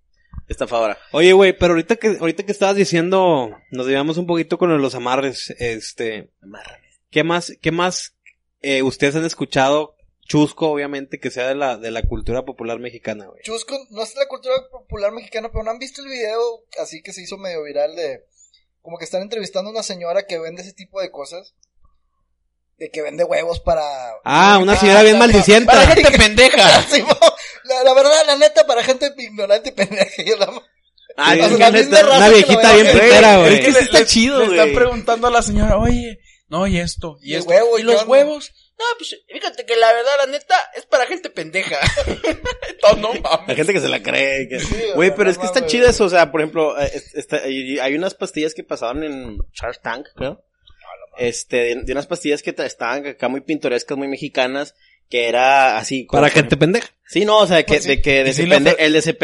estafadora. Oye, güey, pero ahorita que, ahorita que estabas diciendo, nos llevamos un poquito con los amarres, este, Amárrame. ¿qué más, qué más, eh, ustedes han escuchado, chusco, obviamente, que sea de la, de la cultura popular mexicana, güey? Chusco, no es de la cultura popular mexicana, pero no han visto el video así que se hizo medio viral de como que están entrevistando a una señora que vende ese tipo de cosas. De que vende huevos para... Ah, una señora bien para- maldicienta. para gente pendeja. La, la verdad, la neta, para gente ignorante y pendeja. Yo la... Ah, Sí, es que la neta, una viejita bien güey. Es que sí está chido, Le están preguntando a la señora, oye, no, y esto, y ¿Y esto. huevo, ¿Y los huevos? No, pues fíjate que la verdad, la neta, es para gente pendeja. No mames. La gente que se la cree. que- Sí, Güey, pero no es que está chido eso. O sea, por ejemplo, eh, está- hay unas pastillas que pasaban en Shark Tank, creo. Este, de, de unas pastillas que estaban acá muy pintorescas, muy mexicanas, que era así. como Para por gente pendeja. Sí, no, o sea, que, Pues sí. de que el de ese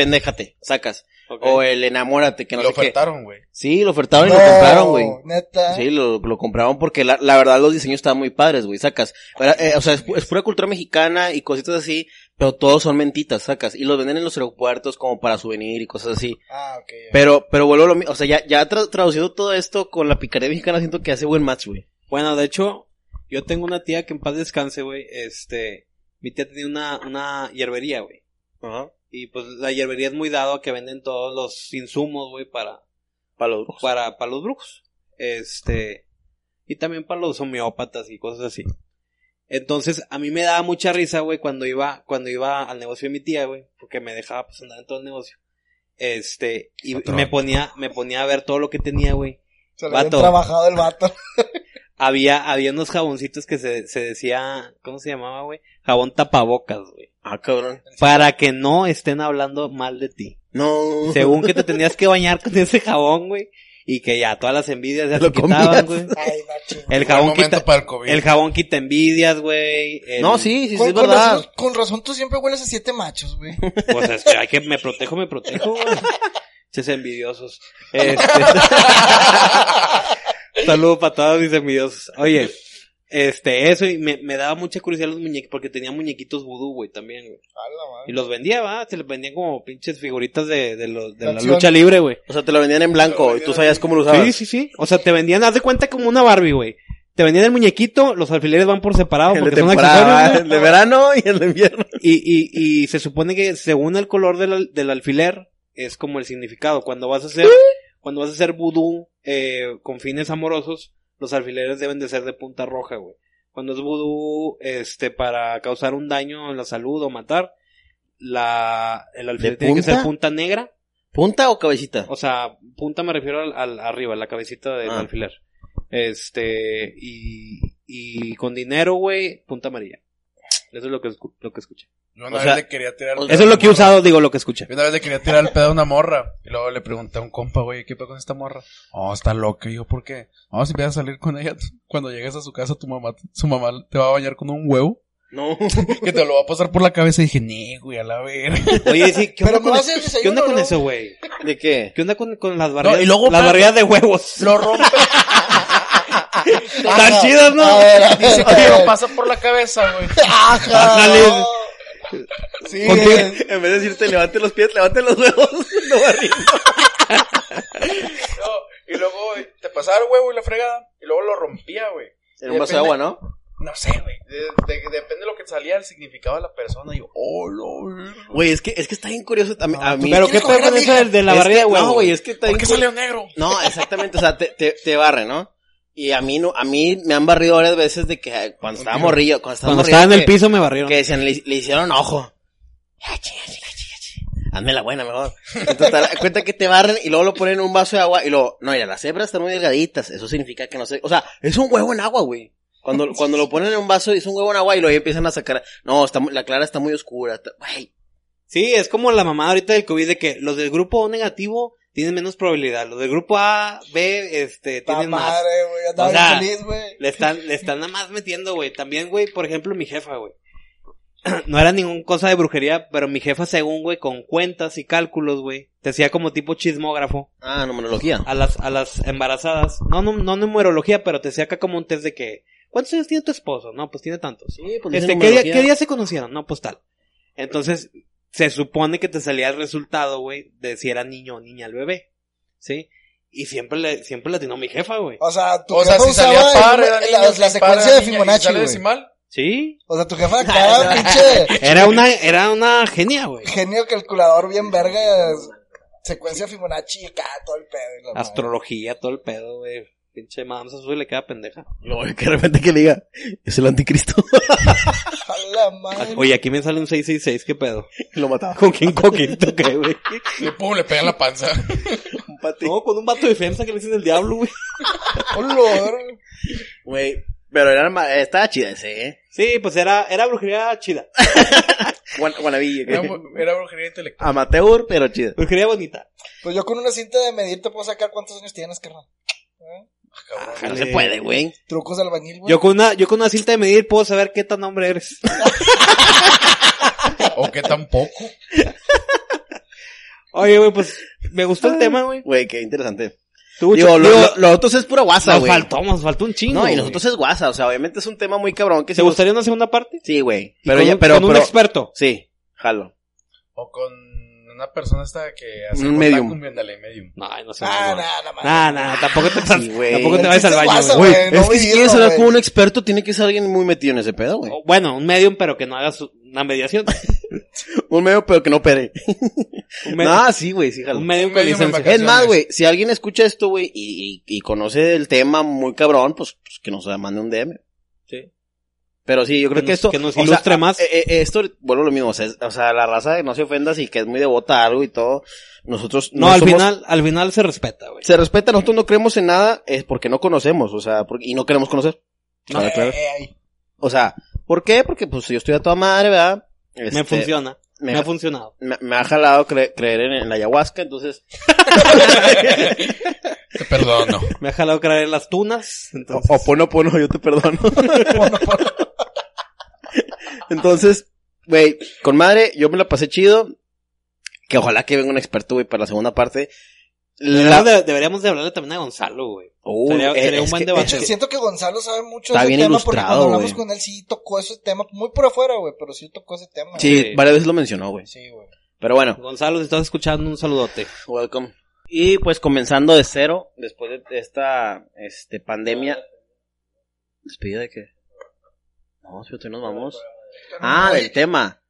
O el enamórate, que no lo sé ofertaron, güey. Sí, lo ofertaron y lo compraron, güey. Neta. Sí, lo, lo compraron porque la, la verdad los diseños estaban muy padres, güey, sacas. Era, eh, o sea, es, pu- es pura cultura mexicana y cositas así, pero todos son mentitas, sacas. Y los venden en los aeropuertos como para souvenir y cosas así. Ah, ok. Pero, pero vuelvo a lo mismo, o sea, ya, ya tra- traducido todo esto con la picardía mexicana siento que hace buen match, güey. Bueno, de hecho, yo tengo una tía que en paz descanse, güey, este, mi tía tenía una, una hierbería, güey. Y pues la hierbería es muy dado a que venden todos los insumos, güey, para, Para los brujos. para, para los brujos. Este, y también para los homeópatas y cosas así. Entonces, a mí me daba mucha risa, güey, cuando iba, cuando iba al negocio de mi tía, güey, porque me dejaba pues andar en todo el negocio. Este, y, y me ponía, me ponía a ver todo lo que tenía, güey. Se le había trabajado el vato. Había, había unos jaboncitos que se, se decía, ¿cómo se llamaba, güey? Jabón tapabocas, güey. Ah, cabrón. Para que no estén hablando mal de ti. No. Según que te tenías que bañar con ese jabón, güey. Y que ya todas las envidias ya Lo te quitaban, güey. Ay. El jabón quita, para el COVID. el jabón quita envidias, güey. El- No, sí, sí, sí, es con verdad. razón, con razón tú siempre hueles a siete machos, güey. Pues es que hay que, me protejo, me protejo, güey. Ches envidiosos. Este... Saludo para todos mis envidiosos. Oye, este, eso, y me, me daba mucha curiosidad los muñequitos, porque tenía muñequitos vudú, güey, también, güey. Y los vendía, va, se les vendían como pinches figuritas de, de, los, de la lucha libre, güey. O sea, te lo vendían en blanco y tú sabías cómo lo usabas. Sí, sí, sí. O sea, te vendían, haz de cuenta como una Barbie, güey. Te vendían el muñequito, los alfileres van por separado El porque son accesorios, el de verano y el de invierno. Y, y, y se supone que según el color del, al- del alfiler, es como el significado. Cuando vas a hacer, cuando vas a hacer vudú, eh, con fines amorosos, los alfileres deben de ser de punta roja, güey. Cuando es vudú, este, para causar un daño en la salud o matar, la, el alfiler ¿De tiene que ser punta? punta negra. ¿Punta o cabecita? O sea, punta me refiero al, al- arriba, la cabecita del Ah. alfiler. Este, y, y con dinero, güey, punta amarilla. Eso es lo que, escu- lo que escuché. Yo una O vez sea, le quería tirar el o pedo Eso es lo que he usado, digo, lo que escuché. Yo una vez le quería tirar el pedo a una morra. Y luego le pregunté a un compa, güey, ¿qué pedo con esta morra? Oh, está loca. Y yo, ¿por qué? Vamos a empiezas a salir con ella. Cuando llegues a su casa, tu mamá, su mamá te va a bañar con un huevo. No. Que te lo va a pasar por la cabeza. Y dije, nee, güey, a la verga. Oye, sí, ¿qué Pero onda con, eso? ¿Qué onda con ¿no? eso, güey? ¿De qué? ¿Qué onda con, con las barridas, y luego, las barridas de huevos? Lo rompe. Están chidas, ¿no? A ver, a ver, Dice a que lo pasa por la cabeza, güey. Ajá. Ándale. Sí, En vez de decirte levante los pies, levante los huevos. No. No, y luego te pasaba el huevo y la fregada. Y luego lo rompía, güey. En un vaso de agua, ¿no? No sé, güey. De- de- depende de lo que salía el significado de la persona. Y yo, oh, no, Güey, es que, es que está bien curioso también. A mí. Pero ¿qué ¿Quieres pedo con a eso mi del de la Es que- de huevos? No, güey, es que está ¿Por bien qué cu- salió negro? No, exactamente, o sea, te, te, te barre, ¿no? Y a mí no, a mí me han barrido varias veces de que cuando estaba morrillo, cuando estaba Cuando morrillo, estaba en el que- piso me barrieron. que decían, le, le hicieron ojo. Ya, chinga, chinga, chinga, chinga. Hazme la buena mejor. Cuenta que te barren y luego lo ponen en un vaso de agua y luego, no, mira, las hebras están muy delgaditas, eso significa que no sé, o sea, es un huevo en agua, güey. Cuando, cuando lo ponen en un vaso es un huevo en agua y luego empiezan a sacar, no, está, muy- la clara está muy oscura, güey. Sí, es como la mamada ahorita del COVID de que los del grupo O negativo tienen menos probabilidad. Los del grupo A, B, este, tienen más. madre, güey. Andaba O sea, feliz, güey. Le están, le están nada más metiendo, güey. También, güey, por ejemplo, mi jefa, güey. No era ningún cosa de brujería, pero mi jefa, según, güey, con cuentas y cálculos, güey, te hacía como tipo chismógrafo Ah, numerología. a las, a las embarazadas. No, no, no numerología, pero te hacía acá como un test de que, ¿cuántos años tiene tu esposo? No, pues tiene tantos. Sí, pues Este, ¿qué día, ¿qué día se conocieron? No, pues tal. Entonces, se supone que te salía el resultado, güey, de si era niño o niña el bebé. ¿Sí? Y siempre le, siempre le atinó mi jefa, güey. O sea, tu O sea, jefa si salía usaba par, el- era la, niño, la si par, secuencia de Fibonacci, güey. decimal. Sí. O sea, tu jefa cada pinche Era una, era una genia, güey. genio calculador bien verga. Secuencia Fibonacci y acá todo el pedo. y madre. Astrología, todo el pedo, güey. Pinche madame y le queda pendeja. No, que de repente que le diga, es el anticristo. A la madre. Oye, aquí me sale un 666, ¿qué pedo? lo mataba. ¿Con quién coquito qué, güey? Y pum, le pega en la panza. Un pati. No, con un vato de FEMSA que le dicen el diablo, güey. Olor. Güey, pero era, estaba chida ese, eh. Sí, pues era, era brujería chida. Guan- Era, era brujería intelectual. Amateur, pero chida. Brujería bonita. Pues yo con una cinta de medir te puedo sacar cuántos años tienes, carnal. ¿Eh? No se puede, güey. Trucos de albañil, güey. Yo con una, yo con una cinta de medir puedo saber qué tan hombre eres. O que tampoco. Oye, güey, pues, me gustó el tema, güey. Güey, qué interesante. Tuvo Digo, cho- lo, digo, lo, lo otro es pura guasa, nos güey. faltó, nos faltó un chingo. No, y nosotros es guasa, o sea, obviamente es un tema muy cabrón que ¿Te nos- gustaría una segunda parte? Sí, güey. Pero con ya, un- pero, con un pero, experto. sí, jalo. O con una persona esta que hace Un medium. ándale, medium. No, no sé. Ah, nada, nada tampoco te, Sí, güey. tampoco te vayas al baño, güey. güey. es que si quieres hablar con un experto, tiene que ser alguien muy metido en ese pedo, güey. O, Bueno, un medium, pero que no hagas una mediación. Un medio, pero que no opere. Medium, No, sí, güey, sí, jalo. un medium Un con medium en licencia. Es más, güey, si alguien escucha esto, güey, y, y, y conoce el tema muy cabrón, pues, pues que nos mande un DM. Pero sí, yo creo Que que, nos- esto... que nos o sea, ilustre más. eh, eh, esto, vuelvo a lo mismo, o sea, es- o sea, la raza no se ofenda si que es muy devota a algo y todo. Nosotros No, al somos- final, al final se respeta, güey. Se respeta, nosotros no creemos en nada, es porque no conocemos, o sea, porque, y no queremos conocer. No. Claro. Eh, ahí. O sea, ¿por qué? Porque pues yo estoy a toda madre, ¿verdad? Me Este, funciona. me- Me ha funcionado. Me, me ha jalado cre- creer en, en la ayahuasca, entonces... Te perdono. Me ha jalado creer en las tunas. O, Entonces, o pono pono, yo te perdono. entonces, güey, con madre, yo me la pasé chido. Que ojalá que venga un experto, güey, para la segunda parte. deberíamos, La... de, deberíamos de hablarle también a Gonzalo, güey. Uy, sería- eh, un buen debate. que- Siento que Gonzalo sabe mucho Está de ese bien tema porque ilustrado, cuando hablamos con él sí tocó ese tema, muy por afuera, güey, pero sí tocó ese tema. Sí, Sí. varias veces lo mencionó, güey. Sí, güey. Pero bueno, Gonzalo, si estás escuchando, un saludote. welcome. Y pues comenzando de cero, después de esta este, pandemia. ¿Despedida de qué? No, si nos vamos. Ah, del tema.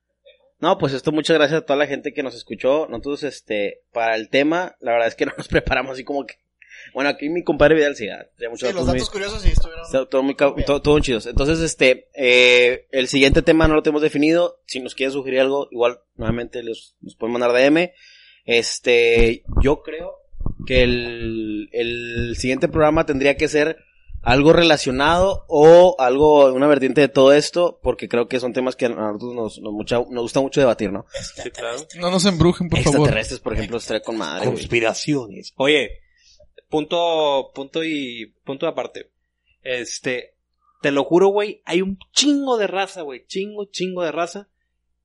No, pues esto muchas gracias a toda la gente que nos escuchó. Nosotros, este, para el tema, la verdad es que no nos preparamos así como que... Bueno, aquí mi compadre Vidal sí, ah, tenía muchos Sí, los datos muy- datos curiosos sí estuvieron. Está todo muy, todo, todo muy chidos. Entonces, este, eh, el siguiente tema no lo tenemos definido. Si nos quieren sugerir algo, igual, nuevamente, les, nos pueden mandar DM. Este, yo creo que el, el siguiente programa tendría que ser algo relacionado o algo, una vertiente de todo esto, porque creo que son temas que a nosotros nos, nos, mucha- nos gusta mucho debatir, ¿no? Sí, claro. No nos embrujen, por favor. Extraterrestres, por ejemplo, estaría con madre, güey. Conspiraciones. Oye, punto, punto y, punto de aparte. Este, te lo juro, güey, hay un chingo de raza, güey, chingo, chingo de raza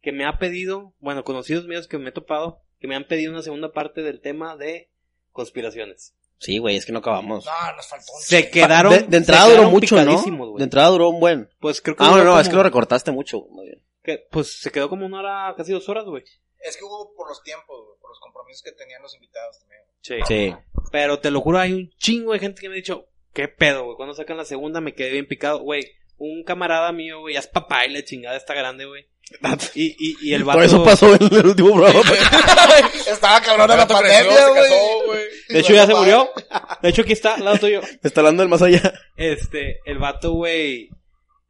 que me ha pedido, bueno, conocidos míos que me he topado, que me han pedido una segunda parte del tema de conspiraciones. Sí, güey, es que no acabamos. No, nos faltó un Se quedaron, de, de entrada duró mucho, ¿no? De entrada duró un buen. Pues creo que Ah, no, no, es que lo recortaste mucho. muy bien. que, pues se quedó como una hora, casi dos horas, güey. Es que hubo por los tiempos, güey, por los compromisos que tenían los invitados también. Sí. Sí. Pero te lo juro, hay un chingo de gente que me ha dicho, ¿qué pedo, güey? Cuando sacan la segunda me quedé bien picado, güey. Un camarada mío, güey, ya es papá y la chingada está grande, güey. Y, y, y el vato... Por eso pasó en el último programa. Estaba cabrón de El la pandemia, güey. De hecho, ya se murió. De hecho, aquí está, al lado tuyo. Está hablando del más allá. Este, el vato, güey.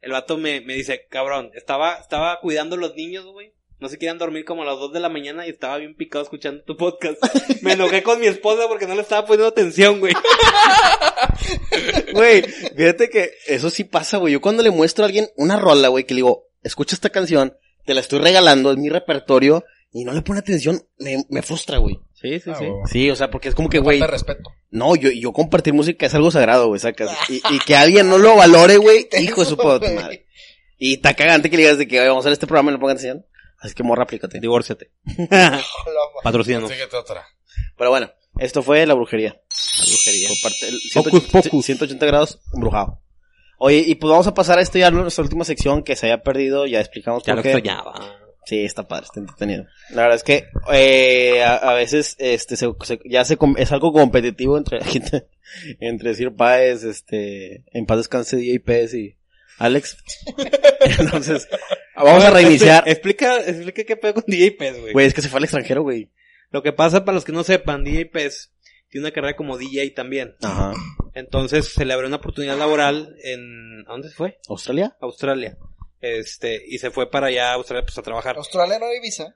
El vato me, me dice, cabrón, estaba, estaba cuidando a los niños, güey. No se querían dormir como a las 2 de la mañana y estaba bien picado escuchando tu podcast. Me enojé con mi esposa porque no le estaba poniendo atención, güey. Güey, fíjate que eso sí pasa, güey. Yo cuando le muestro a alguien una rola, güey, que le digo, escucha esta canción, te la estoy regalando, es mi repertorio, y no le pone atención, me, me frustra, güey. Sí, sí, Ah, sí. Sí, o sea, porque es como que, güey, respeto. no, yo, yo compartir música es algo sagrado, güey, sacas. Y, y que alguien no lo valore, güey, hijo de su puta madre. Y está cagante que le digas de que "Oye, vamos a hacer este programa y no pongan atención. Así que morra, aplícate. Divórciate. Patrocínanos. Síguete otra. Pero bueno, esto fue la brujería. La brujería. Por parte del Hocus 180, pocus. 180 grados embrujado. Oye, y pues vamos a pasar a esto ya, nuestra última sección que se haya perdido, ya explicamos Ya por lo qué. extrañaba. Sí, está padre, está entretenido. La verdad es que eh, a, a veces este se, se- ya se com- es algo competitivo entre gente, entre Sir Páez, este, en paz descanse DJ Pez y Alex. Entonces, vamos a reiniciar. Expli- Explica, explica qué pedo con DJ Pez, güey. Güey, es que se fue al extranjero, güey. Lo que pasa, para los que no sepan, DJ Pez tiene una carrera como DJ también. Ajá. Entonces se le abrió una oportunidad laboral en... ¿A dónde se fue? ¿Australia? Australia. Este, y se fue para allá a Australia pues a trabajar. Australia no era Ibiza.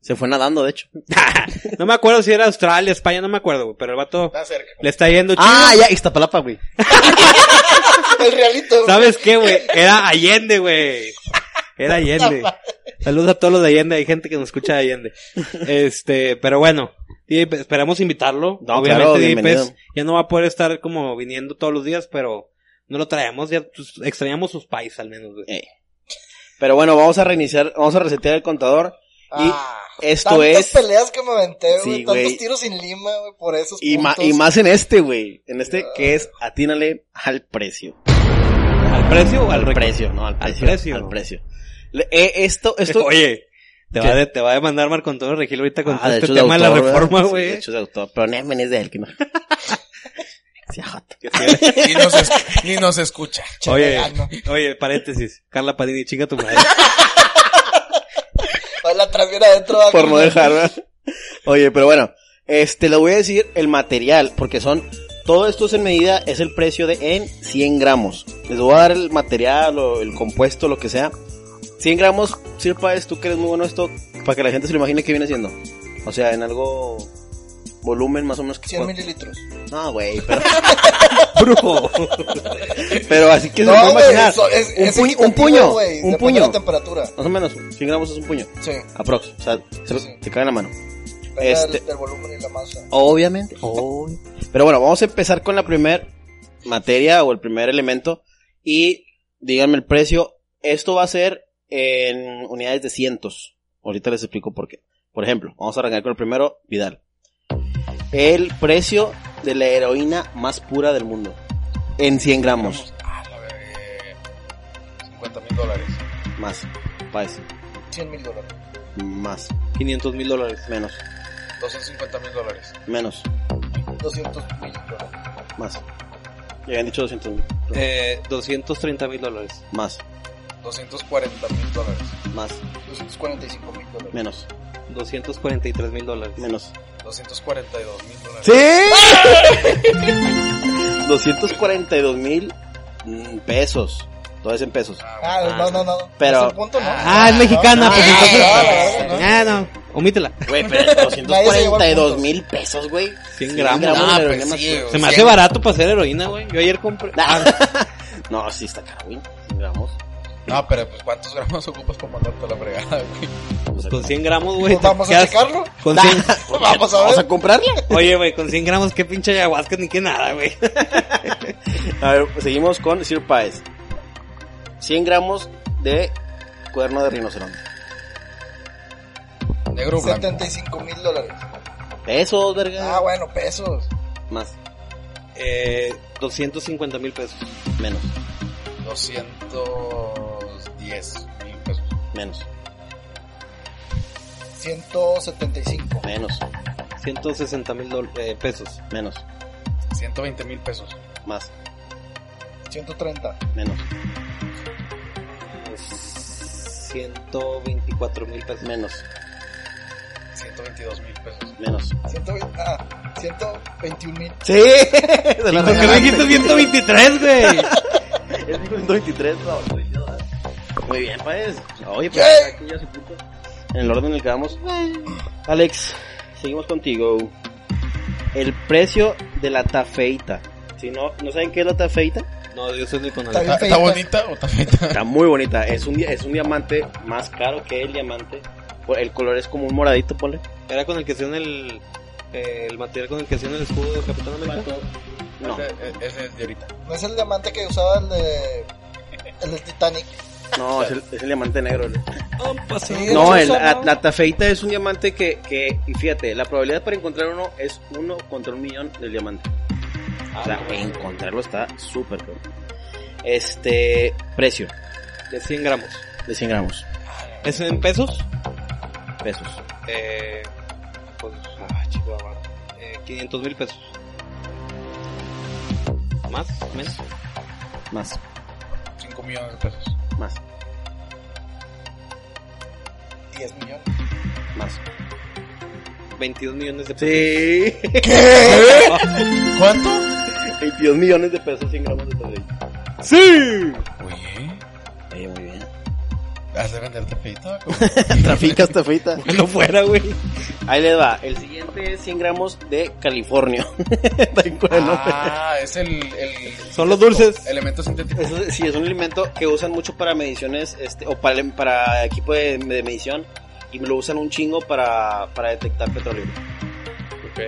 Se fue nadando, de hecho. no me acuerdo si era Australia, España, no me acuerdo, güey, pero el vato Está cerca. le está yendo chido. Ah, ya, Iztapalapa, güey. El realito. güey. ¿Sabes qué, güey? Era Allende, güey. Era Allende. Saludos a todos los de Allende, hay gente que nos escucha de Allende. Este, pero bueno, esperamos invitarlo. No, Obviamente claro, ya no va a poder estar como viniendo todos los días, pero no lo traemos, ya pues, extrañamos sus pais al menos. Eh. Pero bueno, vamos a reiniciar, vamos a resetear el contador. Ah, esto tantas es- peleas que me aventé, güey. tantos tiros sin lima, güey, por esos Y, ma- puntos. y más en este, güey. En este que es atínale al precio. ¿Al precio o al, Al precio, no, al Al precio. precio. Al precio. Eh, esto, esto. Oye, te va, de- te va a demandar Marco Antonio Regil ahorita con Ah, de este hecho, de tema de la reforma, güey. de hecho, de autor. Pero ni es de él, que no. Sí. Ni nos, es- ni nos escucha. Oye, Chingando. oye, paréntesis. Carla Padini, chinga tu madre. Oye, la trasera adentro. Por con- no dejar, ¿verdad? Oye, pero bueno. Este, le voy a decir el material, porque son, todo esto es en medida, es el precio de en 100 gramos. Les voy a dar el material o el compuesto, lo que sea. 100 gramos, Sir Páez, tú que eres muy bueno en esto, para que la gente se lo imagine qué viene siendo. O sea, en algo, volumen más o menos. que 100 pueda- mililitros. No, güey, pero, Brujo. pero así que se No, puede güey, imaginar. eso es, un, es puño, un puño, un puño. la temperatura. Más o menos, 100 gramos es un puño. Sí. Aprox, o sea, se, Sí, sí. te cae en la mano. Este- del, del volumen y la masa. Obviamente. Pero bueno, vamos a empezar con la primer materia o el primer elemento. Y díganme el precio. Esto va a ser en unidades de cientos. Ahorita les explico por qué. Por ejemplo, vamos a arrancar con el primero, Vidal. El precio de la heroína más pura del mundo. En 100 gramos. Ah, la verga. 50 mil dólares. Más. Páez. 100 mil dólares. Más. 500 mil dólares. Menos. 250 mil dólares. Menos. 200 mil dólares. Más. Ya habían dicho 200 mil. Eh, 230 mil dólares. Más. 240 mil dólares. Más. 245 mil dólares. Menos. 243 mil dólares. Menos. 242 mil dólares. ¡Sí! 242 mil mm, pesos. Todo es en pesos. Ah, no, no, no. Pero- punto no. Ah, es mexicana, pues Ah, entonces. no, no, no. Ah, no. Omítela. Güey, pero Nadie se llevó el 242 punto. mil pesos, güey. 100 gramos. de Ah, heroína pues más sí. Se me hace barato para hacer heroína, güey. Yo ayer compré. No, sí está caro, güey. 100 gramos. No, pero pues ¿cuántos gramos ocupas para mandarte a la fregada, güey? Pues, Con 100 gramos, güey. Pues vamos a checarlo. Con 100... Vamos a ¿Vamos a ver. comprarla? Oye, güey, con 100 gramos, qué pinche ayahuasca ni qué nada, güey. A ver, pues seguimos con Sir Pies. 100 gramos de cuerno de rinoceronte. Negro blanco. 75 mil dólares. Pesos, verga. Ah, bueno, pesos. Más, Eh, 250 mil pesos. menos, 210 mil pesos. menos, 175. menos, 160 mil eh, pesos. menos, 120 mil pesos. más, 130. menos, 124 mil pesos. menos, 122 mil pesos. menos. 120, ah, 121 mil. Sí, se la ¿Por qué no regalaste. dijiste 123, güey? Es 123, no, soy yo, ¿eh? Muy bien, pues. Oye, pues aquí ya se puto. En el orden en el que vamos. Alex, seguimos contigo. El precio de la tafeita. Si no, ¿no saben qué es la tafeita? No, yo soy con Está ¿Está, bonita o está feita? Está muy bonita. Es un, es un diamante más caro que el diamante. El color es como un moradito, ponle. Era con el que hacían el... eh, el material con el que hacían el escudo de Capitán América. No, Ese, ese es de ahorita. No es el diamante que usaba el de. El del Titanic. No, es el, es el diamante negro. Sí, No, el la, ¿no? la tafeita es un diamante que, que, y fíjate, la probabilidad para encontrar uno es uno contra un millón del diamante. O sea, encontrarlo está súper cabrón. Este, precio De 100 gramos. de 100 gramos, ¿Es en pesos? pesos. Eh, pues, ah, chihuahua. Eh, 500 mil pesos. ¿Más? ¿Menos? Más, 5 millones de pesos. Más, 10 millones. más. 22 millones de pesos. Sí. ¿Cuánto? 22 millones de pesos 100 gramos de tafeita. ¡Sí! Oye, Oye, muy bien. ¿Has de venderte feita? Traficas tafeita. No fuera, güey. Ahí les va. El siguiente es 100 gramos de California. Ah, es el, el... Son los dulces. Elemento sintético. Es- sí, es un alimento que usan mucho para mediciones, este, o para, para equipo de, de medición, y lo usan un chingo para, para detectar petróleo.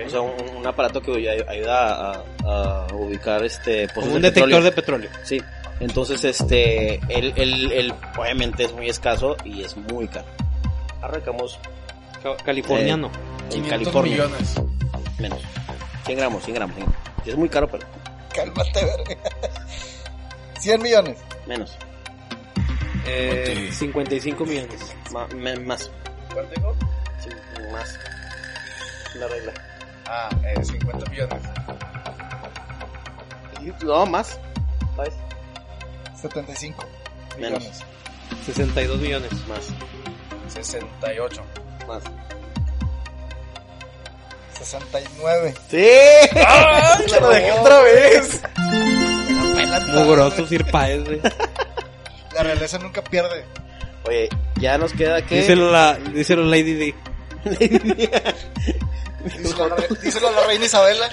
O sea, un, un aparato que ay- ayuda a, a ubicar este pozos Como un de detector petróleo. de petróleo. Sí. Entonces, este, el, el, el, obviamente es muy escaso y es muy caro. Arrancamos Ca- Californiano. en 500 California. millones. Menos. 100 gramos, 100 gramos. 100 gramos. Es muy caro, pero Cálmate, verga. 100 millones. menos. Eh, 55 millones. Ma- me- más. ¿Cuánto dijo? Sí, más. La regla. Ah, eh, 50 millones. No, más. ¿Sabes? 75 Menos. millones. 62 millones. Más. 68. Más. 69. ¡Sí! ¡Se lo dejé otra vez! Mugroso Sir Paez, güey. La realeza nunca pierde. Oye, ya nos queda que... Díselo, la, díselo Lady D. Díselo a la, díselo a la reina Isabela.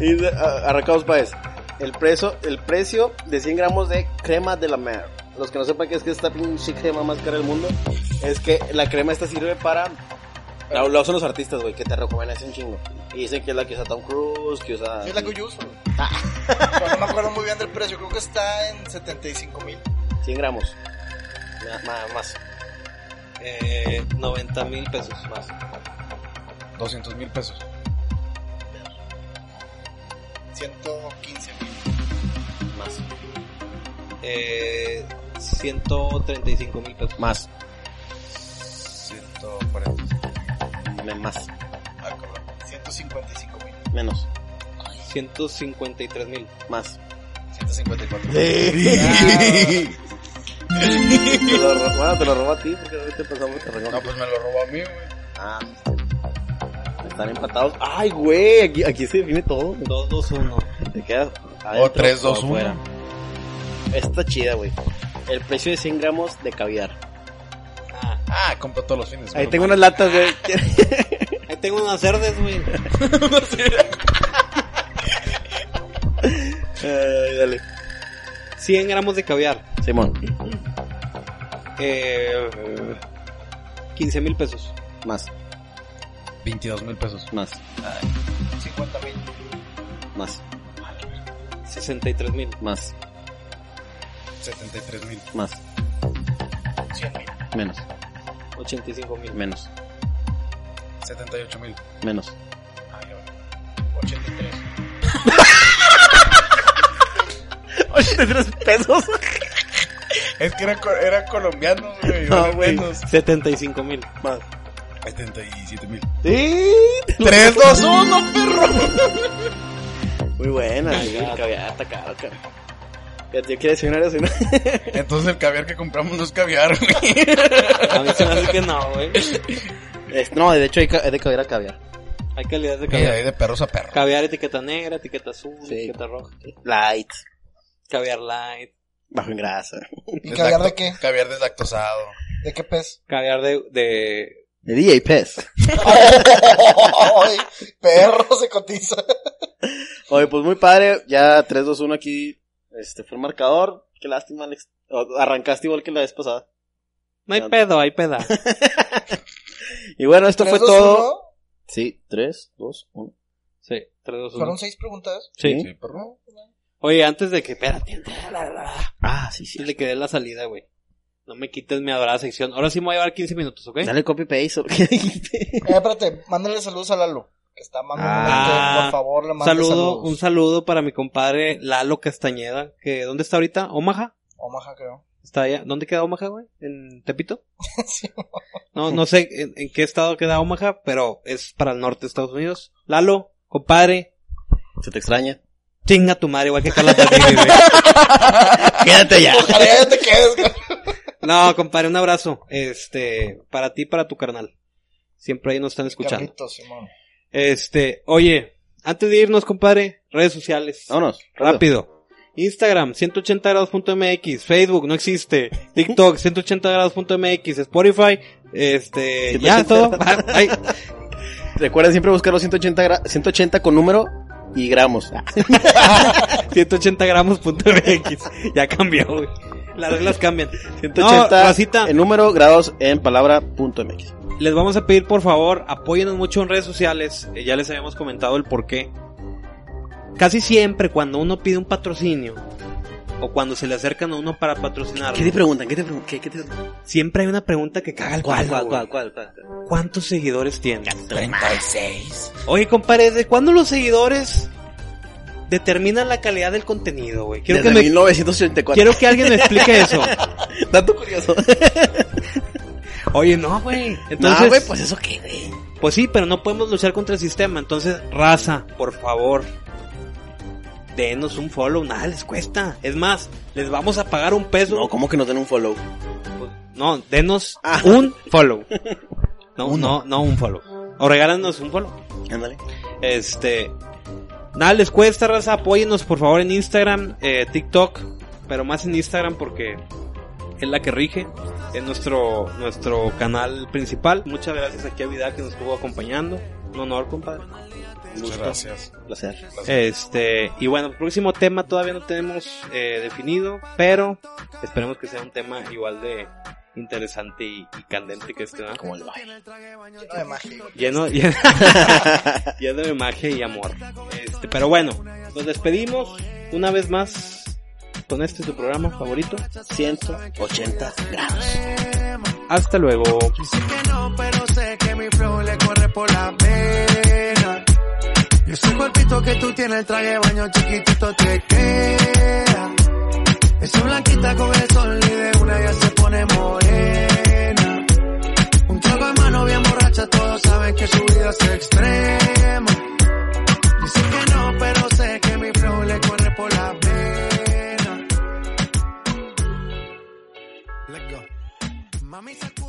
Y, Arrancamos pues. El precio, el precio de 100 gramos de crema de la mer. Los que no sepan qué es que esta pinche crema más cara del mundo, es que la crema esta sirve para... La, la usan los artistas, güey, que te recomiendan un chingo. Y dicen que es la que usa Tom Cruise, que usa... Sí, es la que yo uso. Pero no me acuerdo muy bien del precio. Creo que está en 75 mil. 100 gramos. Ma- más. Eh, 90 mil pesos más. 200 mil pesos. 115 mil. Más. Eh, 135 mil pesos. Más. 140. Me- Más. Ah, cabrón. 155 mil. Menos. 153 mil. Más. 154. Te lo ro- bueno, te lo robo a ti porque ahorita pasamos te arrancamos. No, pues me lo robó a mí, güey. Ah, están empatados. Ay, güey, aquí, aquí se define todo. 2, 2, 1. Te quedas O adentro 3, 2, o 1. afuera. Esta está chida, güey. El precio de 100 gramos de caviar. Ah, Ah, compro todos los fines. Ahí tengo mal. unas latas, güey. Ahí tengo unas cerdes, güey. Ay, dale. 100 gramos de caviar. Simón, Eh, 15 mil pesos. más, 22 mil pesos. más, 50 mil. más, 63 mil. más, 73 mil. más, 100 mil. menos, 85 mil. menos, 78 mil. menos. 83. 83 pesos. Es que era, co- era colombiano, güey. No, ahora güey. menos. 75 mil. Más. 77 mil. Sí. 3, 2, 1, perro. Muy buena, sí, el caviar está caro. Fíjate, yo quiero eso, ¿no? Entonces el caviar que compramos no es caviar, güey. A mí se me hace que no, güey. Es- No, de hecho hay, ca- hay de caviar a caviar. Hay calidad de Y caviar. ahí de perros a perro. Caviar etiqueta negra, etiqueta azul, Sí. etiqueta roja. Light, Caviar light. bajo en grasa. ¿Y caviar de qué? Caviar deslactosado. ¿De qué pez? Caviar de, de... De DJ Pez. Ay, perro se cotiza. Oye, pues muy padre. Ya 3, 2, 1 aquí. Este fue el marcador. Qué lástima, Alex. Arrancaste igual que la vez pasada. No hay pedo, hay peda. Y bueno, esto fue Tres, dos, todo. uno. Sí, 3, 2, 1. Sí, 3, 2, 1. Fueron seis preguntas. Sí. Sí. Oye, antes de que... Espérate, Ah, sí, sí. antes de que dé la salida, güey. No me quites mi adorada sección. Ahora sí me voy a llevar 15 minutos, ¿ok? Dale copy paste. ¿o ¿Qué dijiste? Eh, espérate, mándale saludos a Lalo. Que está mandando Ah. por favor le Un mande saludo, saludos. un saludo para mi compadre Lalo Castañeda, que ¿dónde está ahorita? ¿Omaha? Omaha, creo. ¿Está allá? ¿Dónde queda Omaha, güey? ¿En Tepito? Sí. No, no sé en, en qué estado queda Omaha, pero es para el norte de Estados Unidos. Lalo, compadre, Se te extraña. chinga tu madre, igual que Carla güey. Quédate ya. Ojalá ya te quedes. güey. No, compadre, un abrazo. Este, para ti, y para tu carnal. Siempre ahí nos están escuchando. Carlitos, Simón. Este, oye, antes de irnos, compadre, redes sociales. Vámonos. Rápido. Instagram, 180grados.mx, Facebook, no existe, TikTok, 180grados.mx, Spotify, este, ya 180 todo. Ah, ay, Recuerden siempre buscar los 180, gra- 180 con número y gramos. 180gramos.mx, ya cambió, güey. Las reglas cambian. 180 No, en número, grados en palabra punto MX. Les vamos a pedir, por favor, apóyenos mucho en redes sociales, eh, ya les habíamos comentado el por qué. Casi siempre cuando uno pide un patrocinio, o cuando se le acercan a uno para patrocinar, ¿Qué te preguntan? ¿Qué te preguntan? ¿Qué, qué te siempre hay una pregunta que caga el ¿Cuál, palo, cuál, cuál, cuál, cuál? ¿Cuántos seguidores tienes? 36. Oye, compadre, ¿de cuándo los seguidores determinan la calidad del contenido, güey? Quiero, que Desde me- 1984. quiero que alguien me explique eso. Dato curioso. Oye, no, güey. Entonces, güey, pues eso qué, güey. pues sí, pero no podemos luchar contra el sistema. Entonces, raza, por favor, denos un follow, nada les cuesta. Es más, les vamos a pagar un peso. No, ¿cómo que nos den un follow? No, denos Ah. un follow. No, no, no un follow. O regálanos un follow. Ándale. Este. Nada les cuesta, raza. Apóyennos por favor en Instagram, eh, TikTok. Pero más en Instagram porque es la que rige. Es nuestro, nuestro canal principal. Muchas gracias aquí a Vidal que nos estuvo acompañando. Un honor, compadre. Muchas gracias. Placer. Este, y bueno, el próximo tema todavía no tenemos eh, definido, pero esperemos que sea un tema igual de interesante y, y candente que este, ¿no? Como el baile. Lleno de magia. lleno, lleno, lleno de magia y amor. Este, pero bueno, nos despedimos una vez más con este su programa favorito. 180 grados. Hasta luego. Sé que no, pero sé que mi flow le corre por la pena. Y ese cuerpito que tú tienes, el traje de baño chiquitito te queda. Esa blanquita con el sol y de una ya se pone morena. Un trago en mano bien borracha, todos saben que su vida es extrema. Dice que no, pero sé que Mami, mean.